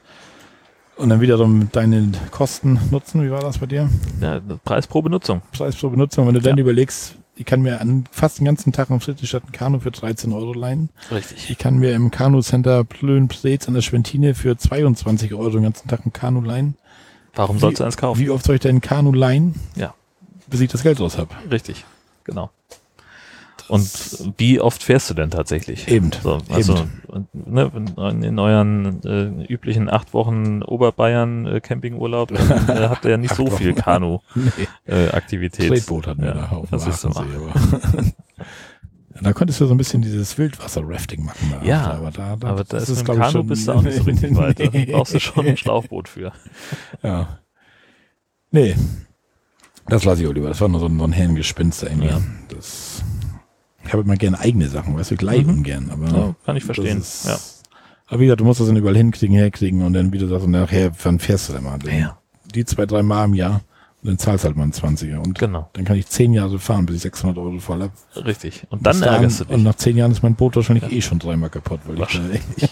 Speaker 2: und dann wiederum deine Kosten nutzen, wie war das bei dir?
Speaker 1: Ja, Preis pro Benutzung.
Speaker 2: Preis pro Benutzung, wenn du dann
Speaker 1: Ja.
Speaker 2: überlegst, ich kann mir an fast den ganzen Tag am Friedrichstadt ein Kanu für 13 Euro leihen.
Speaker 1: Richtig.
Speaker 2: Ich kann mir im Kanu-Center Plön-Preetz an der Schwentine für 22 Euro den ganzen Tag ein Kanu leihen.
Speaker 1: Warum
Speaker 2: Wie-
Speaker 1: sollst du eins kaufen?
Speaker 2: Wie oft soll ich denn ein Kanu leihen?
Speaker 1: Ja.
Speaker 2: Bis ich das Geld raus habe.
Speaker 1: Richtig, genau. Und wie oft fährst du denn tatsächlich?
Speaker 2: Eben.
Speaker 1: So, also
Speaker 2: Eben.
Speaker 1: ne, in- euren äh, üblichen acht Wochen Oberbayern äh, äh, habt ihr ja nicht so viel
Speaker 2: Nee.
Speaker 1: Kanu-Aktivität.
Speaker 2: Tretboot hatten wir
Speaker 1: ja,
Speaker 2: da auf
Speaker 1: das ist so.
Speaker 2: Da konntest du so ein bisschen dieses Wildwasser-Rafting machen. Da.
Speaker 1: Ja,
Speaker 2: aber da, da
Speaker 1: Aber da ist mit dem
Speaker 2: glaub ich,
Speaker 1: Kanu
Speaker 2: schon-
Speaker 1: bist du auch nicht so richtig weit. Da brauchst du schon ein Schlauchboot für.
Speaker 2: Ja. Nee. Das lasse ich auch lieber. Das war nur so ein, so ein Hirngespinst irgendwie.
Speaker 1: Ja.
Speaker 2: Das, ich habe immer gerne eigene Sachen, weißt du, ich leih
Speaker 1: Mhm.
Speaker 2: ungern. Aber
Speaker 1: Ja, kann ich verstehen.
Speaker 2: ist-
Speaker 1: Ja.
Speaker 2: Aber wie gesagt, du musst das dann überall hinkriegen, herkriegen und dann, wie du sagst, und nachher, wann fährst du denn mal? Dann
Speaker 1: Ja.
Speaker 2: Die zwei, drei Mal im Jahr und dann zahlst halt mal einen 20er. Und
Speaker 1: Genau,
Speaker 2: dann kann ich zehn Jahre fahren, bis ich 600 Euro voll habe.
Speaker 1: richtig. Und dann
Speaker 2: dahin-
Speaker 1: ärgerst du
Speaker 2: Und
Speaker 1: dich.
Speaker 2: nach zehn Jahren ist mein Boot wahrscheinlich eh schon dreimal kaputt. Weil ich,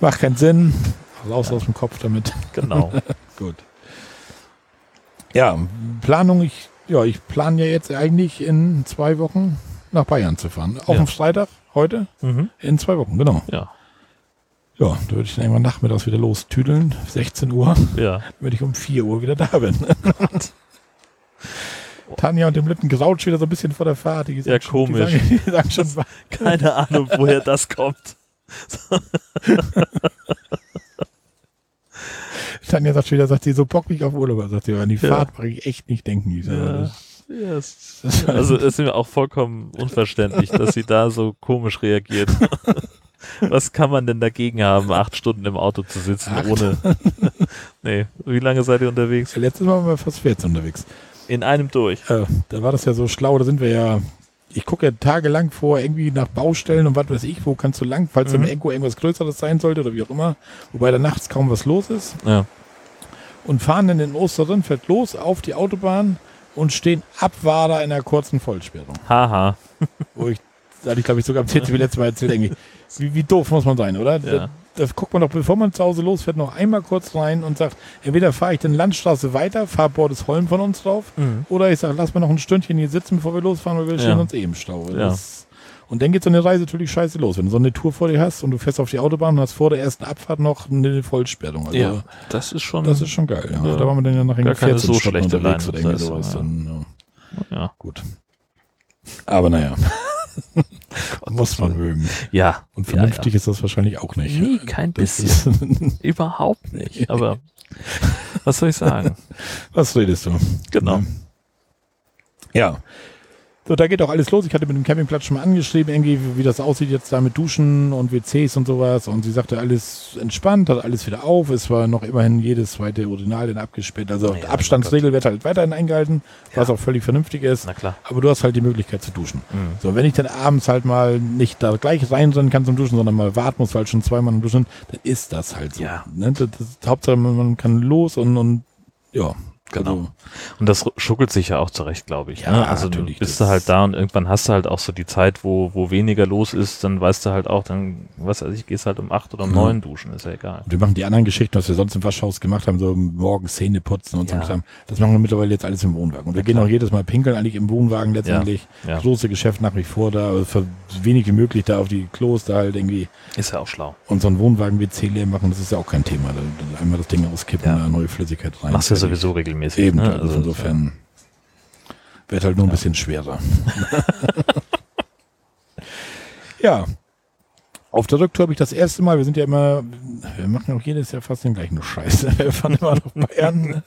Speaker 2: Macht keinen Sinn. Raus aus dem Kopf damit.
Speaker 1: Genau.
Speaker 2: Gut. Ja, Planung, ich, ja, ich plane ja jetzt eigentlich in zwei Wochen nach Bayern zu fahren. Auch
Speaker 1: Ja.
Speaker 2: am Freitag, heute,
Speaker 1: Mhm.
Speaker 2: in zwei Wochen, genau.
Speaker 1: Ja,
Speaker 2: Ja, da würde ich dann irgendwann nachmittags wieder lostüdeln. 16 Uhr,
Speaker 1: ja.
Speaker 2: wenn ich um 4 Uhr wieder da bin. Tanja und dem Lippen graut wieder so ein bisschen vor der Fahrt. Die
Speaker 1: Ja,
Speaker 2: sagen schon-
Speaker 1: komisch.
Speaker 2: Die sagen, die sagen schon,
Speaker 1: Keine Ahnung, woher das kommt.
Speaker 2: Tanja sagt wieder, sagt sie, so bock mich auf Urlaub. Sagt sie, an die
Speaker 1: Ja.
Speaker 2: Fahrt mag ich echt nicht denken. Ich sage,
Speaker 1: Ja. es, also es ist mir auch vollkommen unverständlich, dass sie da so komisch reagiert. Was kann man denn dagegen haben, acht Stunden im Auto zu sitzen
Speaker 2: Acht?
Speaker 1: ohne? nee, wie lange seid ihr unterwegs?
Speaker 2: Letztes Mal waren wir fast 14 unterwegs.
Speaker 1: In einem durch.
Speaker 2: Äh, da war das ja so schlau, da sind wir ja, ich gucke ja tagelang vor, irgendwie nach Baustellen und was weiß ich, wo kannst du lang, falls
Speaker 1: Mhm.
Speaker 2: dann irgendwo irgendwas Größeres sein sollte oder wie auch immer, wobei da nachts kaum was los ist
Speaker 1: Ja.
Speaker 2: und fahren dann in Osterrindfeld los auf die Autobahn und stehen Abwader in einer kurzen Vollsperrung.
Speaker 1: Haha.
Speaker 2: Wo ich, da hatte ich glaube ich sogar am CCW letztes Mal erzählt, irgendwie, wie, wie doof muss man sein, oder?
Speaker 1: Ja.
Speaker 2: Da, da guckt man doch, bevor man zu Hause losfährt, noch einmal kurz rein und sagt, entweder fahre ich den Landstraße weiter, fahr Bordesholm von uns drauf,
Speaker 1: Mhm.
Speaker 2: oder ich sage, lass mal noch ein Stündchen hier sitzen, bevor wir losfahren, weil wir
Speaker 1: Ja.
Speaker 2: stehen sonst eh im Stau.
Speaker 1: Ja.
Speaker 2: Das, und dann geht so eine Reise natürlich scheiße los. Wenn du so eine Tour vor dir hast und du fährst auf die Autobahn und hast vor der ersten Abfahrt noch eine Vollsperrung. Also
Speaker 1: Ja, das ist schon.
Speaker 2: das ist schon geil. Ja. Da waren wir dann ja nach
Speaker 1: Gar keine
Speaker 2: 14
Speaker 1: so
Speaker 2: Stunden unterwegs oder irgendwie sowas.
Speaker 1: das
Speaker 2: ja. Gut. Aber naja. Muss man mögen.
Speaker 1: Ja.
Speaker 2: Und vernünftig ist das wahrscheinlich auch
Speaker 1: ja.
Speaker 2: nicht.
Speaker 1: Nee, kein
Speaker 2: Das
Speaker 1: bisschen. Überhaupt nicht. Aber was soll ich sagen?
Speaker 2: was redest du?
Speaker 1: Genau.
Speaker 2: Ja. So, da geht auch alles los. Ich hatte mit dem Campingplatz schon mal angeschrieben, irgendwie, wie, das aussieht jetzt da mit Duschen und WCs und sowas. Und sie sagte, alles entspannt, hat alles wieder auf. Es war noch immerhin jedes zweite Urinal dann abgesperrt. Also
Speaker 1: Ja,
Speaker 2: Abstandsregel wird halt weiterhin eingehalten, was auch völlig vernünftig ist.
Speaker 1: Na klar.
Speaker 2: Aber du hast halt die Möglichkeit zu duschen.
Speaker 1: Mhm.
Speaker 2: So, wenn ich dann abends halt mal nicht da gleich reinrennen kann zum Duschen, sondern mal warten muss, weil schon zweimal im Duschen, dann ist das halt so.
Speaker 1: Ja.
Speaker 2: Ne? Das, das, Hauptsache, man, man kann los und, und ja.
Speaker 1: Genau.
Speaker 2: Also,
Speaker 1: Und das schuckelt sich ja auch zurecht, glaube ich.
Speaker 2: Ja,
Speaker 1: ne? Also du
Speaker 2: natürlich,
Speaker 1: bist du halt da und irgendwann hast du halt auch so die Zeit, wo, wo weniger los ist, dann weißt du halt auch, dann, was weiß ich, gehst halt um acht oder um neun duschen, ist ja egal.
Speaker 2: Und wir machen die anderen Geschichten, was wir sonst im Waschhaus gemacht haben, so morgens Zähne putzen und so
Speaker 1: Ja.
Speaker 2: ein Kram. Das machen wir mittlerweile jetzt alles im Wohnwagen. Und wir
Speaker 1: Ja,
Speaker 2: gehen
Speaker 1: klar.
Speaker 2: auch jedes Mal pinkeln, eigentlich im Wohnwagen letztendlich.
Speaker 1: Ja.
Speaker 2: Große Geschäft nach wie vor da, also für so wenig wie möglich da auf die Klos da halt irgendwie
Speaker 1: Ist ja auch schlau.
Speaker 2: unseren Wohnwagen-WC leer machen, das ist ja auch kein Thema. Da, einmal das Ding auskippen,
Speaker 1: Ja.
Speaker 2: da neue Flüssigkeit rein.
Speaker 1: Machst du ja sowieso regelmäßig.
Speaker 2: Eben,
Speaker 1: ne?
Speaker 2: also insofern wird halt nur ein bisschen schwerer. ja. Auf der Rücktour habe ich das erste Mal, wir sind ja immer, wir machen auch jedes Jahr fast den gleichen Scheiß. Wir fahren immer nach Bayern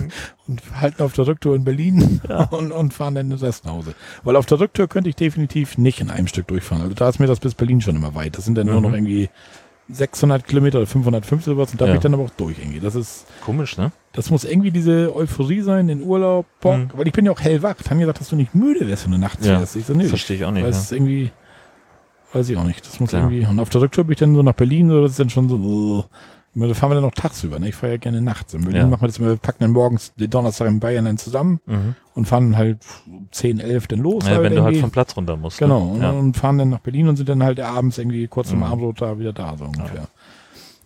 Speaker 2: und halten auf der Rücktour in Berlin und, und fahren dann den Rest nach Hause. Weil auf der Rücktour könnte ich definitiv nicht in einem Stück durchfahren. Also da ist mir das bis Berlin schon immer weit. Das sind dann nur
Speaker 1: Mhm.
Speaker 2: noch irgendwie 600 Kilometer oder 550 oder was und da
Speaker 1: Ja.
Speaker 2: bin ich dann aber auch durch irgendwie. Das ist,
Speaker 1: Komisch, ne?
Speaker 2: das muss irgendwie diese Euphorie sein, den Urlaub, Bock,
Speaker 1: Mhm.
Speaker 2: weil ich bin ja auch hellwach. Haben gesagt, dass du nicht müde wärst, wenn du nachts
Speaker 1: Ja.
Speaker 2: fährst. Ich so, nee,
Speaker 1: Verstehe ich auch nicht.
Speaker 2: weil
Speaker 1: Ja.
Speaker 2: es ist irgendwie, weiß ich auch nicht. Das muss
Speaker 1: Klar.
Speaker 2: irgendwie, und auf der Rücktour bin ich dann so nach Berlin, so, das ist dann schon so, uh, da fahren wir dann noch tagsüber, ne? Ich fahre ja gerne nachts. In Berlin
Speaker 1: Ja.
Speaker 2: machen wir das immer, wir packen dann morgens den Donnerstag in Bayern dann zusammen
Speaker 1: Mhm.
Speaker 2: und fahren halt 10, 11 dann los.
Speaker 1: Ja, wenn du halt
Speaker 2: irgendwie.
Speaker 1: vom Platz runter musst.
Speaker 2: Genau,
Speaker 1: Ne?
Speaker 2: und,
Speaker 1: Ja.
Speaker 2: und fahren dann nach Berlin und sind dann halt abends irgendwie kurz
Speaker 1: Mhm.
Speaker 2: zum Abendbrot da wieder da, so ungefähr.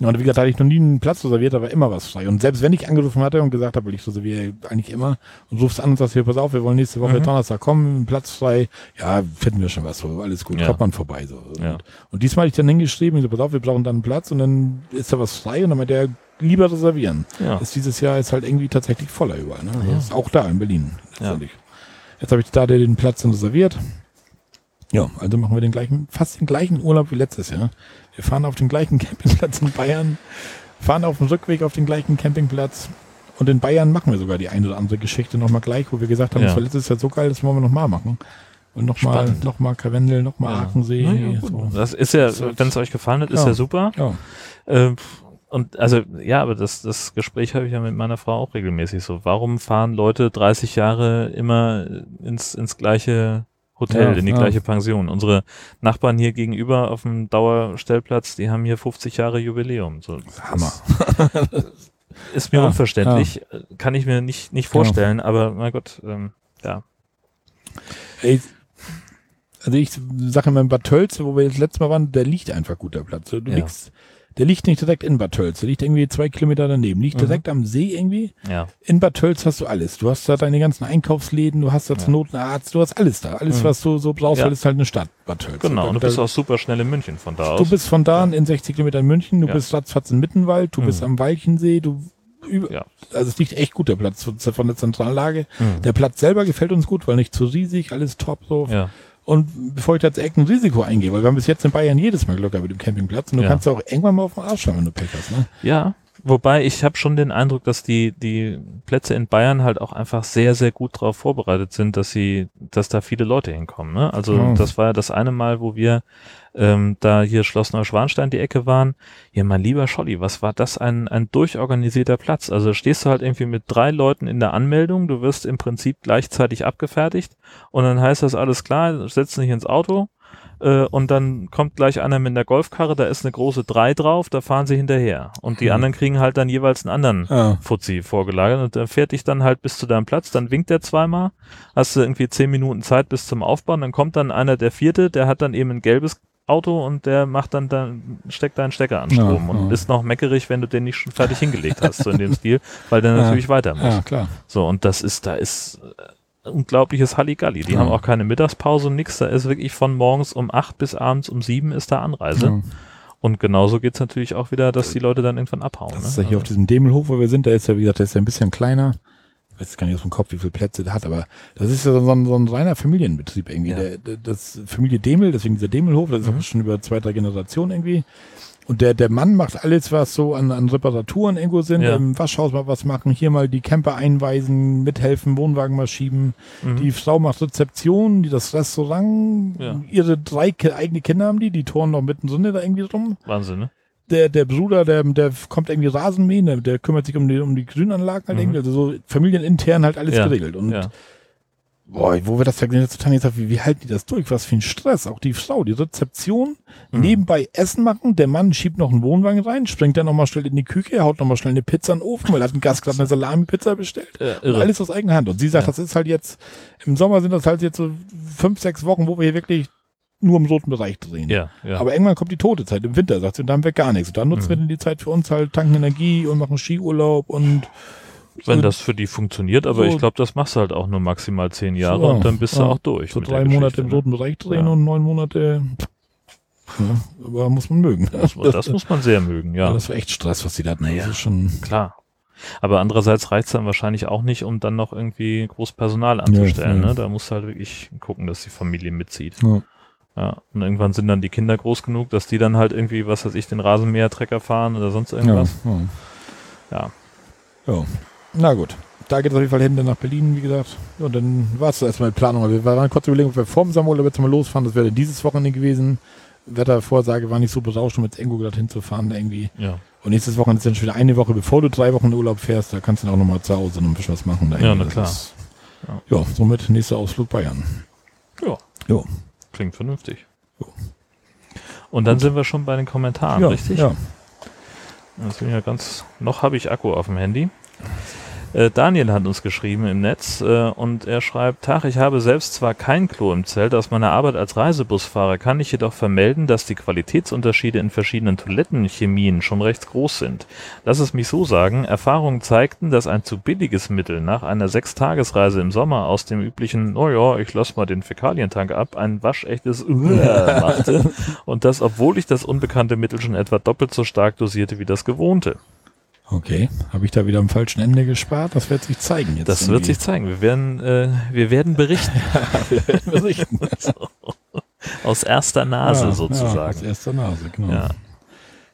Speaker 2: Ja, und wie gesagt, hatte ich noch nie einen Platz reserviert, da war immer was frei. Und selbst wenn ich angerufen hatte und gesagt habe, ich reserviere eigentlich immer, und rufst an und sagst, hier, pass auf, wir wollen nächste Woche
Speaker 1: Mhm.
Speaker 2: Donnerstag kommen, einen Platz frei, ja, finden wir schon was, so, alles gut,
Speaker 1: Ja.
Speaker 2: kommt man vorbei. So. Und,
Speaker 1: Ja.
Speaker 2: und diesmal hatte ich dann hingeschrieben, ich so, pass auf, wir brauchen dann einen Platz und dann ist da was frei und dann meinte er, lieber reservieren.
Speaker 1: Ja.
Speaker 2: Ist dieses Jahr ist halt irgendwie tatsächlich voller überall. Ne? Also
Speaker 1: Ja.
Speaker 2: Ist auch da in Berlin.
Speaker 1: Ja.
Speaker 2: Jetzt habe ich da den Platz dann reserviert. Ja, also machen wir den gleichen, fast den gleichen Urlaub wie letztes Jahr. Wir fahren auf den gleichen Campingplatz in Bayern, fahren auf dem Rückweg auf den gleichen Campingplatz. Und in Bayern machen wir sogar die eine oder andere Geschichte nochmal gleich, wo wir gesagt haben,
Speaker 1: Ja.
Speaker 2: das war letztes Jahr so geil, das wollen wir nochmal machen. Und nochmal, nochmal Karwendel, nochmal
Speaker 1: Ja.
Speaker 2: Aachensee.
Speaker 1: Ja,
Speaker 2: so.
Speaker 1: Das ist ja, wenn es euch gefallen hat, ist
Speaker 2: Ja.
Speaker 1: super.
Speaker 2: Ja,
Speaker 1: Äh, und also, ja, aber das, das Gespräch habe ich ja mit meiner Frau auch regelmäßig so. Warum fahren Leute 30 Jahre immer ins, ins gleiche Hotel,
Speaker 2: Ja,
Speaker 1: in die
Speaker 2: ja.
Speaker 1: gleiche Pension? Unsere Nachbarn hier gegenüber auf dem Dauerstellplatz, die haben hier 50 Jahre Jubiläum. So,
Speaker 2: Hammer.
Speaker 1: Ist mir
Speaker 2: Ja,
Speaker 1: unverständlich, kann ich mir nicht, nicht vorstellen, aber mein Gott, ähm, ja.
Speaker 2: Ey, also ich sage immer in Bad Tölz, wo wir das letzte Mal waren, der liegt einfach gut, der Platz. Du
Speaker 1: Ja.
Speaker 2: liegst, der liegt nicht direkt in Bad Tölz, der liegt irgendwie zwei Kilometer daneben, liegt
Speaker 1: Mhm.
Speaker 2: direkt am See irgendwie.
Speaker 1: Ja,
Speaker 2: In Bad Tölz hast du alles. Du hast da deine ganzen Einkaufsläden, du hast da zur
Speaker 1: Ja.
Speaker 2: Not einen Arzt, du hast alles da. Alles,
Speaker 1: Mhm.
Speaker 2: was du so brauchst,
Speaker 1: Ja.
Speaker 2: weil es ist halt eine Stadt, Bad Tölz.
Speaker 1: genau. Und du bist auch super schnell in München von da aus.
Speaker 2: du bist von da in 60 Kilometern in München, du
Speaker 1: Ja.
Speaker 2: bist ratzfatz in Mittenwald, du
Speaker 1: Mhm.
Speaker 2: bist am Walchensee, du über,
Speaker 1: Ja.
Speaker 2: also es liegt echt gut, der Platz von von der Zentrallage.
Speaker 1: Mhm.
Speaker 2: Der Platz selber gefällt uns gut, weil nicht zu riesig, alles top so.
Speaker 1: ja.
Speaker 2: Und bevor ich da jetzt echt ein Risiko eingehe, weil wir haben bis jetzt in Bayern jedes Mal Glück gehabt mit dem Campingplatz und du
Speaker 1: Ja.
Speaker 2: kannst auch irgendwann mal auf den Arsch schauen, wenn du Pech hast. Ne?
Speaker 1: Ja, wobei ich habe schon den Eindruck, dass die die Plätze in Bayern halt auch einfach sehr sehr gut darauf vorbereitet sind, dass sie, dass da viele Leute hinkommen. Ne? Also
Speaker 2: Ja.
Speaker 1: das war ja das eine Mal, wo wir ähm, da hier Schloss Neuschwanstein die Ecke waren. Ja, mein lieber Scholli, was war das ein ein durchorganisierter Platz? Also stehst du halt irgendwie mit drei Leuten in der Anmeldung, du wirst im Prinzip gleichzeitig abgefertigt und dann heißt das alles klar, setz dich ins Auto. Äh, und dann kommt gleich einer mit einer Golfkarre, da ist eine große 3 drauf, da fahren sie hinterher. Und die
Speaker 2: Hm.
Speaker 1: anderen kriegen halt dann jeweils einen anderen
Speaker 2: Ja.
Speaker 1: Fuzzi vorgelagert und der fährt dich dann halt bis zu deinem Platz, dann winkt er zweimal, hast du irgendwie zehn Minuten Zeit bis zum Aufbauen, dann kommt dann einer der vierte, der hat dann eben ein gelbes Auto und der macht dann, dann steckt deinen Stecker an
Speaker 2: Ja,
Speaker 1: Strom und
Speaker 2: ja.
Speaker 1: ist noch meckerig, wenn du den nicht schon fertig hingelegt hast, so in dem Stil, weil der
Speaker 2: Ja.
Speaker 1: natürlich weiter muss.
Speaker 2: ja, klar.
Speaker 1: So, und das ist, da ist äh, unglaubliches Halligalli. Die
Speaker 2: Ja.
Speaker 1: haben auch keine Mittagspause und nix. Da ist wirklich von morgens um acht bis abends um sieben ist da Anreise.
Speaker 2: Ja.
Speaker 1: Und genauso geht's natürlich auch wieder, dass die Leute dann irgendwann abhauen.
Speaker 2: Das
Speaker 1: ne?
Speaker 2: ist ja hier auf
Speaker 1: Also,
Speaker 2: diesem Demelhof, wo wir sind, da ist ja, wie gesagt, der ist ja ein bisschen kleiner. ich weiß gar nicht aus dem Kopf, wie viele Plätze der hat, aber das ist ja so ein, so ein reiner Familienbetrieb irgendwie.
Speaker 1: Ja.
Speaker 2: Der, das Familie Demel, deswegen dieser Demelhof, das ist
Speaker 1: Mhm.
Speaker 2: schon über zwei, drei Generationen irgendwie. Und der, der Mann macht alles, was so an, an Reparaturen irgendwo sind,
Speaker 1: Ja.
Speaker 2: im Waschhaus mal was machen, hier mal die Camper einweisen, mithelfen, Wohnwagen mal schieben.
Speaker 1: Mhm.
Speaker 2: Die Frau macht Rezeption, die das Restaurant,
Speaker 1: Ja.
Speaker 2: ihre drei Ki- eigene Kinder haben die, die touren noch mittendrin da irgendwie rum.
Speaker 1: Wahnsinn, ne?
Speaker 2: Der, der Bruder, der, der kommt irgendwie Rasenmähen, der, der kümmert sich um die, um die Grünanlagen halt
Speaker 1: Mhm.
Speaker 2: irgendwie, also so familienintern halt alles
Speaker 1: Ja.
Speaker 2: geregelt. Und
Speaker 1: Ja.
Speaker 2: Boah, wo wir das ja jetzt total gesagt, wie, wie halten die das durch? Was für ein Stress. Auch die Frau, die Rezeption,
Speaker 1: Mhm.
Speaker 2: nebenbei Essen machen, der Mann schiebt noch einen Wohnwagen rein, springt dann nochmal schnell in die Küche, haut nochmal schnell eine Pizza in den Ofen, weil er hat ein Gast gerade eine Salami-Pizza bestellt.
Speaker 1: Irre.
Speaker 2: alles aus eigener Hand. Und sie sagt,
Speaker 1: Ja.
Speaker 2: das ist halt jetzt, im Sommer sind das halt jetzt so fünf, sechs Wochen, wo wir hier wirklich nur im roten Bereich drehen.
Speaker 1: Ja, ja.
Speaker 2: Aber irgendwann kommt die tote Zeit im Winter, sagt sie, und dann haben wir gar nichts. Und dann nutzen
Speaker 1: Mhm.
Speaker 2: wir dann die Zeit für uns halt, tanken Energie und machen Skiurlaub und
Speaker 1: Wenn das für die funktioniert, aber
Speaker 2: so-
Speaker 1: ich glaube, das machst du halt auch nur maximal zehn Jahre
Speaker 2: So,
Speaker 1: und dann bist du
Speaker 2: ja.
Speaker 1: auch durch.
Speaker 2: so drei Monate im
Speaker 1: ne?
Speaker 2: roten Bereich drehen
Speaker 1: Ja.
Speaker 2: und neun Monate. Ja, aber muss man mögen.
Speaker 1: Das, das muss man sehr mögen, ja.
Speaker 2: Das war echt Stress, was die da hatten.
Speaker 1: Naja.
Speaker 2: Das ist schon.
Speaker 1: Klar. Aber andererseits reicht es dann wahrscheinlich auch nicht, um dann noch irgendwie groß Personal anzustellen. Ne? Da musst du halt wirklich gucken, dass die Familie mitzieht.
Speaker 2: Ja.
Speaker 1: Ja. Und irgendwann sind dann die Kinder groß genug, dass die dann halt irgendwie, was weiß ich, den Rasenmähertrecker fahren oder sonst irgendwas.
Speaker 2: Ja,
Speaker 1: Ja.
Speaker 2: ja. Ja. Na gut. Da geht es auf jeden Fall hin, dann nach Berlin, wie gesagt. Ja, und dann war es erstmal die Planung. Wir waren kurz überlegen, ob wir vorm Samuel jetzt mal losfahren. Das wäre dieses Wochenende gewesen. Wettervorsage war nicht so berauschend, um jetzt irgendwo gerade hinzufahren irgendwie.
Speaker 1: Ja.
Speaker 2: Und nächstes Wochenende ist dann schon wieder eine Woche, bevor du drei Wochen in Urlaub fährst. Da kannst du dann auch nochmal zu Hause noch ein bisschen was machen. Da
Speaker 1: Ja, na klar.
Speaker 2: Ist, ja. somit nächster Ausflug Bayern.
Speaker 1: Ja.
Speaker 2: Jo.
Speaker 1: Klingt vernünftig.
Speaker 2: Jo.
Speaker 1: Und dann sind wir schon bei den Kommentaren,
Speaker 2: ja,
Speaker 1: richtig?
Speaker 2: Ja.
Speaker 1: Das bin ja ganz. Noch habe ich Akku auf dem Handy. Äh, Daniel hat uns geschrieben im Netz äh, und er schreibt: Tag, ich habe selbst zwar kein Klo im Zelt, aus meiner Arbeit als Reisebusfahrer kann ich jedoch vermelden, dass die Qualitätsunterschiede in verschiedenen Toilettenchemien schon recht groß sind. Lass es mich so sagen: Erfahrungen zeigten, dass ein zu billiges Mittel nach einer Sechstagesreise im Sommer aus dem üblichen, oh ja, ich lass mal den Fäkalientank ab, ein waschechtes machte und das, obwohl ich das unbekannte Mittel schon etwa doppelt so stark dosierte wie das gewohnte.
Speaker 2: Okay. Habe ich da wieder am falschen Ende gespart? Das wird sich zeigen jetzt.
Speaker 1: Das wird sich zeigen. Wir werden, äh, wir werden berichten.
Speaker 2: berichten.
Speaker 1: Aus erster Nase
Speaker 2: Ja,
Speaker 1: sozusagen.
Speaker 2: Ja, aus erster Nase, genau.
Speaker 1: Ja.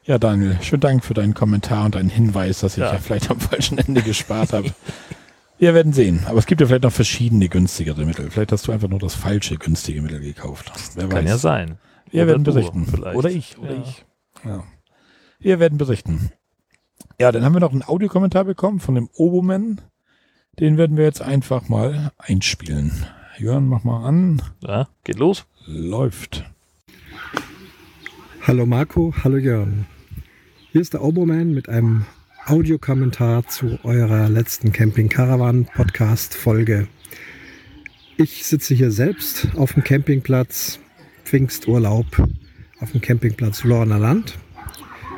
Speaker 2: Ja, Daniel, schönen Dank für deinen Kommentar und deinen Hinweis, dass ich
Speaker 1: Ja.
Speaker 2: ja, vielleicht am falschen Ende gespart habe. Wir werden sehen. Aber es gibt ja vielleicht noch verschiedene günstigere Mittel. Vielleicht hast du einfach nur das falsche günstige Mittel gekauft. Wer
Speaker 1: Kann
Speaker 2: weiß.
Speaker 1: ja sein.
Speaker 2: Wir
Speaker 1: Oder
Speaker 2: werden berichten.
Speaker 1: vielleicht.
Speaker 2: Oder ich. Oder ich. Ja. Wir werden berichten. Ja, dann haben wir noch einen Audiokommentar bekommen von dem Oboman. Den werden wir jetzt einfach mal einspielen. Jörn, mach mal an.
Speaker 1: Ja, geht los.
Speaker 2: Läuft.
Speaker 4: Hallo Marco, hallo Jörn. Hier ist der Oboman mit einem Audiokommentar zu eurer letzten Camping Caravan Podcast Folge. Ich sitze hier selbst auf dem Campingplatz Pfingsturlaub auf dem Campingplatz Lorner Land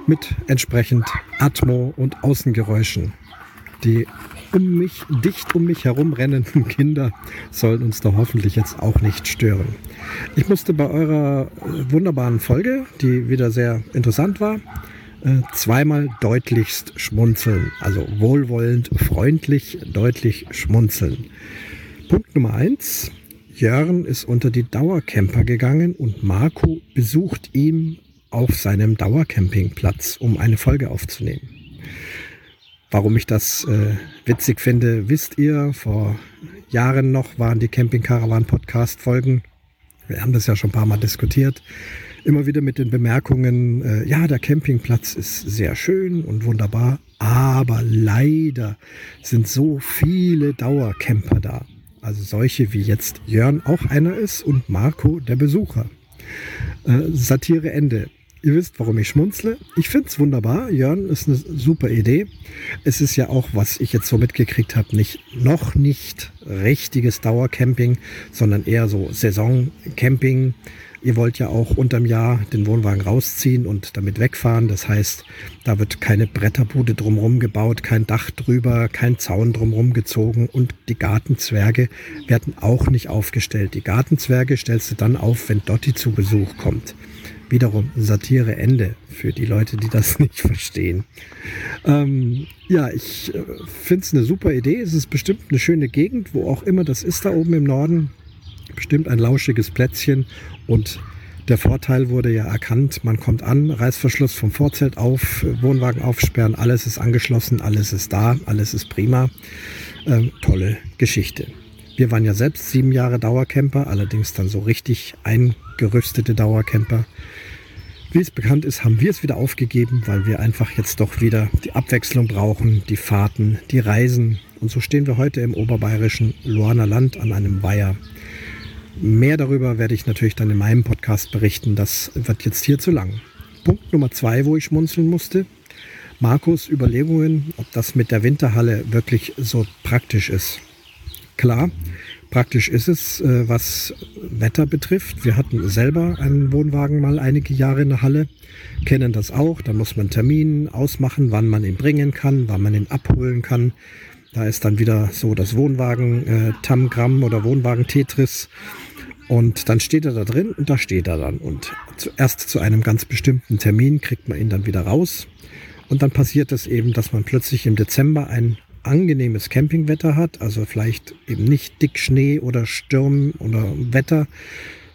Speaker 4: mit entsprechend Atmo und Außengeräuschen. Die um mich, dicht um mich herum rennenden Kinder sollen uns da hoffentlich jetzt auch nicht stören. Ich musste bei eurer äh, wunderbaren Folge, die wieder sehr interessant war, äh, zweimal deutlichst schmunzeln. Also wohlwollend, freundlich, deutlich schmunzeln. Punkt Nummer eins. Jörn ist unter die Dauercamper gegangen und Marco besucht ihn auf seinem Dauercampingplatz, um eine Folge aufzunehmen. Warum ich das äh, witzig finde, wisst ihr. Vor Jahren noch waren die Camping Caravan Podcast Folgen. Wir haben das ja schon ein paar Mal diskutiert. Immer wieder mit den Bemerkungen, äh, ja, der Campingplatz ist sehr schön und wunderbar, aber leider sind so viele Dauercamper da. Also solche wie jetzt Jörn auch einer ist und Marco der Besucher. Äh, Satire Ende. Ihr wisst, warum ich schmunzle. Ich finde es wunderbar. Jörn ist eine super Idee. Es ist ja auch, was ich jetzt so mitgekriegt habe, nicht, noch nicht richtiges Dauercamping, sondern eher so Saisoncamping. Ihr wollt ja auch unterm Jahr den Wohnwagen rausziehen und damit wegfahren. Das heißt, da wird keine Bretterbude drumherum gebaut, kein Dach drüber, kein Zaun drumherum gezogen und die Gartenzwerge werden auch nicht aufgestellt. Die Gartenzwerge stellst du dann auf, wenn Dotti zu Besuch kommt. Wiederum Satire Ende für die Leute, die das nicht verstehen. Ähm, ja, ich äh, finde es eine super Idee. Es ist bestimmt eine schöne Gegend, wo auch immer das ist da oben im Norden. Bestimmt ein lauschiges Plätzchen und der Vorteil wurde ja erkannt, man kommt an, Reißverschluss vom Vorzelt auf, Wohnwagen aufsperren, alles ist angeschlossen, alles ist da, alles ist prima. Ähm, tolle Geschichte. Wir waren ja selbst sieben Jahre Dauercamper, allerdings dann so richtig eingerüstete Dauercamper. Wie es bekannt ist, haben wir es wieder aufgegeben, weil wir einfach jetzt doch wieder die Abwechslung brauchen, die Fahrten, die Reisen. Und so stehen wir heute im oberbayerischen Luaner Land an einem Weiher. Mehr darüber werde ich natürlich dann in meinem Podcast berichten. Das wird jetzt hier zu lang. Punkt Nummer zwei, wo ich schmunzeln musste. Markus Überlegungen, ob das mit der Winterhalle wirklich so praktisch ist. Klar, praktisch ist es, äh, was Wetter betrifft. Wir hatten selber einen Wohnwagen mal einige Jahre in der Halle, kennen das auch. Da muss man Termin ausmachen, wann man ihn bringen kann, wann man ihn abholen kann. Da ist dann wieder so das Wohnwagen äh, oder Wohnwagen Tetris. Und dann steht er da drin und da steht er dann. Und zuerst zu einem ganz bestimmten Termin kriegt man ihn dann wieder raus. Und dann passiert es eben, dass man plötzlich im Dezember ein angenehmes Campingwetter hat. Also vielleicht eben nicht dick Schnee oder Sturm oder Wetter,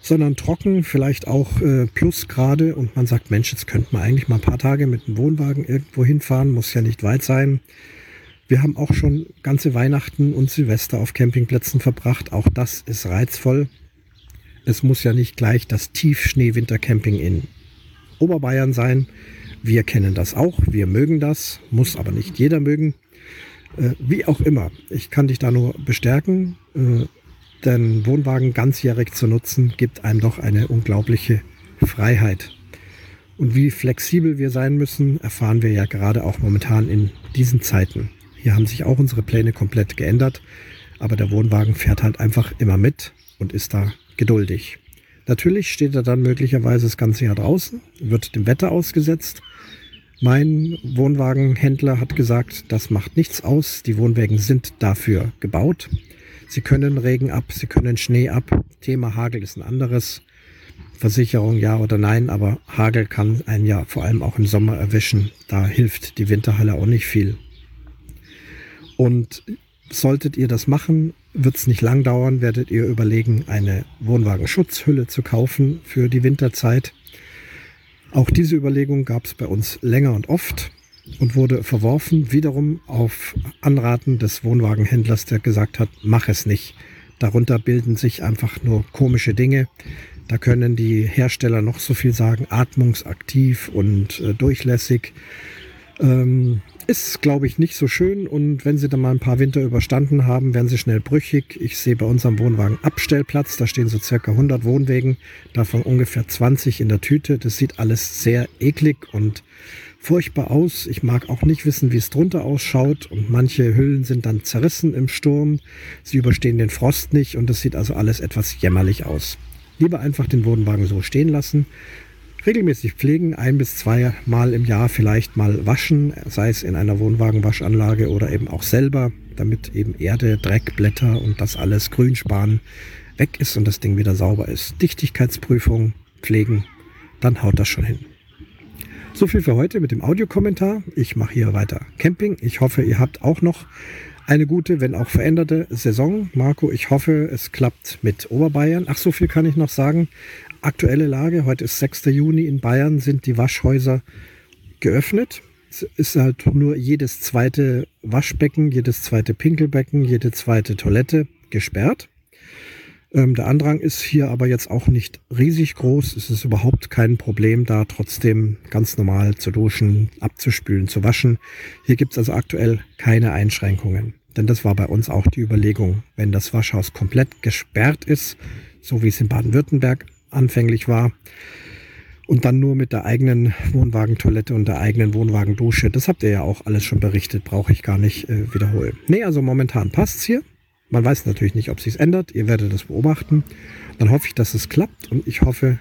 Speaker 4: sondern trocken, vielleicht auch äh, Plusgrade. Und man sagt, Mensch, jetzt könnte man eigentlich mal ein paar Tage mit dem Wohnwagen irgendwo hinfahren, muss ja nicht weit sein. Wir haben auch schon ganze Weihnachten und Silvester auf Campingplätzen verbracht. Auch das ist reizvoll. Es muss ja nicht gleich das Tiefschnee-Wintercamping in Oberbayern sein. Wir kennen das auch, wir mögen das, muss aber nicht jeder mögen. Äh, wie auch immer, ich kann dich da nur bestärken, äh, denn Wohnwagen ganzjährig zu nutzen, gibt einem doch eine unglaubliche Freiheit. Und wie flexibel wir sein müssen, erfahren wir ja gerade auch momentan in diesen Zeiten. Hier haben sich auch unsere Pläne komplett geändert, aber der Wohnwagen fährt halt einfach immer mit und ist da geduldig. Natürlich steht er dann möglicherweise das ganze Jahr draußen, wird dem Wetter ausgesetzt. Mein Wohnwagenhändler hat gesagt, das macht nichts aus, die Wohnwagen sind dafür gebaut. Sie können Regen ab, sie können Schnee ab. Thema Hagel ist ein anderes. Versicherung ja oder nein, aber Hagel kann einen ja vor allem auch im Sommer erwischen. Da hilft die Winterhalle auch nicht viel. Und solltet ihr das machen, wird es nicht lang dauern, werdet ihr überlegen, eine Wohnwagenschutzhülle zu kaufen für die Winterzeit. Auch diese Überlegung gab es bei uns länger und oft und wurde verworfen, wiederum auf Anraten des Wohnwagenhändlers, der gesagt hat, mach es nicht. Darunter bilden sich einfach nur komische Dinge. Da können die Hersteller noch so viel sagen, atmungsaktiv und äh, durchlässig. Ähm, ist, glaube ich, nicht so schön und wenn sie dann mal ein paar Winter überstanden haben, werden sie schnell brüchig. Ich sehe bei unserem Wohnwagen Abstellplatz, da stehen so circa 100 Wohnwegen, davon ungefähr 20 in der Tüte. Das sieht alles sehr eklig und furchtbar aus. Ich mag auch nicht wissen, wie es drunter ausschaut und manche Hüllen sind dann zerrissen im Sturm. Sie überstehen den Frost nicht und das sieht also alles etwas jämmerlich aus. Lieber einfach den Wohnwagen so stehen lassen regelmäßig pflegen, ein bis zwei Mal im Jahr vielleicht mal waschen, sei es in einer Wohnwagenwaschanlage oder eben auch selber, damit eben Erde, Dreck, Blätter und das alles Grünspan weg ist und das Ding wieder sauber ist. Dichtigkeitsprüfung, pflegen, dann haut das schon hin. So viel für heute mit dem Audiokommentar. Ich mache hier weiter Camping. Ich hoffe, ihr habt auch noch eine gute, wenn auch veränderte Saison. Marco, ich hoffe, es klappt mit Oberbayern. Ach, so viel kann ich noch sagen aktuelle Lage, heute ist 6. Juni in Bayern, sind die Waschhäuser geöffnet. Es ist halt nur jedes zweite Waschbecken, jedes zweite Pinkelbecken, jede zweite Toilette gesperrt. Ähm, der Andrang ist hier aber jetzt auch nicht riesig groß. Es ist überhaupt kein Problem, da trotzdem ganz normal zu duschen, abzuspülen, zu waschen. Hier gibt es also aktuell keine Einschränkungen. Denn das war bei uns auch die Überlegung. Wenn das Waschhaus komplett gesperrt ist, so wie es in Baden-Württemberg anfänglich war. Und dann nur mit der eigenen Wohnwagentoilette und der eigenen Wohnwagendusche. Das habt ihr ja auch alles schon berichtet, brauche ich gar nicht äh, wiederholen. Nee, also momentan passt es hier. Man weiß natürlich nicht, ob sich ändert. Ihr werdet das beobachten. Dann hoffe ich, dass es klappt und ich hoffe,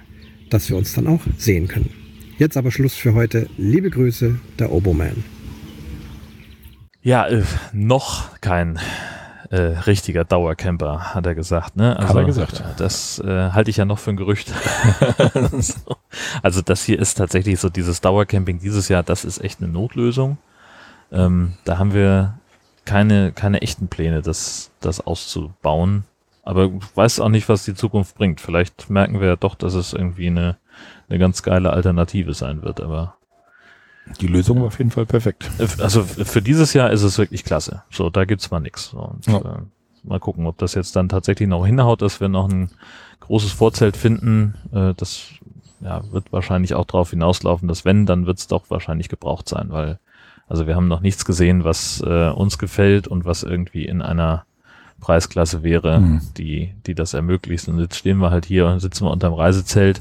Speaker 4: dass wir uns dann auch sehen können. Jetzt aber Schluss für heute. Liebe Grüße, der Oboman.
Speaker 1: Ja, äh, noch kein äh, richtiger Dauercamper, hat er gesagt. Ne? Also,
Speaker 2: Hat er gesagt.
Speaker 1: Das äh, halte ich ja noch für ein Gerücht. so. Also das hier ist tatsächlich so dieses Dauercamping dieses Jahr, das ist echt eine Notlösung. Ähm, da haben wir keine, keine echten Pläne, das, das auszubauen. Aber ich weiß auch nicht, was die Zukunft bringt. Vielleicht merken wir ja doch, dass es irgendwie eine, eine ganz geile Alternative sein wird. Aber
Speaker 2: Die Lösung war auf jeden Fall perfekt.
Speaker 1: also für dieses Jahr ist es wirklich klasse. So, da gibt's mal nix. Und,
Speaker 2: Ja.
Speaker 1: äh, mal gucken, ob das jetzt dann tatsächlich noch hinhaut, dass wir noch ein großes Vorzelt finden. Äh, das ja, wird wahrscheinlich auch darauf hinauslaufen, dass wenn, dann wird's doch wahrscheinlich gebraucht sein, weil also wir haben noch nichts gesehen, was äh, uns gefällt und was irgendwie in einer Preisklasse wäre,
Speaker 2: Hm.
Speaker 1: die, die das ermöglicht. Und jetzt stehen wir halt hier und sitzen wir unterm Reisezelt.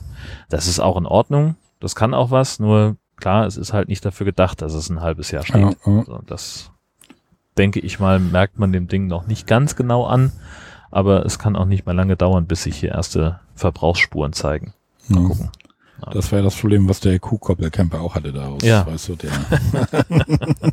Speaker 1: Das ist auch in Ordnung. Das kann auch was, nur klar, es ist halt nicht dafür gedacht, dass es ein halbes Jahr steht.
Speaker 2: Ja, ja.
Speaker 1: So, das denke ich mal, merkt man dem Ding noch nicht ganz genau an, aber es kann auch nicht mehr lange dauern, bis sich hier erste Verbrauchsspuren zeigen. Mal
Speaker 2: Ja.
Speaker 1: gucken.
Speaker 2: Das war ja das Problem, was der Kuhkoppelcamper auch hatte daraus.
Speaker 1: Ja.
Speaker 2: Weißt du, der.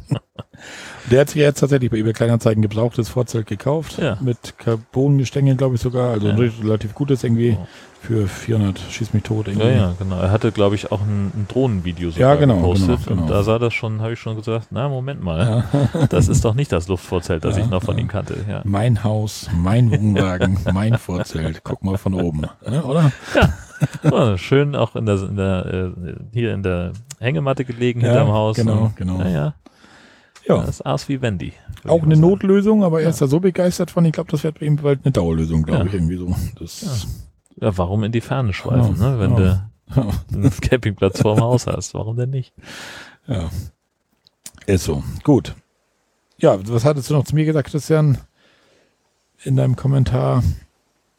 Speaker 2: der hat sich ja jetzt tatsächlich bei eBay Kleinanzeigen gebrauchtes Vorzelt gekauft.
Speaker 1: Ja.
Speaker 2: Mit Carbongestängen, glaube ich sogar. Also
Speaker 1: Ja.
Speaker 2: ein relativ gutes irgendwie.
Speaker 1: Ja.
Speaker 2: Für 400 schieß mich tot irgendwie.
Speaker 1: Ja, ja, genau. Er hatte, glaube ich, auch ein, ein Drohnenvideo sogar
Speaker 2: Ja, genau,
Speaker 1: gepostet.
Speaker 2: genau, genau.
Speaker 1: Und da sah das schon, habe ich schon gesagt, na, Moment mal. Das ist doch nicht das Luftvorzelt, das
Speaker 2: Ja,
Speaker 1: ich noch von
Speaker 2: ja.
Speaker 1: ihm kannte. Ja.
Speaker 2: Mein Haus, mein Wohnwagen, mein Vorzelt. Guck mal von oben. Oder?
Speaker 1: Oh, schön auch in der, in der äh, hier in der Hängematte gelegen
Speaker 2: Ja,
Speaker 1: hinterm Haus.
Speaker 2: genau,
Speaker 1: Und,
Speaker 2: genau.
Speaker 1: Ja, ja.
Speaker 2: Ja.
Speaker 1: Das Aas wie Wendy.
Speaker 2: Auch eine
Speaker 1: sagen.
Speaker 2: Notlösung, aber er ist da so begeistert von. Ich glaube, das wird bei ihm bald eine Dauerlösung, glaube ich, irgendwie so. Das,
Speaker 1: Ja, warum in die Ferne schweifen, ne? Wenn du einen Campingplatz vorm Haus hast. Warum denn nicht?
Speaker 2: Ja. Ist so. Gut. Ja, was hattest du noch zu mir gesagt, Christian? In deinem Kommentar.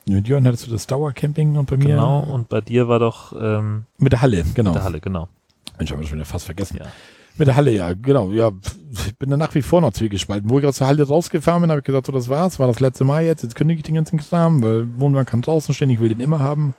Speaker 2: Mit Jörn hattest du das Dauercamping und bei mir
Speaker 1: Genau. Und bei dir war doch ähm,
Speaker 2: mit der Halle, genau.
Speaker 1: mit der Halle, genau.
Speaker 2: Mensch, haben wir schon wieder fast vergessen.
Speaker 1: Ja.
Speaker 2: Mit der Halle, ja, genau. Ja, ich bin da nach wie vor noch zwiegespalten. Wo ich aus der Halle rausgefahren bin, habe ich gesagt, so das war's, war das letzte Mal jetzt, jetzt kündige ich den ganzen Kram, weil Wohnwagen kann draußen stehen, ich will den immer haben.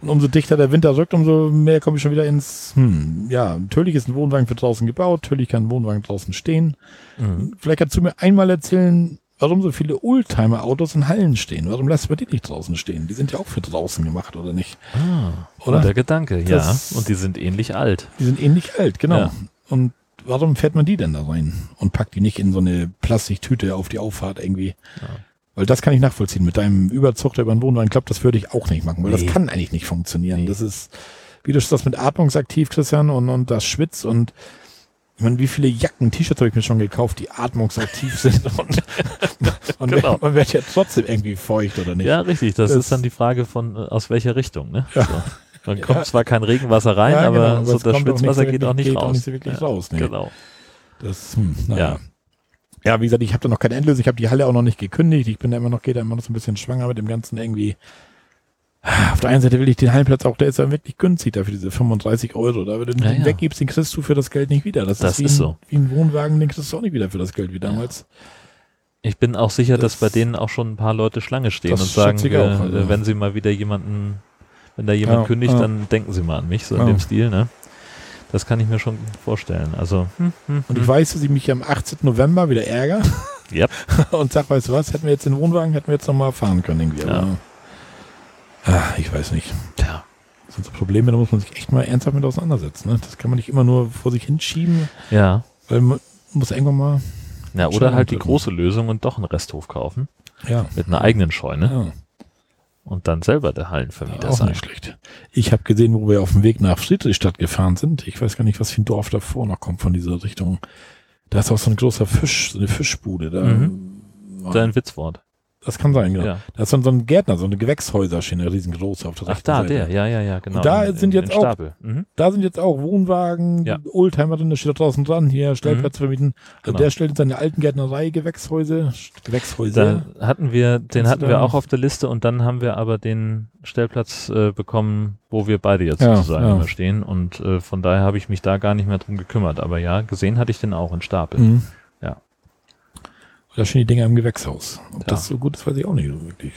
Speaker 2: Und umso dichter der Winter rückt, umso mehr komme ich schon wieder ins, hm, ja, natürlich ist ein Wohnwagen für draußen gebaut, natürlich kann ein Wohnwagen draußen stehen.
Speaker 1: Mhm.
Speaker 2: Vielleicht kannst du mir einmal erzählen, warum so viele Oldtimer-Autos in Hallen stehen. Warum lässt man die nicht draußen stehen? Die sind ja auch für draußen gemacht, oder nicht?
Speaker 1: Ah,
Speaker 2: Oder?
Speaker 1: guter Gedanke,
Speaker 2: Das-
Speaker 1: ja. Und die sind ähnlich alt.
Speaker 2: Die sind ähnlich alt, genau.
Speaker 1: Ja.
Speaker 2: Und warum fährt man die denn da rein? Und packt die nicht in so eine Plastiktüte auf die Auffahrt irgendwie?
Speaker 1: Ja.
Speaker 2: Weil das kann ich nachvollziehen. Mit deinem Überzuchter über den Wohnwagen, ich glaube, das würde ich auch nicht machen, weil
Speaker 1: Nee.
Speaker 2: das kann eigentlich nicht funktionieren.
Speaker 1: Nee.
Speaker 2: Das ist, wie du das mit atmungsaktiv, Christian, und, und das Schwitz und ich meine, wie viele Jacken, T-Shirts habe ich mir schon gekauft, die atmungsaktiv sind und, und
Speaker 1: Genau.
Speaker 2: man wird ja trotzdem irgendwie feucht oder nicht?
Speaker 1: Ja, richtig. Das,
Speaker 2: Das-
Speaker 1: ist dann die Frage von äh, aus welcher Richtung, ne?
Speaker 2: Ja.
Speaker 1: So. Dann kommt
Speaker 2: Ja.
Speaker 1: zwar kein Regenwasser rein,
Speaker 2: Ja,
Speaker 1: aber
Speaker 2: genau,
Speaker 1: so das
Speaker 2: auch
Speaker 1: Schwitzwasser
Speaker 2: so
Speaker 1: geht auch nicht
Speaker 2: geht
Speaker 1: raus.
Speaker 2: auch nicht so wirklich
Speaker 1: ja.
Speaker 2: raus, nee.
Speaker 1: Genau.
Speaker 2: Das, hm, naja.
Speaker 1: Ja.
Speaker 2: Wie gesagt, ich habe da noch keine Endlösung. Ich habe die Halle auch noch nicht gekündigt. Ich bin da immer noch, geht da immer noch so ein bisschen schwanger mit dem Ganzen irgendwie. Auf der einen Seite will ich den Hallenplatz auch, der ist ja wirklich günstig dafür, diese 35 Euro. Da, wenn du den
Speaker 1: ja.
Speaker 2: weggibst, den kriegst du für das Geld nicht wieder. Das,
Speaker 1: Das
Speaker 2: ist, wie,
Speaker 1: ist
Speaker 2: ein,
Speaker 1: so.
Speaker 2: wie ein Wohnwagen, den kriegst du auch nicht wieder für das Geld wie damals.
Speaker 1: Ich bin auch sicher, dass
Speaker 2: Das-
Speaker 1: bei denen auch schon ein paar Leute Schlange stehen und sagen,
Speaker 2: ich
Speaker 1: äh,
Speaker 2: auch, also.
Speaker 1: wenn sie mal wieder jemanden, wenn da jemand
Speaker 2: Ja,
Speaker 1: kündigt,
Speaker 2: ja.
Speaker 1: dann denken sie mal an mich, so in
Speaker 2: Ja.
Speaker 1: dem Stil, ne? Das kann ich mir schon vorstellen. Also, hm, hm,
Speaker 2: Und ich
Speaker 1: hm.
Speaker 2: weiß, dass ich mich am 18. November wieder ärgere
Speaker 1: Yep.
Speaker 2: und sag, weißt du was, hätten wir jetzt den Wohnwagen, hätten wir jetzt noch mal fahren können irgendwie.
Speaker 1: Ja.
Speaker 2: Aber, ah, ich weiß nicht.
Speaker 1: Tja.
Speaker 2: Das sind so Probleme, da muss man sich echt mal ernsthaft mit auseinandersetzen. Ne? Das kann man nicht immer nur vor sich hinschieben,
Speaker 1: Ja.
Speaker 2: weil man muss irgendwann mal,
Speaker 1: Ja, oder halt die
Speaker 2: treffen.
Speaker 1: große Lösung und doch einen Resthof kaufen.
Speaker 2: ja,
Speaker 1: Mit einer eigenen Scheune
Speaker 2: ja.
Speaker 1: Und dann selber der Hallenvermieter
Speaker 2: auch
Speaker 1: sein.
Speaker 2: nicht schlecht. Ich habe gesehen, wo wir auf dem Weg nach Friedrichstadt gefahren sind. Ich weiß gar nicht, was für ein Dorf davor noch kommt von dieser Richtung. Da ist auch so ein großer Fisch, so eine Fischbude. Da,
Speaker 1: Mhm. Dein Witzwort.
Speaker 2: Das kann sein, genau.
Speaker 1: Ja.
Speaker 2: Da ist ein, so ein Gärtner, so eine Gewächshäuserschene, riesengroß auf der
Speaker 1: Ach, da,
Speaker 2: Seite.
Speaker 1: der. Ja, ja, ja, genau.
Speaker 2: Und da
Speaker 1: in,
Speaker 2: sind
Speaker 1: in,
Speaker 2: jetzt auch-.
Speaker 1: Mhm.
Speaker 2: Da sind jetzt auch Wohnwagen,
Speaker 1: Ja.
Speaker 2: Oldtimer drin, steht da draußen dran, hier Stellplätze vermieten. Also
Speaker 1: Genau.
Speaker 2: der stellt in seine alten Gärtnerei Gewächshäuser, Gewächshäuser.
Speaker 1: Da hatten wir, den
Speaker 2: Kannst
Speaker 1: hatten wir auch auf der Liste und dann haben wir aber den Stellplatz äh, bekommen, wo wir beide jetzt
Speaker 2: Ja,
Speaker 1: sozusagen
Speaker 2: ja.
Speaker 1: immer stehen und äh, von daher habe ich mich da gar nicht mehr drum gekümmert. Aber ja, gesehen hatte ich den auch in Stapel.
Speaker 2: Mhm. Da stehen die Dinger im Gewächshaus. Ob
Speaker 1: Ja.
Speaker 2: das so gut ist, weiß ich auch nicht so wirklich.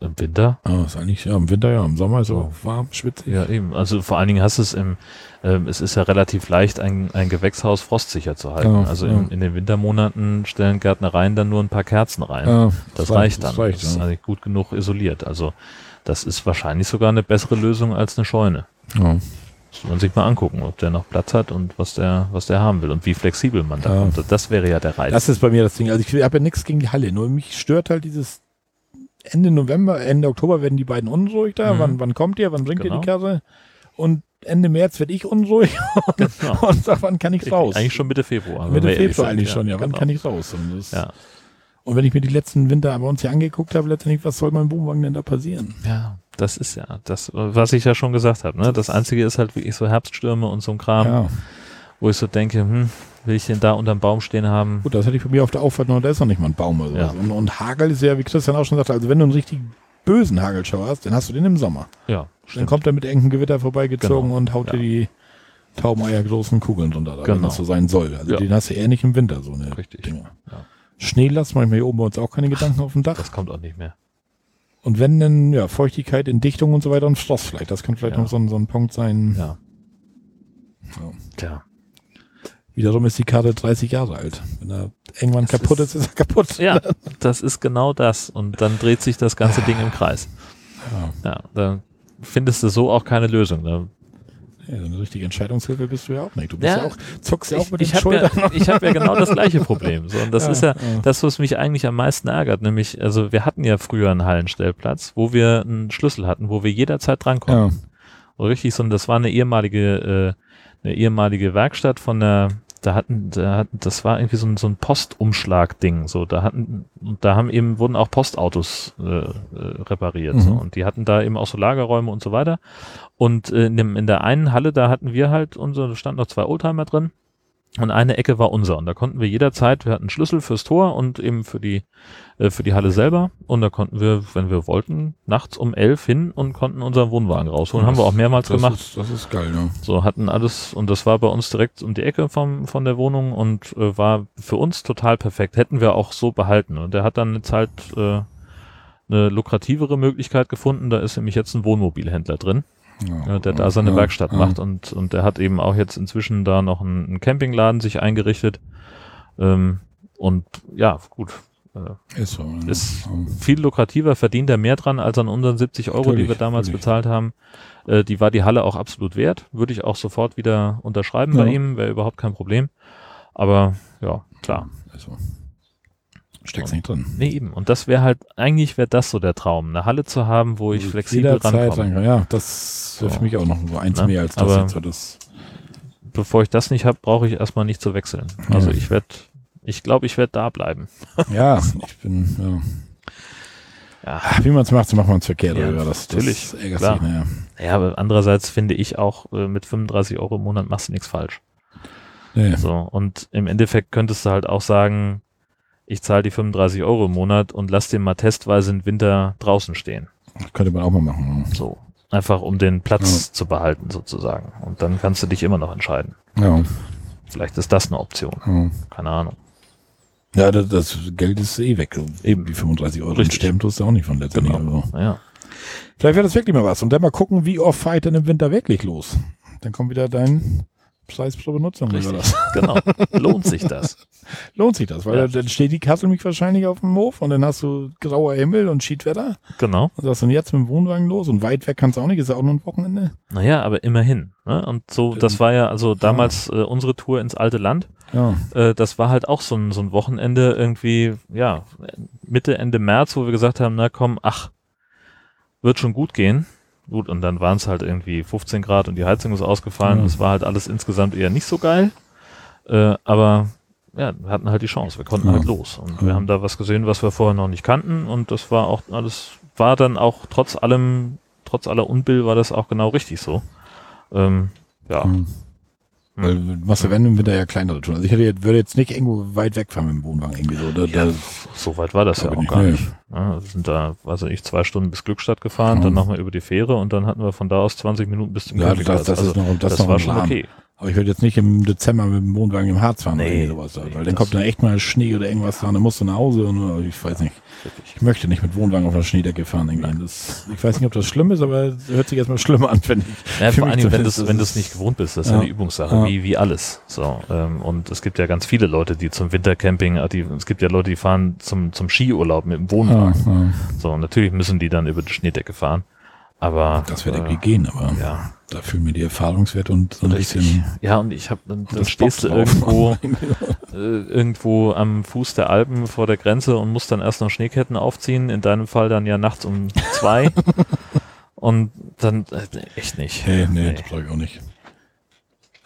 Speaker 1: Im Winter?
Speaker 2: Ah, ist eigentlich, ja, im Winter ja, im Sommer ist es auch warm, schwitzig.
Speaker 1: Ja, eben. Also vor allen Dingen hast du es im, ähm, es ist ja relativ leicht, ein, ein Gewächshaus frostsicher zu halten.
Speaker 2: Ja,
Speaker 1: also
Speaker 2: ja.
Speaker 1: in, in den Wintermonaten stellen Gärtnereien dann nur ein paar Kerzen rein.
Speaker 2: Ja,
Speaker 1: das reicht dann.
Speaker 2: Das reicht,
Speaker 1: das ist eigentlich gut genug isoliert. Also das ist wahrscheinlich sogar eine bessere Lösung als eine Scheune.
Speaker 2: Ja.
Speaker 1: Muss man sich mal angucken, ob der noch Platz hat und was der, was der haben will und wie flexibel man da
Speaker 2: Ja.
Speaker 1: kommt. Das wäre ja der Reiz.
Speaker 2: Das ist bei mir das Ding. Also ich habe ja nichts gegen die Halle, nur mich stört halt dieses Ende November, Ende Oktober werden die beiden unruhig da.
Speaker 1: Mhm.
Speaker 2: Wann, wann kommt ihr? Wann bringt ihr
Speaker 1: Genau.
Speaker 2: die Karre? Und Ende März werde ich unruhig
Speaker 1: Genau.
Speaker 2: und sag, wann kann ich raus?
Speaker 1: Eigentlich schon Mitte Februar.
Speaker 2: Mitte Februar eigentlich schon, ja. Wann
Speaker 1: genau.
Speaker 2: kann ich raus? Und,
Speaker 1: Ja.
Speaker 2: und wenn ich mir die letzten Winter bei uns hier angeguckt habe, letztendlich, was soll mein Wohnwagen denn da passieren?
Speaker 1: ja, das ist ja das, was ich ja schon gesagt habe. Ne? Das Einzige ist halt wirklich so Herbststürme und so ein Kram,
Speaker 2: Ja,
Speaker 1: wo ich so denke, hm, will ich den da unterm Baum stehen haben?
Speaker 2: gut, das hätte ich bei mir auf der Auffahrt noch, da ist noch nicht mal ein Baum oder.
Speaker 1: Ja.
Speaker 2: Und, und Hagel ist ja, wie Christian auch schon sagte, also wenn du einen richtig bösen Hagelschauer hast, dann hast du den im Sommer.
Speaker 1: Ja,
Speaker 2: Dann
Speaker 1: stimmt.
Speaker 2: kommt er mit engem Gewitter vorbeigezogen
Speaker 1: Genau.
Speaker 2: und haut
Speaker 1: Ja.
Speaker 2: dir die Taubeneier großen Kugeln drunter, da, wenn
Speaker 1: Genau.
Speaker 2: das so sein soll. Also
Speaker 1: Ja.
Speaker 2: den hast du eher nicht im Winter, so eine
Speaker 1: Richtig.
Speaker 2: Dinger.
Speaker 1: Ja.
Speaker 2: Schneelast mache ich mir hier oben bei uns auch keine Gedanken auf dem Dach.
Speaker 1: Das kommt auch nicht mehr.
Speaker 2: Und wenn dann, ja, Feuchtigkeit in Dichtung und so weiter und Frost vielleicht. Das kann vielleicht
Speaker 1: Ja.
Speaker 2: noch so ein, so ein Punkt sein.
Speaker 1: Ja.
Speaker 2: Ja.
Speaker 1: Tja.
Speaker 2: Wiederum ist die Karte 30 Jahre alt. Wenn er irgendwann kaputt ist, ist er kaputt.
Speaker 1: Ja, das ist genau das. Und dann dreht sich das ganze Ding im Kreis.
Speaker 2: Ja.
Speaker 1: Ja, da findest du so auch keine Lösung. Da
Speaker 2: Ja, so eine richtige Entscheidungshilfe bist du ja auch nicht. Du bist
Speaker 1: Ja,
Speaker 2: ja, auch, zuckst ja auch mit
Speaker 1: ich
Speaker 2: den
Speaker 1: habe ja,
Speaker 2: Schultern.
Speaker 1: ich hab ja genau das gleiche Problem. So, und das
Speaker 2: Ja,
Speaker 1: ist ja,
Speaker 2: ja.
Speaker 1: das, was mich eigentlich am meisten ärgert. Nämlich, also wir hatten ja früher einen Hallenstellplatz, wo wir einen Schlüssel hatten, wo wir jederzeit drankommen.
Speaker 2: Ja.
Speaker 1: Und richtig so, und das war eine ehemalige, äh, eine ehemalige Werkstatt von der, da hatten, da hatten, das war irgendwie so ein, so ein Postumschlag-Ding, so, da hatten, und da haben eben, wurden auch Postautos äh, äh, repariert, so,
Speaker 2: Mhm.
Speaker 1: und die hatten da eben auch so Lagerräume und so weiter. Und äh, in, dem, in der einen Halle, da hatten wir halt unsere, da standen noch zwei Oldtimer drin. Und eine Ecke war unser. Und da konnten wir jederzeit, wir hatten Schlüssel fürs Tor und eben für die, äh, für die Halle selber. Und da konnten wir, wenn wir wollten, nachts um elf hin und konnten unseren Wohnwagen rausholen. Haben wir auch mehrmals
Speaker 2: das
Speaker 1: gemacht.
Speaker 2: Ist, das ist geil, ne?
Speaker 1: So hatten alles, und das war bei uns direkt um die Ecke vom, von der Wohnung und äh, war für uns total perfekt. Hätten wir auch so behalten. Und der hat dann jetzt halt äh, eine lukrativere Möglichkeit gefunden. Da ist nämlich jetzt ein Wohnmobilhändler drin,
Speaker 2: Ja,
Speaker 1: der da seine
Speaker 2: ja,
Speaker 1: Werkstatt
Speaker 2: ja.
Speaker 1: macht. Und, und der hat eben auch jetzt inzwischen da noch einen, einen Campingladen sich eingerichtet. Ähm, und ja, gut. Äh,
Speaker 2: Ist so. ne?
Speaker 1: ist viel lukrativer, verdient er mehr dran als an unseren 70 Euro, die
Speaker 2: Natürlich,
Speaker 1: wir damals
Speaker 2: natürlich.
Speaker 1: bezahlt haben. Äh, die war die Halle auch absolut wert. Würde ich auch sofort wieder unterschreiben bei ihm, wäre überhaupt kein Problem. Aber ja, klar.
Speaker 2: Ist so. Steckst nicht drin.
Speaker 1: Nee, eben. Und das wäre halt, eigentlich wäre das so der Traum, eine Halle zu haben, wo ich flexibel rankomme.
Speaker 2: rankomme. Ja, das wäre
Speaker 1: So.
Speaker 2: für mich auch noch so eins
Speaker 1: Ne?
Speaker 2: mehr als das
Speaker 1: Aber-
Speaker 2: jetzt. Das
Speaker 1: Bevor ich das nicht habe, brauche ich erstmal nicht zu wechseln. Also
Speaker 2: Ja.
Speaker 1: ich werde, ich glaube, ich werde da bleiben.
Speaker 2: ja, ich bin, ja.
Speaker 1: Ja.
Speaker 2: Wie man es macht, so macht man es verkehrt.
Speaker 1: Ja,
Speaker 2: oder? Das,
Speaker 1: natürlich,
Speaker 2: Das
Speaker 1: klar.
Speaker 2: sich, naja.
Speaker 1: Ja, aber andererseits finde ich auch, äh, mit 35 Euro im Monat machst du nichts falsch.
Speaker 2: Nee.
Speaker 1: So, und im Endeffekt könntest du halt auch sagen, ich zahle die 35 Euro im Monat und lass den mal testweise im Winter draußen stehen.
Speaker 2: Könnte man auch mal machen.
Speaker 1: So. Einfach um den Platz zu behalten, sozusagen. Und dann kannst du dich immer noch entscheiden.
Speaker 2: Ja.
Speaker 1: Vielleicht ist das eine Option.
Speaker 2: Ja,
Speaker 1: Keine Ahnung.
Speaker 2: ja das, das Geld ist eh weg.
Speaker 1: Eben.
Speaker 2: Die 35 Euro.
Speaker 1: Richtig.
Speaker 2: Sterben tust du auch nicht von letztendlich.
Speaker 1: Genau.
Speaker 2: Also.
Speaker 1: Naja.
Speaker 2: Vielleicht wäre das wirklich mal was. Und dann mal gucken, wie oft fahre ich denn im Winter wirklich los. Dann kommt wieder dein Preis pro Benutzung.
Speaker 1: Richtig.
Speaker 2: Oder was.
Speaker 1: Genau. Lohnt sich das?
Speaker 2: Lohnt sich das, weil
Speaker 1: Ja.
Speaker 2: dann steht die Kassel mich wahrscheinlich auf dem Hof und dann hast du grauer Himmel und Schiedwetter.
Speaker 1: Genau.
Speaker 2: Und sagst du, und jetzt mit dem Wohnwagen los und weit weg kannst du auch nicht, ist ja auch nur ein Wochenende.
Speaker 1: Naja, aber immerhin. Ne? Und so, das war ja also damals äh, unsere Tour ins alte Land.
Speaker 2: Ja.
Speaker 1: Äh, das war halt auch so ein, so ein Wochenende irgendwie, ja, Mitte, Ende März, wo wir gesagt haben, na komm, ach, wird schon gut gehen. Gut, und dann waren es halt irgendwie 15 Grad und die Heizung ist ausgefallen.
Speaker 2: Ja.
Speaker 1: Das war halt alles insgesamt eher nicht so geil. Äh, aber ja, wir hatten halt die Chance. Wir konnten
Speaker 2: Ja.
Speaker 1: halt los. Und wir
Speaker 2: Ja.
Speaker 1: haben da was gesehen, was wir vorher noch nicht kannten. Und das war auch alles, war dann auch trotz allem, trotz aller Unbill war das auch genau richtig so. Ähm, ja.
Speaker 2: Hm. Weil du machst ja wenn im Winter ja kleinere Touren. Also ich hätte, jetzt- würde jetzt nicht irgendwo weit wegfahren mit dem Wohnwagen irgendwie so. Da,
Speaker 1: Ja,
Speaker 2: da,
Speaker 1: so weit war das ja auch
Speaker 2: nicht,
Speaker 1: gar nicht. Ja, wir sind da, weiß ich, zwei Stunden bis Glückstadt gefahren,
Speaker 2: Ja.
Speaker 1: dann nochmal über die Fähre und dann hatten wir von da aus 20 Minuten bis zum
Speaker 2: ja, das, das
Speaker 1: also,
Speaker 2: ist noch, das
Speaker 1: das war schon okay.
Speaker 2: Aber ich würde jetzt nicht im Dezember mit dem Wohnwagen im Harz fahren
Speaker 1: Nee,
Speaker 2: oder sowas.
Speaker 1: nee,
Speaker 2: weil dann kommt da echt mal Schnee oder irgendwas und dann musst du nach Hause und ich weiß nicht. Ich möchte nicht mit Wohnwagen auf der Schneedecke fahren. Irgendwie. Das, ich weiß nicht, ob das schlimm ist, aber es hört sich erstmal schlimm an, finde ich.
Speaker 1: Ja, vor allen Dingen, wenn du es wenn du's nicht gewohnt bist, das ist ja, eine Übungssache,
Speaker 2: Ja.
Speaker 1: wie, wie alles. So, ähm, und es gibt ja ganz viele Leute, die zum Wintercamping, äh, die, es gibt ja Leute, die fahren zum, zum Skiurlaub mit dem Wohnwagen.
Speaker 2: ja.
Speaker 1: So, und natürlich müssen die dann über die Schneedecke fahren. Aber
Speaker 2: Das wird
Speaker 1: äh,
Speaker 2: irgendwie gehen, aber
Speaker 1: ja,
Speaker 2: da fühlen mir die Erfahrungswerte und so ein
Speaker 1: richtig.
Speaker 2: bisschen.
Speaker 1: Ja, und ich habe dann,
Speaker 2: das
Speaker 1: stehst du irgendwo äh, irgendwo am Fuß der Alpen vor der Grenze und musst dann erst noch Schneeketten aufziehen, in deinem Fall dann ja nachts um zwei. und dann äh, echt nicht.
Speaker 2: Nee, nee, das glaube ich auch nicht.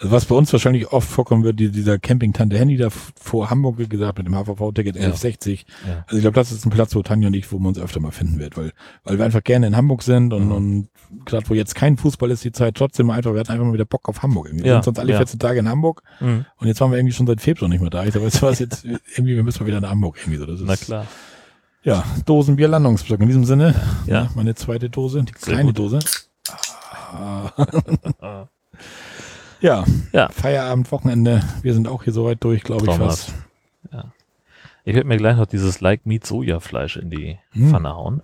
Speaker 2: Also was bei uns wahrscheinlich oft vorkommen wird, die, dieser Camping-Tante Handy da vor Hamburg, wie gesagt, mit dem HVV-Ticket
Speaker 1: Ja.
Speaker 2: 1160.
Speaker 1: Ja.
Speaker 2: Also ich glaube, das ist ein Platz, wo Tanja und ich, wo man uns öfter mal finden wird, weil, weil wir einfach gerne in Hamburg sind und,
Speaker 1: Mhm.
Speaker 2: und gerade wo jetzt kein Fußball ist, die Zeit trotzdem einfach, wir hatten einfach mal wieder Bock auf Hamburg. irgendwie. Wir
Speaker 1: Ja,
Speaker 2: sind sonst alle
Speaker 1: ja.
Speaker 2: 14 Tage in Hamburg
Speaker 1: Mhm.
Speaker 2: und jetzt waren wir irgendwie schon seit Februar nicht mehr da. Ich sag, weißt du was, jetzt irgendwie, wir müssen mal wieder nach Hamburg irgendwie so. Das ist,
Speaker 1: Na klar.
Speaker 2: Ja, Dosenbier Landungsblock. In diesem Sinne,
Speaker 1: Ja.
Speaker 2: ja, meine zweite Dose, die
Speaker 1: Sehr
Speaker 2: kleine
Speaker 1: gut.
Speaker 2: Dose. Ah. Ja,
Speaker 1: Ja.
Speaker 2: Feierabend, Wochenende. Wir sind auch hier soweit durch, glaube ich fast.
Speaker 1: Ich werde mir gleich noch dieses Like Meat Sojafleisch in die
Speaker 2: Hm.
Speaker 1: Pfanne hauen.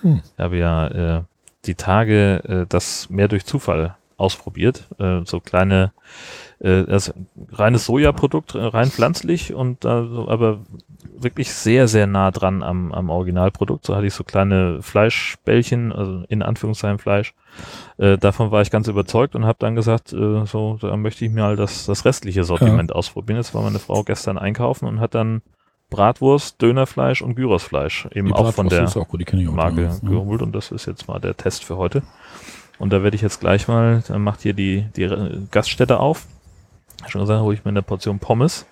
Speaker 2: Hm.
Speaker 1: Ich habe ja äh, die Tage äh, das mehr durch Zufall ausprobiert. Äh, so kleine, äh, das reines Sojaprodukt, äh, rein pflanzlich und äh, aber wirklich sehr, sehr nah dran am, am Originalprodukt. So hatte ich so kleine Fleischbällchen, also in Anführungszeichen Fleisch. Äh, davon war ich ganz überzeugt und habe dann gesagt, äh, so, da möchte ich mal das, das restliche Sortiment ausprobieren. Jetzt war meine Frau gestern einkaufen und hat dann Bratwurst, Dönerfleisch und Gyrosfleisch eben
Speaker 2: Die
Speaker 1: auch von der
Speaker 2: auch gut, auch.
Speaker 1: Marke
Speaker 2: ja.
Speaker 1: geholt und das ist jetzt mal der Test für heute. Und da werde ich jetzt gleich mal, dann macht hier die, die Gaststätte auf. Schon gesagt, hole ich mir eine Portion Pommes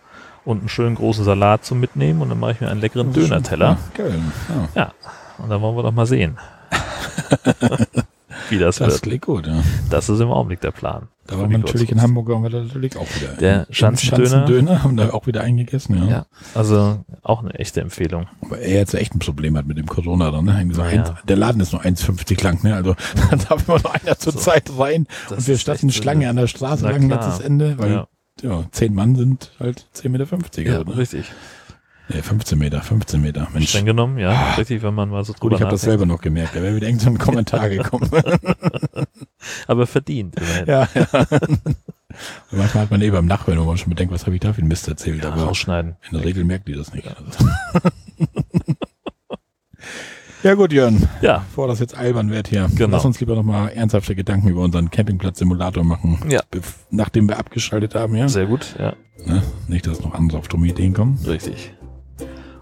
Speaker 1: und einen schönen großen Salat zum Mitnehmen und dann mache ich mir einen leckeren
Speaker 2: Das
Speaker 1: Döner-Teller.
Speaker 2: Ja, geil. Ja,
Speaker 1: Und dann wollen wir doch mal sehen, wie das,
Speaker 2: das
Speaker 1: wird.
Speaker 2: klingt gut, ja.
Speaker 1: Das ist im Augenblick der Plan.
Speaker 2: Da waren wir natürlich in. Hamburg, waren wir da natürlich auch wieder.
Speaker 1: Der Schanzendöner.
Speaker 2: Schanzendöner haben da auch wieder eingegessen, ja.
Speaker 1: Ja, also auch eine echte Empfehlung.
Speaker 2: Aber er jetzt echt ein Problem hat mit dem Corona dann, ne? Ein,
Speaker 1: ja.
Speaker 2: Der Laden ist nur 1,50 lang, ne? Also da darf immer nur einer zur
Speaker 1: So.
Speaker 2: Zeit rein.
Speaker 1: Das
Speaker 2: und wir standen Schlange an der Straße lang letztes Ende, weil
Speaker 1: Ja,
Speaker 2: ja. zehn Mann sind halt 10,50 Meter.
Speaker 1: ja
Speaker 2: ne?
Speaker 1: richtig.
Speaker 2: Nee, 15 Meter, 15 Meter. Mensch.
Speaker 1: Streng genommen, ja, richtig, wenn man mal so
Speaker 2: Gut,
Speaker 1: drüber
Speaker 2: ich habe das selber noch gemerkt. Da wäre wieder irgend so ein Kommentar gekommen.
Speaker 1: Aber verdient. immerhin.
Speaker 2: ja, ja. Manchmal hat man eh beim Nachhören, wo man schon bedenkt, was habe ich da für einen Mist erzählt.
Speaker 1: Ja,
Speaker 2: Aber
Speaker 1: rausschneiden.
Speaker 2: in der Regel merkt die das nicht. Also. ja gut, Jörn.
Speaker 1: Ja,
Speaker 2: Bevor das jetzt albern wird hier,
Speaker 1: Genau.
Speaker 2: lass uns lieber nochmal ernsthafte Gedanken über unseren Campingplatz-Simulator machen.
Speaker 1: Ja.
Speaker 2: Nachdem wir abgeschaltet haben, ja.
Speaker 1: sehr gut, ja,
Speaker 2: Ne? Nicht, dass noch andere auf dumme Ideen kommen.
Speaker 1: richtig.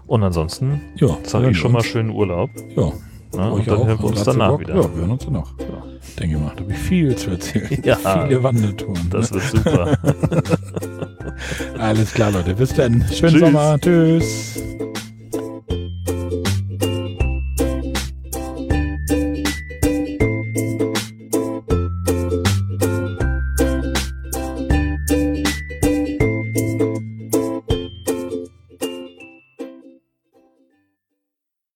Speaker 1: Und ansonsten
Speaker 2: Ja,
Speaker 1: sage ich schon
Speaker 2: wir
Speaker 1: mal
Speaker 2: uns.
Speaker 1: schönen Urlaub.
Speaker 2: Ja,
Speaker 1: Ne?
Speaker 2: euch
Speaker 1: Und dann
Speaker 2: auch.
Speaker 1: hören wir uns danach
Speaker 2: Bock?
Speaker 1: wieder.
Speaker 2: Ja, wir hören uns danach.
Speaker 1: Ja.
Speaker 2: Denke mal, da habe ich viel zu erzählen.
Speaker 1: Ja.
Speaker 2: Viele Wandertouren.
Speaker 1: Das wird super.
Speaker 2: Alles klar, Leute. Bis dann. Schönen
Speaker 1: Tschüss.
Speaker 2: Sommer. Tschüss.